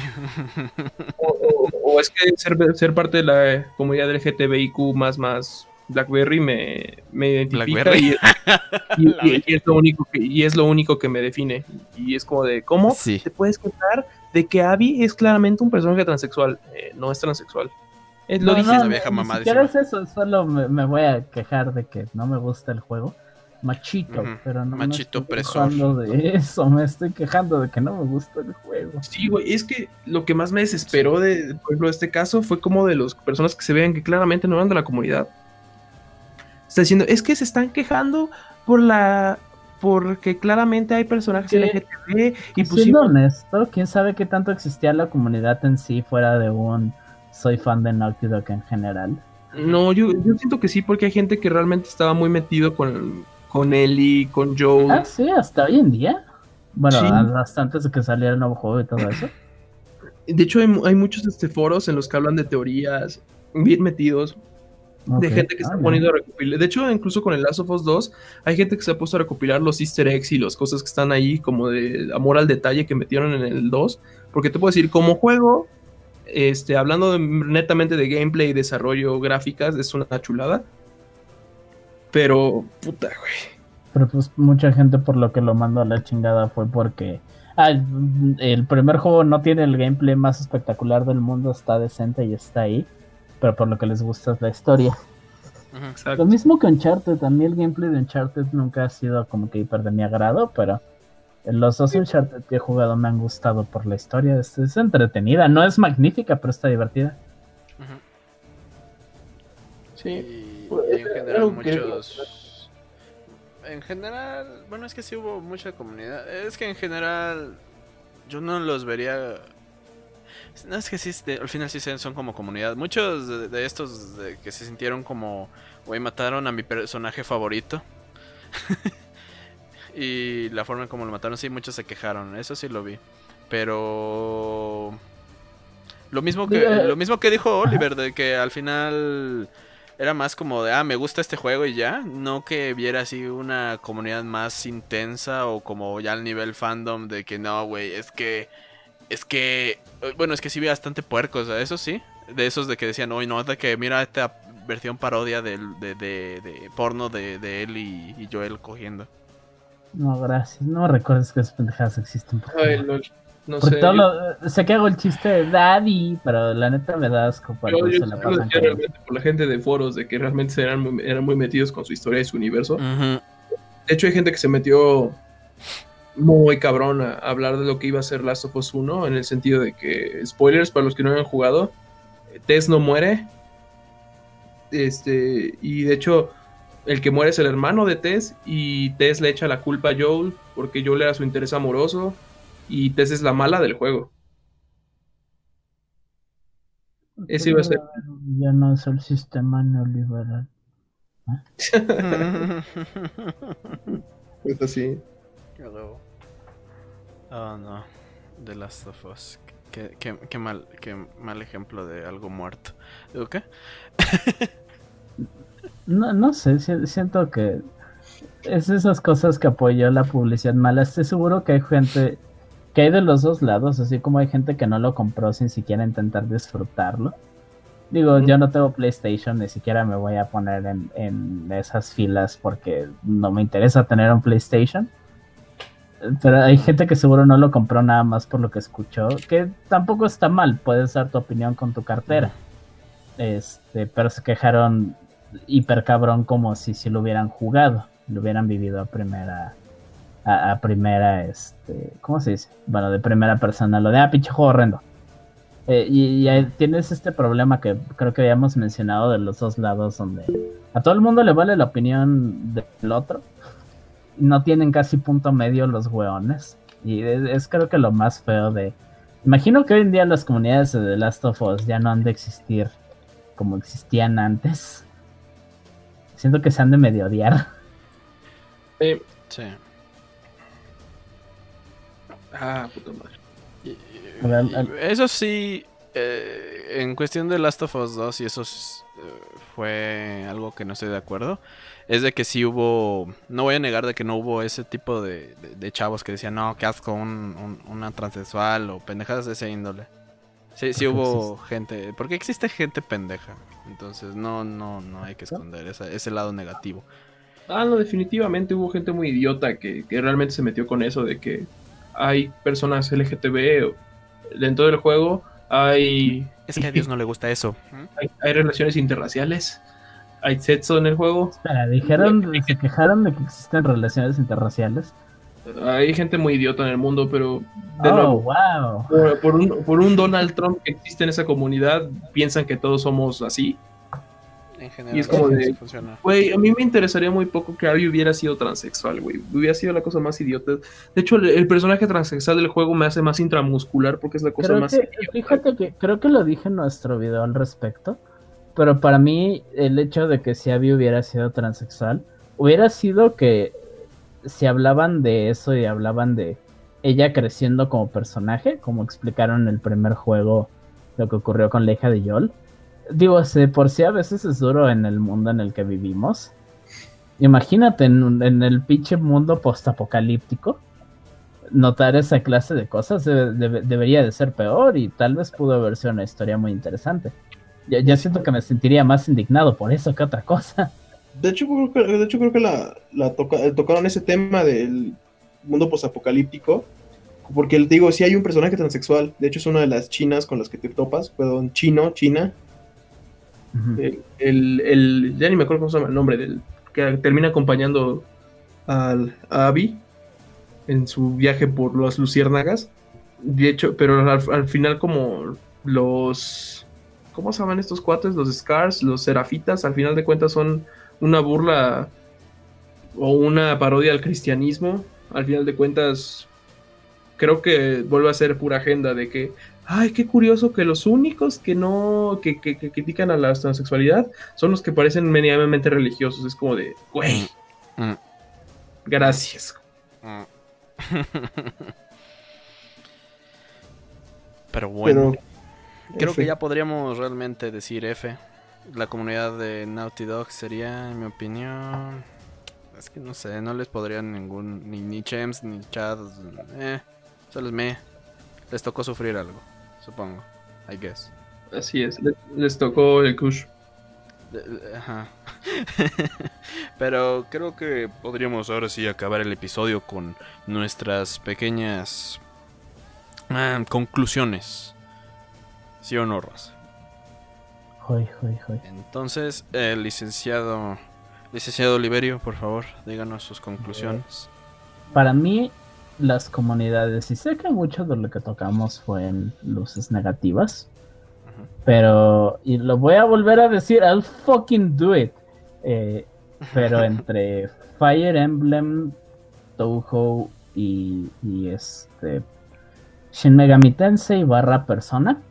o, es que ser, ser, parte de la comunidad LGTBIQ más más BlackBerry me, me identifica Y, es lo único que, y es lo único que me define. Y es como de, ¿cómo te puedes contar de que Abby es claramente un personaje transexual? Eh, no es transexual. Es, lo dice la vieja mamá. Si quieres eso, solo me, voy a quejar de que no me gusta el juego. Machito, pero no Machito me estoy quejando de eso, me estoy quejando de que no me gusta el juego. Sí, güey, es que lo que más me desesperó de, por ejemplo, este caso fue como de las personas que se vean que claramente no eran de la comunidad está diciendo, es que se están quejando por la porque claramente hay personajes sí. LGTB y pues siendo honesto, quién sabe qué tanto existía la comunidad en sí fuera de un soy fan de Naughty Dog en general. No, yo, yo siento que sí, porque hay gente que realmente estaba muy metido con, con Ellie, con Joe. Ah, sí, hasta hoy en día. Bueno, hasta antes de que saliera el nuevo juego y todo eso. De hecho, hay, hay muchos este, foros en los que hablan de teorías bien metidos de gente que se ha poniendo a recopilar. De hecho, incluso con el Last of Us 2, hay gente que se ha puesto a recopilar los easter eggs y las cosas que están ahí, como de amor al detalle que metieron en el 2. Porque te puedo decir, como juego, este, hablando netamente de gameplay y desarrollo gráficas, es una chulada. Pero, puta, güey. Pero pues mucha gente por lo que lo mandó a la chingada fue porque ah, el primer juego no tiene el gameplay más espectacular del mundo, está decente y está ahí pero por lo que les gusta es la historia. Lo mismo que Uncharted, también el gameplay de Uncharted nunca ha sido como que hiper de mi agrado, pero los dos Uncharted que he jugado me han gustado por la historia, es, entretenida, no es magnífica, pero está divertida. Sí, en general muchos... En general, bueno, es que sí hubo mucha comunidad. Es que en general yo no los vería no es que sí, al final sí son como comunidad. Muchos de, estos que se sintieron como, güey, mataron a mi personaje favorito. y la forma en como lo mataron, sí, muchos se quejaron. Eso sí lo vi. Pero... Lo mismo que, lo mismo que dijo Oliver, de que al final era más como de, ah, me gusta este juego y ya. No que viera así una comunidad más intensa o como ya al nivel fandom de que no, güey, es que es que, eh, bueno, es que sí vi bastante puercos, eso sí. De esos de que decían, hoy no, de que mira esta versión parodia de, de, de, porno de, él y, Joel cogiendo. No, gracias. No recuerdes que esas pendejadas existen. Ay, no, sé. sé que hago el chiste de Daddy, pero la neta me da asco para yo, se la pasan por la gente de foros de que realmente eran muy, eran muy metidos con su historia y su universo. De hecho, hay gente que se metió muy cabrón a hablar de lo que iba a ser Last of Us 1, en el sentido de que, spoilers para los que no hayan jugado, Tess no muere. Este, y de hecho, el que muere es el hermano de Tess, y Tess le echa la culpa a Joel, porque Joel era su interés amoroso, y Tess es la mala del juego. Ese iba a ser. Ya no es el sistema neoliberal. pues así. Oh no. The Last of Us. Qué, mal, qué mal ejemplo de algo muerto. qué? no, no sé, siento que es esas cosas que apoyó la publicidad mala. Estoy seguro que hay gente que hay de los dos lados, así como hay gente que no lo compró sin siquiera intentar disfrutarlo. Digo, yo no tengo PlayStation, ni siquiera me voy a poner en, en esas filas porque no me interesa tener un PlayStation pero hay gente que seguro no lo compró nada más por lo que escuchó, que tampoco está mal, puedes dar tu opinión con tu cartera. Este, pero se quejaron hiper cabrón como si si lo hubieran jugado, lo hubieran vivido a primera a, primera este, ¿cómo se dice? Bueno, de primera persona, lo de ah, pinche juego horrendo. Eh, y, y, tienes este problema que creo que habíamos mencionado de los dos lados donde a todo el mundo le vale la opinión del otro no tienen casi punto medio los weones. Y es, creo que lo más feo de... Imagino que hoy en día las comunidades de The Last of Us ya no han de existir como existían antes. Siento que se han de medio odiar. sí. Ah, puta madre. Eso sí, eh, en cuestión de Last of Us 2, y eso eh, fue algo que no estoy de acuerdo es de que sí hubo, no voy a negar de que no hubo ese tipo de, chavos que decían, no, qué asco un, una transexual o pendejadas de ese índole. Sí, sí hubo gente, porque existe gente pendeja, entonces no, no, no hay que esconder ese lado negativo. Ah, no, definitivamente hubo gente muy idiota que, realmente se metió con eso de que hay personas LGTB dentro del juego, hay... Es que a Dios no le gusta eso. hay relaciones interraciales hay sexo en el juego. Espera, dijeron, se quejaron de que existen relaciones interraciales. Hay gente muy idiota en el mundo, pero oh, wow. por, un, Donald Trump que existe en esa comunidad, piensan que todos somos así. En general, y es como de, güey, a mí me interesaría muy poco que Abby hubiera sido transexual, güey. Hubiera sido la cosa más idiota. De hecho, el, personaje transexual del juego me hace más intramuscular porque es la cosa más. fíjate que creo que lo dije en nuestro video al respecto pero para mí, el hecho de que si Abby hubiera sido transexual, hubiera sido que si hablaban de eso y hablaban de ella creciendo como personaje, como explicaron en el primer juego lo que ocurrió con la hija de Joel. Digo, por si a veces es duro en el mundo en el que vivimos. Imagínate en, el pinche mundo postapocalíptico notar esa clase de cosas debería de ser peor y tal vez pudo haber sido una historia muy interesante. Ya, siento que me sentiría más indignado por eso que otra cosa. De hecho, creo que, de hecho, creo que la, eh, tocaron ese tema del mundo posapocalíptico. Porque digo, si hay un personaje transexual. De hecho, es una de las chinas con las que te topas. Perdón, chino, china. El, ya ni me acuerdo cómo se llama el nombre. Del, que termina acompañando al, a Abby en su viaje por las luciérnagas. De hecho, pero al final, como los ¿Cómo se llaman estos cuates? Los Scars, los Serafitas, al final de cuentas son una burla o una parodia al cristianismo. Al final de cuentas, creo que vuelve a ser pura agenda de que, ay, qué curioso que los únicos que no, que, critican a la transexualidad son los que parecen medianamente religiosos. Es como de, güey, mm. Mm. gracias. Mm. Pero bueno. Creo que ya podríamos realmente decir F. La comunidad de Naughty Dog sería, en mi opinión. Es que no sé, no les podrían ningún. Ni, ni Chems, ni Chad. Eh, solo me. Les tocó sufrir algo, supongo. I guess. Así es, les, tocó el Kush. Ajá. Pero creo que podríamos ahora sí acabar el episodio con nuestras pequeñas ah, conclusiones. ¿Sí o no, Rosa? Entonces, el licenciado, licenciado Oliverio, por favor, díganos sus conclusiones. Para mí, las comunidades, y sé que mucho de lo que tocamos fue en luces negativas, pero, y lo voy a volver a decir, I'll fucking do it. Eh, pero entre Fire Emblem, Touhou y, y este Shin Megami Tensei barra Persona,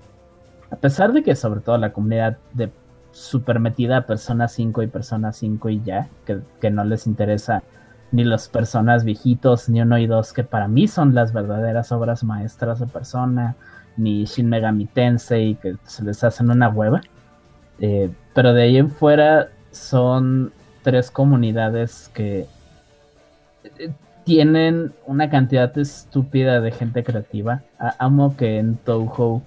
a pesar de que sobre todo la comunidad de super metida a Persona 5 y Persona 5 y ya, que, no les interesa ni los personas viejitos, ni uno y dos, que para mí son las verdaderas obras maestras de Persona, ni Shin Megami Tensei, que se les hacen una hueva. Eh, pero de ahí en fuera son tres comunidades que eh, tienen una cantidad estúpida de gente creativa. amo que en Touhou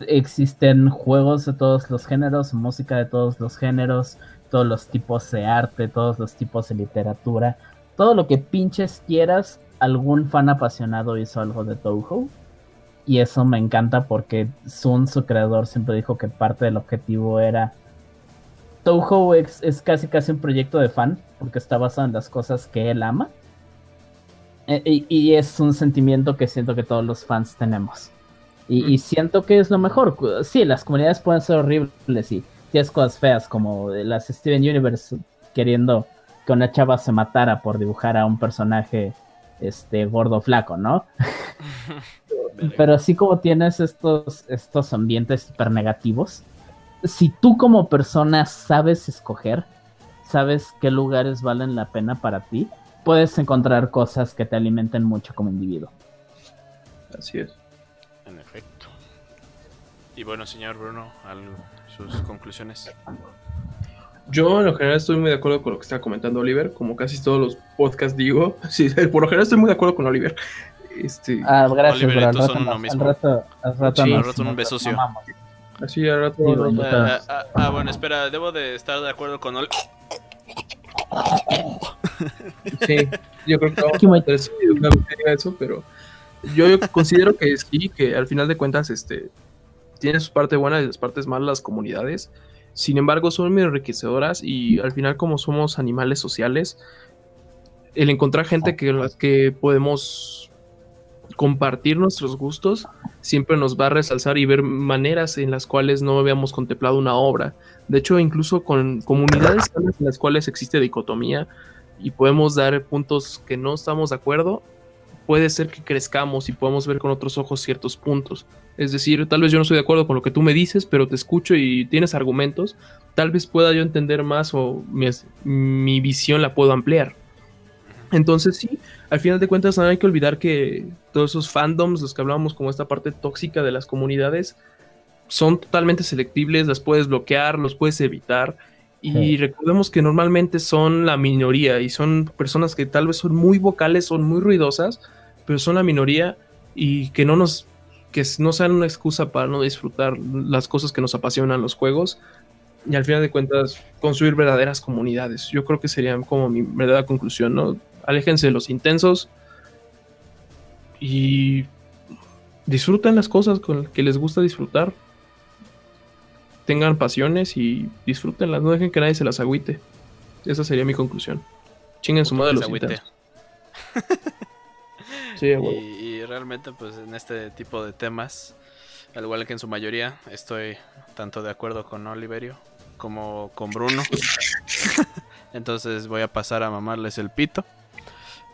existen juegos de todos los géneros, música de todos los géneros, todos los tipos de arte, todos los tipos de literatura, todo lo que pinches quieras, algún fan apasionado hizo algo de Touhou. Y eso me encanta porque Sun, su creador, siempre dijo que parte del objetivo era... Touhou es, es casi casi un proyecto de fan porque está basado en las cosas que él ama. E, y es un sentimiento que siento que todos los fans tenemos. Y, siento que es lo mejor. Sí, las comunidades pueden ser horribles y tienes cosas feas como las Steven Universe queriendo que una chava se matara por dibujar a un personaje este gordo flaco, ¿no? Pero así como tienes estos, estos ambientes hiper negativos, si tú como persona sabes escoger, sabes qué lugares valen la pena para ti, puedes encontrar cosas que te alimenten mucho como individuo. Así es. Y bueno, señor Bruno, sus conclusiones. Yo en lo general estoy muy de acuerdo con lo que está comentando Oliver, como casi todos los podcasts digo. Sí, por lo general estoy muy de acuerdo con Oliver. Este... Ah, gracias, Oliver. Al rato, al rato, al rato, sí, al rato un beso, Así, al rato. ah, ah, ah, bueno, espera, debo de estar de acuerdo con Oliver. Sí, yo creo que vamos a eso, pero yo, yo considero que sí, que al final de cuentas, este, tiene su parte buena y las partes malas las comunidades. Sin embargo, son muy enriquecedoras y al final como somos animales sociales, el encontrar gente que las que podemos compartir nuestros gustos siempre nos va a resalzar y ver maneras en las cuales no habíamos contemplado una obra. De hecho, incluso con comunidades en las cuales existe dicotomía y podemos dar puntos que no estamos de acuerdo, puede ser que crezcamos y podamos ver con otros ojos ciertos puntos. Es decir, tal vez yo no estoy de acuerdo con lo que tú me dices, pero te escucho y tienes argumentos. Tal vez pueda yo entender más o mi, visión la puedo ampliar. Entonces sí, al final de cuentas no hay que olvidar que todos esos fandoms, los que hablábamos como esta parte tóxica de las comunidades, son totalmente selectibles, las puedes bloquear, los puedes evitar. Y recordemos que normalmente son la minoría y son personas que tal vez son muy vocales, son muy ruidosas, pero son la minoría y que no nos que no sean una excusa para no disfrutar las cosas que nos apasionan los juegos y al final de cuentas construir verdaderas comunidades. Yo creo que sería como mi verdadera conclusión, ¿no? Aléjense de los intensos y disfruten las cosas con las que les gusta disfrutar. Tengan pasiones y disfrútenlas, no dejen que nadie se las agüite. Esa sería mi conclusión. Chinguen su madre los intensos. y, realmente, pues en este tipo de temas, al igual que en su mayoría, estoy tanto de acuerdo con Oliverio como con Bruno. Entonces voy a pasar a mamarles el pito.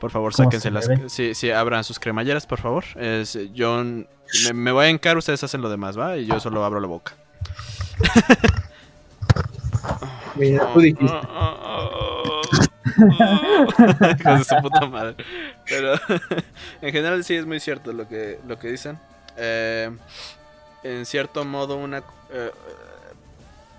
Por favor, sáquense las. Si, si, abran sus cremalleras, por favor. Es, yo me, voy a encar, ustedes hacen lo demás, ¿va? Y yo solo abro la boca. Mira, tú dijiste. Con su puta madre. Pero en general sí es muy cierto lo que, lo que dicen. Eh, en cierto modo, una eh,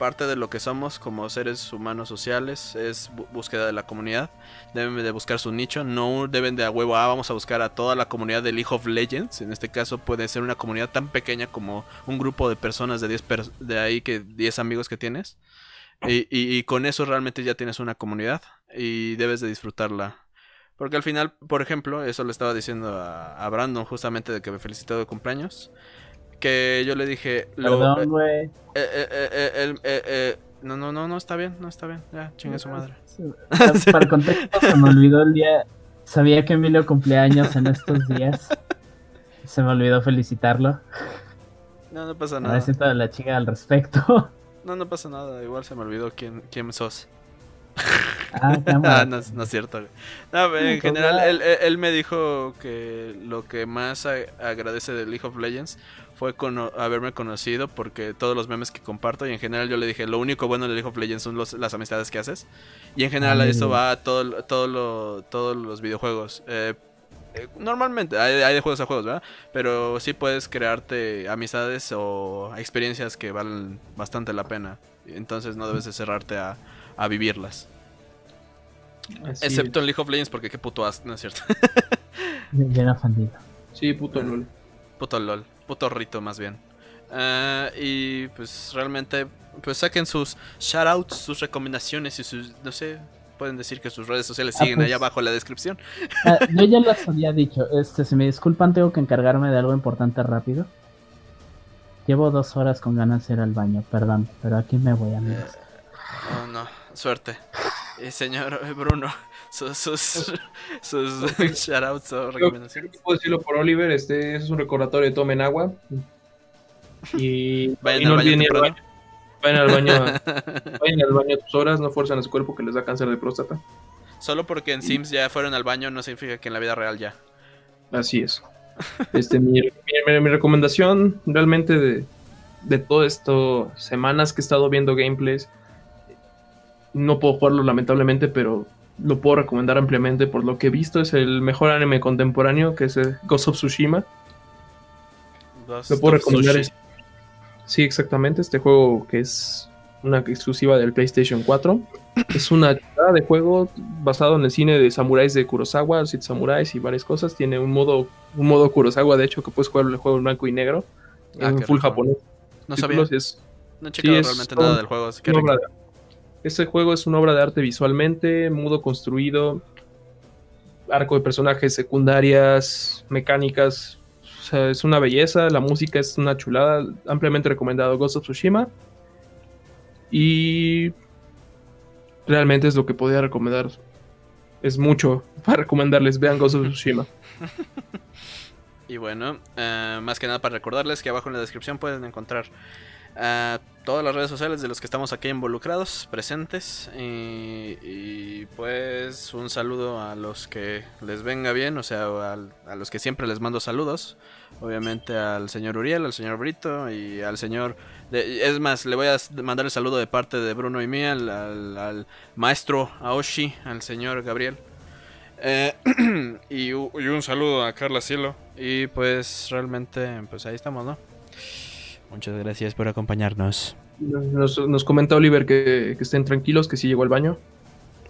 parte de lo que somos como seres humanos sociales es búsqueda de la comunidad. Deben de buscar su nicho. No deben de a huevo, ah, vamos a buscar a toda la comunidad de League of Legends. En este caso puede ser una comunidad tan pequeña como un grupo de personas de 10 de ahí que 10 amigos que tienes Y, con eso realmente ya tienes una comunidad y debes de disfrutarla. Porque al final, por ejemplo, eso le estaba diciendo a, Brandon justamente de que me felicitó de cumpleaños. Que yo le dije... Perdón, güey. no, no, no, no está bien, no está bien. Ya, chingue su madre. Para contexto, se me olvidó el día. Sabía que Emilio cumpleaños en estos días. Se me olvidó felicitarlo. No, no pasa nada. La chica al respecto. No, no pasa nada. Igual se me olvidó quién, quién sos. Ah, ah no, no, es cierto. No, en general, él, él, me dijo que lo que más agradece del League of Legends fue con haberme conocido porque todos los memes que comparto y en general yo le dije, lo único bueno de League of Legends son las amistades que haces. Y en general eso va a todo, todo todos los videojuegos. Eh, normalmente, hay, de juegos a juegos, ¿verdad? Pero sí puedes crearte amistades o experiencias que valen bastante la pena. Entonces no debes de cerrarte a, vivirlas. Excepto en League of Legends porque qué puto as, ¿no es cierto? Bien afandido. Sí, puto LOL. Puto LOL rito más bien. Ah, y pues realmente, pues saquen sus shoutouts, sus recomendaciones y sus, no sé, pueden decir que sus redes sociales ah, siguen allá pues, abajo en la descripción. Ah, yo ya las había dicho, este, si me disculpan, tengo que encargarme de algo importante rápido. Llevo dos horas con ganas de ir al baño, perdón, pero aquí me voy, amigos. Oh, no, suerte. Y señor Bruno, sus, sus, sus shoutouts o recomendaciones. Puedo decirlo por Oliver, este es un recordatorio de tomen agua. Y, vayan, al baño vayan al baño. vayan al baño a tus horas, no fuerzan a su cuerpo que les da cáncer de próstata. Solo porque en Sims ya fueron al baño no significa que en la vida real ya. Así es. Este, mi, mi, recomendación realmente de, de todo esto, semanas que he estado viendo gameplays, no puedo jugarlo lamentablemente, pero lo puedo recomendar ampliamente por lo que he visto. Es el mejor anime contemporáneo, que es Ghost of Tsushima. lo puedo recomendar. Sí, exactamente. Este juego que es una exclusiva del PlayStation 4. Es una de juego basado en el cine de samuráis de Kurosawa, Siete Samuráis y varias cosas. Tiene un modo, un modo Kurosawa, de hecho, que puedes jugar el juego en blanco y negro. Ah, en full japonés. No sabía. no he checado realmente nada del juego. Así que este juego es una obra de arte visualmente, mudo construido, arco de personajes secundarias, mecánicas. Es una belleza, la música es una chulada, ampliamente recomendado Ghost of Tsushima. Y realmente es lo que podía recomendar. Es mucho para recomendarles, vean Ghost of Tsushima. y bueno, eh, más que nada para recordarles que abajo en la descripción pueden encontrar a todas las redes sociales de los que estamos aquí involucrados, presentes. Y, pues un saludo a los que les venga bien, o sea, a, los que siempre les mando saludos. Obviamente al señor Uriel, al señor Brito y al señor... es más, le voy a mandar el saludo de parte de Bruno y mía, al, maestro Aoshi, al señor Gabriel. Eh, y, y un saludo a Carla Cielo. Y pues realmente, pues ahí estamos, ¿no? Muchas gracias por acompañarnos. Nos, comenta Oliver que, estén tranquilos, que sí llegó al baño.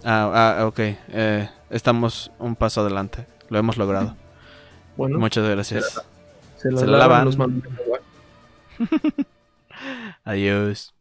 Ah, ah ok. Eh, estamos un paso adelante. Lo hemos logrado. Bueno, Muchas gracias. Se, la, lavan. Adiós.